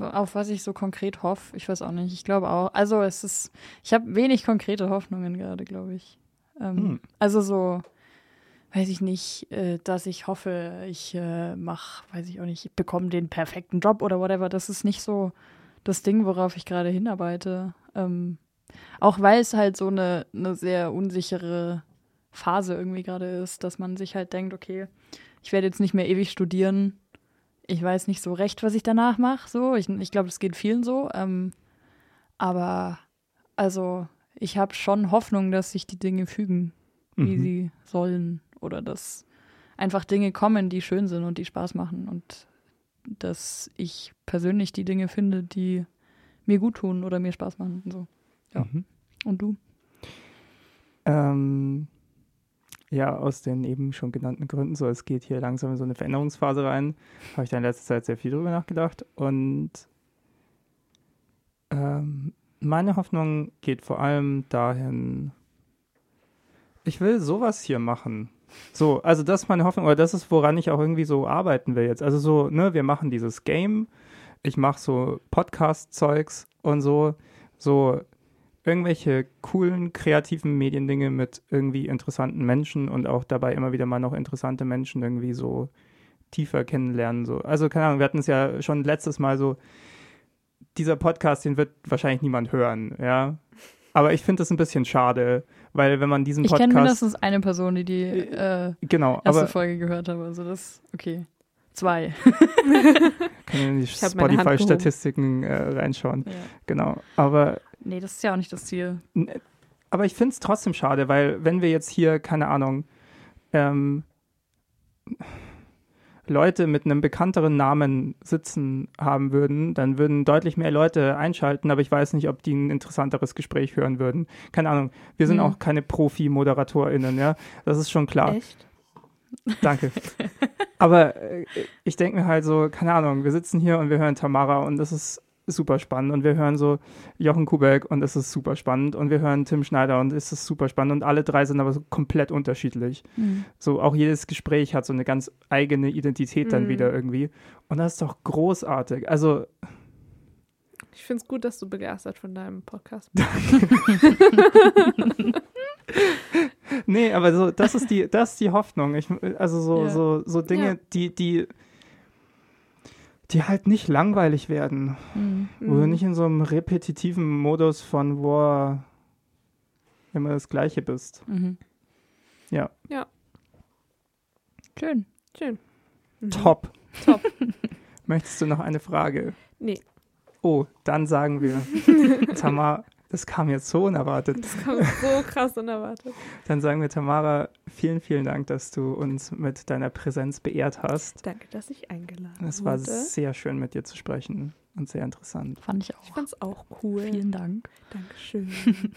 Auf was ich so konkret hoffe, ich weiß auch nicht. Ich glaube auch. Also es ist, ich habe wenig konkrete Hoffnungen gerade, glaube ich. Ähm, Hm. Also so, weiß ich nicht, äh, dass ich hoffe, ich äh, mache, weiß ich auch nicht, ich bekomme den perfekten Job oder whatever. Das ist nicht so das Ding, worauf ich gerade hinarbeite. Ähm, auch weil es halt so eine, eine sehr unsichere Phase irgendwie gerade ist, dass man sich halt denkt, okay, ich werde jetzt nicht mehr ewig studieren. Ich weiß nicht so recht, was ich danach mache. So, ich, ich glaube, das geht vielen so. Ähm, aber also, ich habe schon Hoffnung, dass sich die Dinge fügen, wie Mhm. sie sollen. Oder dass einfach Dinge kommen, die schön sind und die Spaß machen. Und dass ich persönlich die Dinge finde, die mir gut tun oder mir Spaß machen. Und, so. ja. Mhm. und du? Ähm, ja, aus den eben schon genannten Gründen, so es geht hier langsam in so eine Veränderungsphase rein, habe ich da in letzter Zeit sehr viel drüber nachgedacht. Und ähm, meine Hoffnung geht vor allem dahin, ich will sowas hier machen. So, also das ist meine Hoffnung, oder das ist, woran ich auch irgendwie so arbeiten will jetzt. Also so, ne, wir machen dieses Game, ich mache so Podcast-Zeugs und so, so irgendwelche coolen, kreativen Mediendinge mit irgendwie interessanten Menschen und auch dabei immer wieder mal noch interessante Menschen irgendwie so tiefer kennenlernen. So. Also, keine Ahnung, wir hatten es ja schon letztes Mal so, dieser Podcast, den wird wahrscheinlich niemand hören, ja. Aber ich finde das ein bisschen schade, weil wenn man diesen Ich kenne Podcast. mindestens eine Person, die die äh, genau, erste aber Folge gehört hat. Also das, okay. Zwei. können in die Spotify-Statistiken äh, reinschauen. Ja. Genau. Aber Nee, das ist ja auch nicht das Ziel. Aber ich finde es trotzdem schade, weil wenn wir jetzt hier, keine Ahnung, ähm, Leute mit einem bekannteren Namen sitzen haben würden, dann würden deutlich mehr Leute einschalten, aber ich weiß nicht, ob die ein interessanteres Gespräch hören würden. Keine Ahnung. Wir sind Hm. auch keine Profi-ModeratorInnen, ja. Das ist schon klar. Echt? Danke. <laughs> Aber äh, ich denke mir halt so, keine Ahnung, wir sitzen hier und wir hören Tamara und das ist super spannend und wir hören so Jochen Kubek und es ist super spannend und wir hören Tim Schneider und es ist super spannend und alle drei sind aber so komplett unterschiedlich. Mhm. So auch jedes Gespräch hat so eine ganz eigene Identität dann Mhm. wieder irgendwie und das ist doch großartig. Also Ich finde es gut, dass du begeistert von deinem Podcast bist. <laughs> nee, aber so das ist die das ist die Hoffnung. Ich, also so Ja. so so Dinge, Ja. die die die halt nicht langweilig werden. Mhm. Wo du Mhm. nicht in so einem repetitiven Modus von, wo immer das Gleiche bist. Mhm. Ja. Ja. Schön. Schön. Mhm. Top. Top. <laughs> Möchtest du noch eine Frage? Nee. Oh, dann sagen wir, <laughs> Tamara, das kam jetzt so unerwartet. Das kam so krass unerwartet. Dann sagen wir, Tamara, vielen, vielen Dank, dass du uns mit deiner Präsenz beehrt hast. Danke, dass ich eingeladen Es war wurde. sehr schön, mit dir zu sprechen und sehr interessant. Fand ich Ich auch. fand's auch cool. Vielen Dank. Dankeschön. <laughs>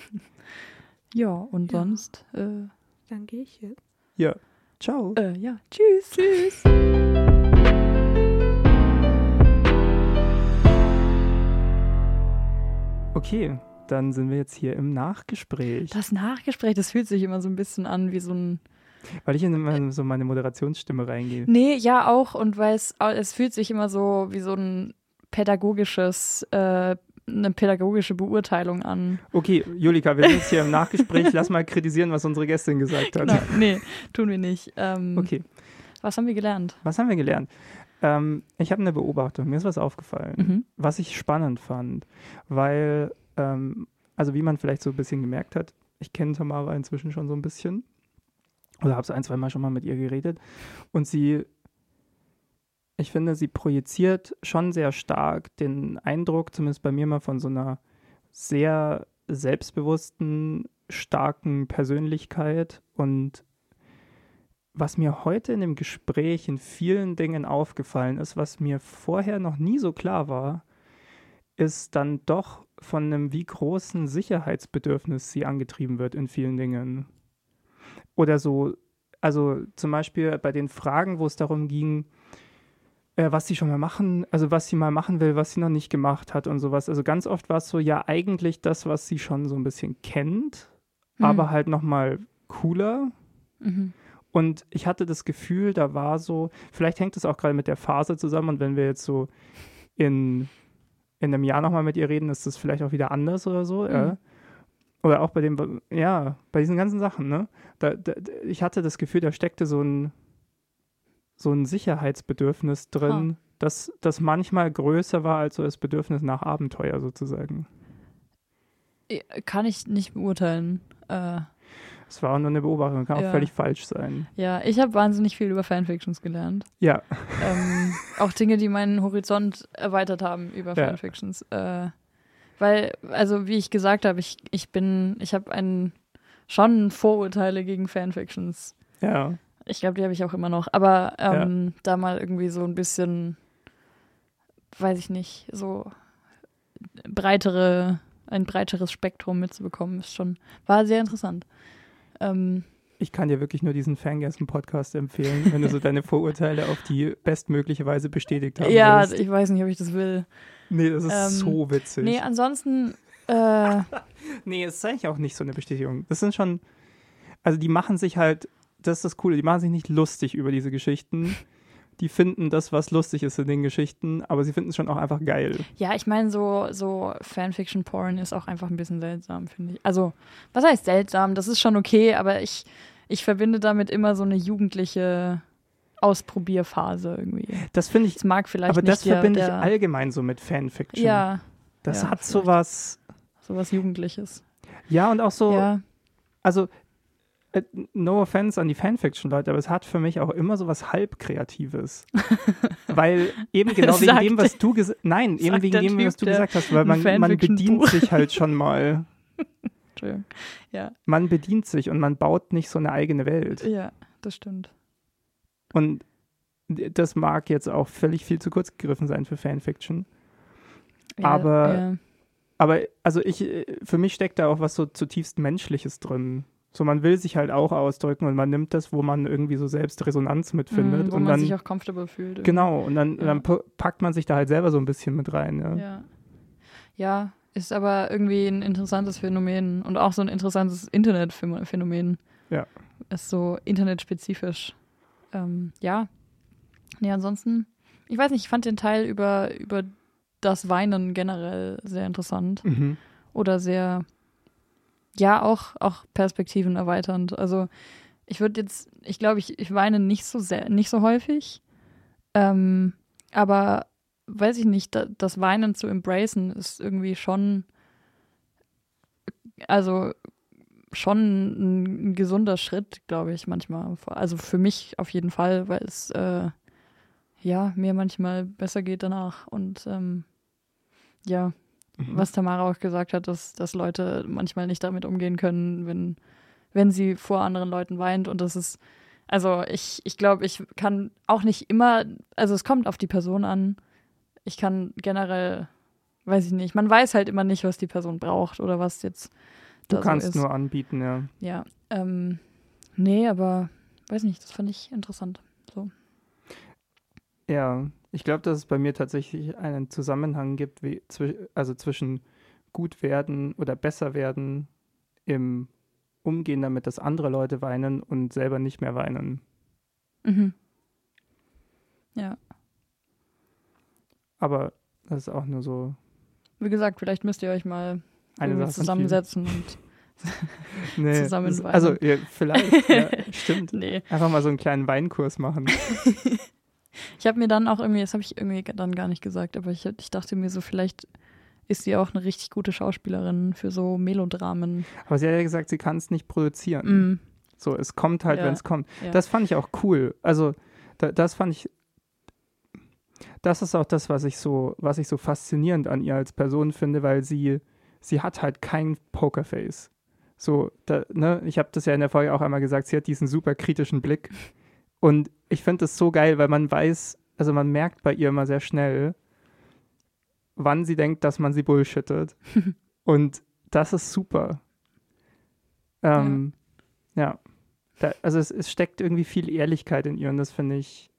Ja, und Ja. sonst, äh, Dann gehe ich jetzt. Ja, ciao. äh, ja, tschüss. Tschüss. Okay, dann sind wir jetzt hier im Nachgespräch. Das Nachgespräch, das fühlt sich immer so ein bisschen an wie so ein. Weil ich in immer so meine Moderationsstimme reingehe. Nee, ja auch. Und weil es, es fühlt sich immer so wie so ein pädagogisches, äh, eine pädagogische Beurteilung an. Okay, Julika, wir sind jetzt hier im Nachgespräch. Lass mal kritisieren, was unsere Gästin gesagt hat. Genau. Nee, tun wir nicht. Ähm, Okay, Was haben wir gelernt? was haben wir gelernt? Ähm, ich habe eine Beobachtung. Mir ist was aufgefallen, Mhm. was ich spannend fand, weil, ähm, also wie man vielleicht so ein bisschen gemerkt hat, ich kenne Tamara inzwischen schon so ein bisschen oder habe es ein, zwei Mal schon mal mit ihr geredet und sie, ich finde, sie projiziert schon sehr stark den Eindruck, zumindest bei mir mal von so einer sehr selbstbewussten, starken Persönlichkeit und was mir heute in dem Gespräch in vielen Dingen aufgefallen ist, was mir vorher noch nie so klar war, ist dann doch von einem wie großen Sicherheitsbedürfnis sie angetrieben wird in vielen Dingen. Oder so, also zum Beispiel bei den Fragen, wo es darum ging, äh, was sie schon mal machen, also was sie mal machen will, was sie noch nicht gemacht hat und sowas. Also ganz oft war es so, ja, eigentlich das, was sie schon so ein bisschen kennt, Mhm. aber halt nochmal cooler. Mhm. Und ich hatte das Gefühl, da war so, vielleicht hängt es auch gerade mit der Phase zusammen und wenn wir jetzt so in, in einem Jahr nochmal mit ihr reden, ist das vielleicht auch wieder anders oder so. Ja. Mhm. Oder auch bei dem, ja, bei diesen ganzen Sachen, ne? Da, da, ich hatte das Gefühl, da steckte so ein, so ein Sicherheitsbedürfnis drin, das, das manchmal größer war als so das Bedürfnis nach Abenteuer sozusagen. Ja, Kann ich nicht beurteilen. Äh, Es war auch nur eine Beobachtung, kann auch Ja. völlig falsch sein. ja, ich habe wahnsinnig viel über Fanfictions gelernt. Ja, ähm, auch Dinge, die meinen Horizont erweitert haben über Ja. Fanfictions. Äh, weil, also wie ich gesagt habe, ich, ich bin, ich habe einen schon Vorurteile gegen Fanfictions. ja. Ich glaube, die habe ich auch immer noch. Aber ähm, da mal irgendwie so ein bisschen, weiß ich nicht, so breitere, ein breiteres Spektrum mitzubekommen, ist schon, war sehr interessant. Ähm, Ich kann dir wirklich nur diesen Fangästen-Podcast empfehlen, wenn du so deine Vorurteile auf die bestmögliche Weise bestätigt haben ja, willst. ich weiß nicht, ob ich das will. Nee, das ist ähm, so witzig. Nee, ansonsten, äh, <laughs> Nee, es ist eigentlich auch nicht so eine Bestätigung. Das sind schon, also die machen sich halt, das ist das Coole, die machen sich nicht lustig über diese Geschichten. Die finden das, was lustig ist in den Geschichten, aber sie finden es schon auch einfach geil. Ja, ich meine, so, so Fanfiction-Porn ist auch einfach ein bisschen seltsam, finde ich. Also, was heißt seltsam? Das ist schon okay, aber ich, ich verbinde damit immer so eine jugendliche Ausprobierphase irgendwie. Das finde ich, Das mag vielleicht aber das der, verbinde ich der, allgemein so mit Fanfiction. Ja, Das Ja, hat sowas, Sowas Jugendliches. ja, und auch so, Ja, also äh, no offense an die Fanfiction-Leute, aber es hat für mich auch immer so was halbkreatives. <laughs> weil eben genau wegen dem, was du gesagt Nein, eben wegen dem, was du gesagt hast, weil man, man bedient sich halt schon mal. <laughs> Entschuldigung. Ja, Man bedient sich und man baut nicht so eine eigene Welt. ja, das stimmt. Und das mag jetzt auch völlig viel zu kurz gegriffen sein für Fanfiction. Ja, Aber- ja. Aber also ich, für mich steckt da auch was so zutiefst Menschliches drin. So, man will sich halt auch ausdrücken und man nimmt das, wo man irgendwie so selbst Resonanz mitfindet. Mhm, wo und man dann, sich auch comfortable fühlt. irgendwie. genau, und dann, Ja. dann pa- packt man sich da halt selber so ein bisschen mit rein. Ja. Ja. ja, ist aber irgendwie ein interessantes Phänomen und auch so ein interessantes Internetphänomen. Ja. Ist so internetspezifisch. Ähm, ja. Nee, ansonsten, ich weiß nicht, ich fand den Teil über, über das Weinen generell sehr interessant Mhm. oder sehr, ja, auch, auch Perspektiven erweiternd. Also ich würde jetzt, ich glaube, ich, ich weine nicht so sehr, nicht so häufig. Ähm, aber weiß ich nicht, da, das Weinen zu embracen ist irgendwie schon, also schon ein, ein gesunder Schritt, glaube ich, manchmal. Also für mich auf jeden Fall, weil es äh, ja mir manchmal besser geht danach. Und ähm, ja, Mhm. was Tamara auch gesagt hat, dass, dass Leute manchmal nicht damit umgehen können, wenn, wenn sie vor anderen Leuten weint. Und das ist, also ich, ich glaube, ich kann auch nicht immer, also es kommt auf die Person an. Ich kann generell, weiß ich nicht, man weiß halt immer nicht, was die Person braucht oder was jetzt Du da kannst so nur anbieten, ja. Ja, ähm, nee, aber weiß nicht, das fand ich interessant. Ja, ich glaube, dass es bei mir tatsächlich einen Zusammenhang gibt, wie, also zwischen gut werden oder besser werden im Umgehen damit, dass andere Leute weinen und selber nicht mehr weinen. Mhm. Ja, Aber das ist auch nur so wie gesagt, vielleicht müsst ihr euch mal zusammensetzen und <laughs> Nee, <laughs> zusammen das, also ja, vielleicht, ja, <laughs> stimmt. nee. Einfach mal so einen kleinen Weinkurs machen. Ich habe mir dann auch irgendwie, das habe ich irgendwie dann gar nicht gesagt, aber ich, ich dachte mir so, vielleicht ist sie auch eine richtig gute Schauspielerin für so Melodramen. Aber sie hat ja gesagt, sie kann es nicht produzieren. Mm, So, es kommt halt, Ja, wenn es kommt. ja. Das fand ich auch cool. Also, da, das fand ich. Das ist auch das, was ich so, was ich so faszinierend an ihr als Person finde, weil sie, sie hat halt kein Pokerface. So, da, ne, ich habe das ja in der Folge auch einmal gesagt, sie hat diesen super kritischen Blick. Und ich finde das so geil, weil man weiß, also man merkt bei ihr immer sehr schnell, wann sie denkt, dass man sie bullshittet. <laughs> Und das ist super. Ähm, ja. Da, also es, es steckt irgendwie viel Ehrlichkeit in ihr und das finde ich,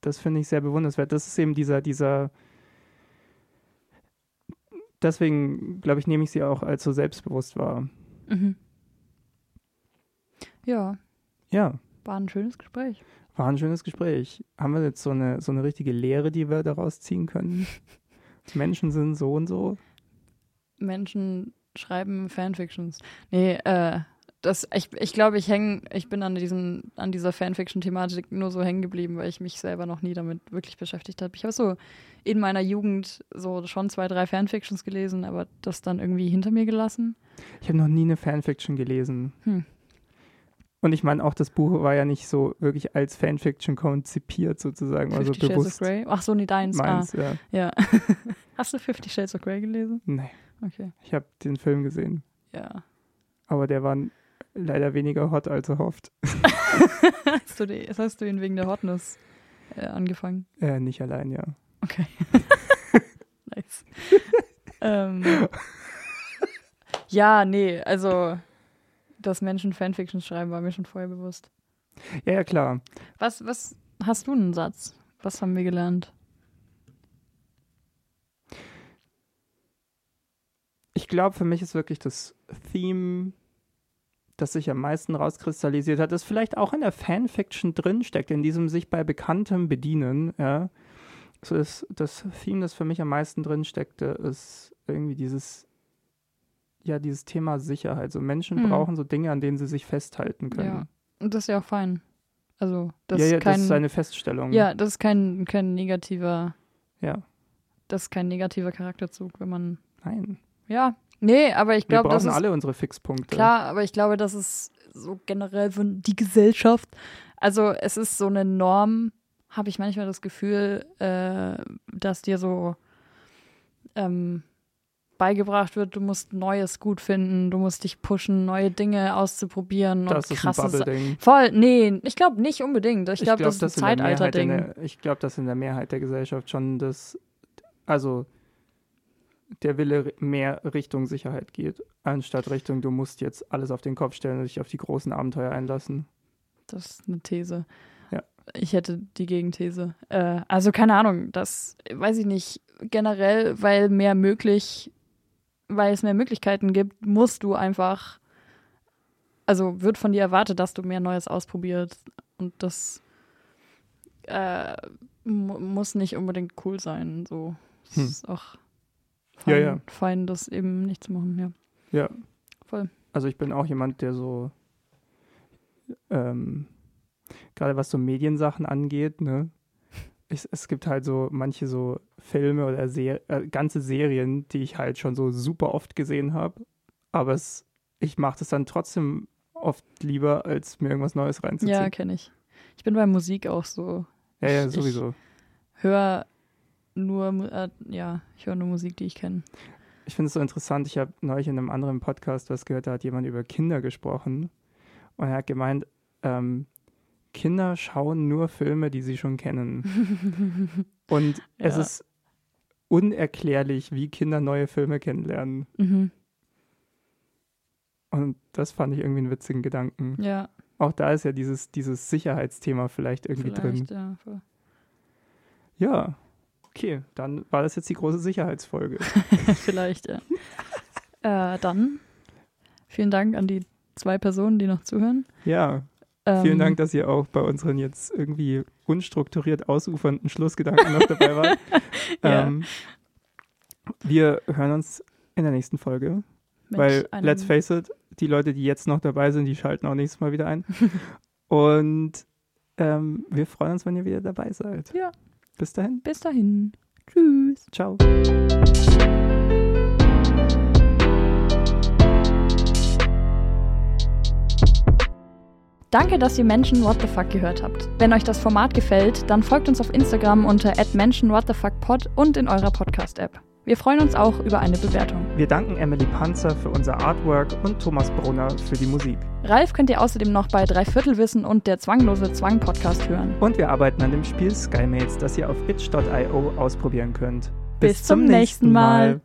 das finde ich sehr bewundernswert. Das ist eben dieser, dieser, deswegen, glaube ich, nehme ich sie auch als so selbstbewusst wahr. Mhm. Ja, Ja, war ein schönes Gespräch. war ein schönes Gespräch. Haben wir jetzt so eine, so eine richtige Lehre, die wir daraus ziehen können? <laughs> Menschen sind so und so. Menschen schreiben Fanfictions. Nee, äh, das, ich, ich glaube, ich häng, ich bin an diesem, an dieser Fanfiction-Thematik nur so hängen geblieben, weil ich mich selber noch nie damit wirklich beschäftigt habe. Ich habe so in meiner Jugend so schon zwei, drei Fanfictions gelesen, aber das dann irgendwie hinter mir gelassen. Ich habe noch nie eine Fanfiction gelesen. Hm. Und ich meine, auch das Buch war ja nicht so wirklich als Fanfiction konzipiert, sozusagen, also Fifty Shades of bewusst Grey. Ach so, nee, deins. meins. Ja. Ah, ja. <laughs> Hast du Fifty Shades of Grey gelesen? Nee, Okay. ich habe den Film gesehen, Ja. aber der war leider weniger hot als erhofft. <laughs> hast, du die, hast du ihn wegen der Hotness äh, angefangen? Äh, nicht allein, ja. Okay. <laughs> nice. ähm, ja, nee, also, dass Menschen Fanfiction schreiben, war mir schon vorher bewusst. Ja, ja, klar. Was, was hast du einen Satz? Was haben wir gelernt? Ich glaube, für mich ist wirklich das Theme, das sich am meisten rauskristallisiert hat, das vielleicht auch in der Fanfiction drinsteckt, in diesem sich bei Bekanntem bedienen. Ja. So ist das Theme, das für mich am meisten drinsteckte, ist irgendwie dieses, ja, dieses Thema Sicherheit. So Menschen Mhm. brauchen so Dinge, an denen sie sich festhalten können. Ja. Und das ist ja auch fein. Also, das ja, ja, kein. das ist eine Feststellung. ja, das ist kein, kein negativer, Ja. das ist kein negativer Charakterzug, wenn man Nein. Ja, nee, aber ich Wir glaube, das brauchen ist alle unsere Fixpunkte. klar, aber ich glaube, das ist so generell von die Gesellschaft. Also es ist so eine Norm, habe ich manchmal das Gefühl, äh, dass dir so ähm, beigebracht wird, du musst Neues gut finden, du musst dich pushen, neue Dinge auszuprobieren Das und ist ein krasses. Bubble-Ding. Voll, nee, ich glaube nicht unbedingt. Ich glaube, glaub, das ist in ein Zeitalter-Ding. Ich glaube, dass in der Mehrheit der Gesellschaft schon das, also der Wille mehr Richtung Sicherheit geht, anstatt Richtung, du musst jetzt alles auf den Kopf stellen und dich auf die großen Abenteuer einlassen. Das ist eine These. Ja. Ich hätte die Gegenthese. Äh, also keine Ahnung, das weiß ich nicht. Generell, weil mehr möglich, weil es mehr Möglichkeiten gibt, musst du einfach, also wird von dir erwartet, dass du mehr Neues ausprobierst. Und das äh, mu- muss nicht unbedingt cool sein. So. Es Hm. ist auch Ja, fein, ja. fein, das eben nicht zu machen, ja. Ja. Voll. Also ich bin auch jemand, der so, ähm, gerade was so Mediensachen angeht, ne? Es, es gibt halt so manche so Filme oder Ser äh, ganze Serien, die ich halt schon so super oft gesehen habe. Aber es, ich mache das dann trotzdem oft lieber, als mir irgendwas Neues reinzuziehen. Ja, kenne ich. Ich bin bei Musik auch so. ja, ja, ich- sowieso. Höre nur, äh, ja, ich höre nur Musik, die ich kenne. Ich finde es so interessant. Ich habe neulich in einem anderen Podcast was gehört, da hat jemand über Kinder gesprochen. Und er hat gemeint, ähm, Kinder schauen nur Filme, die sie schon kennen. <laughs> Und es Ja. ist unerklärlich, wie Kinder neue Filme kennenlernen. Mhm. Und das fand ich irgendwie einen witzigen Gedanken. Ja, Auch da ist ja dieses, dieses Sicherheitsthema vielleicht irgendwie vielleicht, drin. ja. voll. Ja, okay, dann war das jetzt die große Sicherheitsfolge. <laughs> vielleicht, ja. <laughs> äh, dann vielen Dank an die zwei Personen, die noch zuhören. Ja, Ähm, vielen Dank, dass ihr auch bei unseren jetzt irgendwie unstrukturiert ausufernden Schlussgedanken noch dabei wart. <laughs> Ja. ähm, wir hören uns in der nächsten Folge. mit Weil, let's face it, die Leute, die jetzt noch dabei sind, die schalten auch nächstes Mal wieder ein. Und ähm, wir freuen uns, wenn ihr wieder dabei seid. Ja. Bis dahin. Bis dahin. Tschüss. Ciao. Danke, dass ihr Menschen What the Fuck gehört habt. Wenn euch das Format gefällt, dann folgt uns auf Instagram unter @mentionwhatthefuckpod und in eurer Podcast-App. Wir freuen uns auch über eine Bewertung. Wir danken Emily Panzer für unser Artwork und Thomas Brunner für die Musik. Ralf könnt ihr außerdem noch bei Dreiviertelwissen und der Zwanglose Zwang Podcast hören. Und wir arbeiten an dem Spiel Skymates, das ihr auf itch.io ausprobieren könnt. Bis zum nächsten Mal.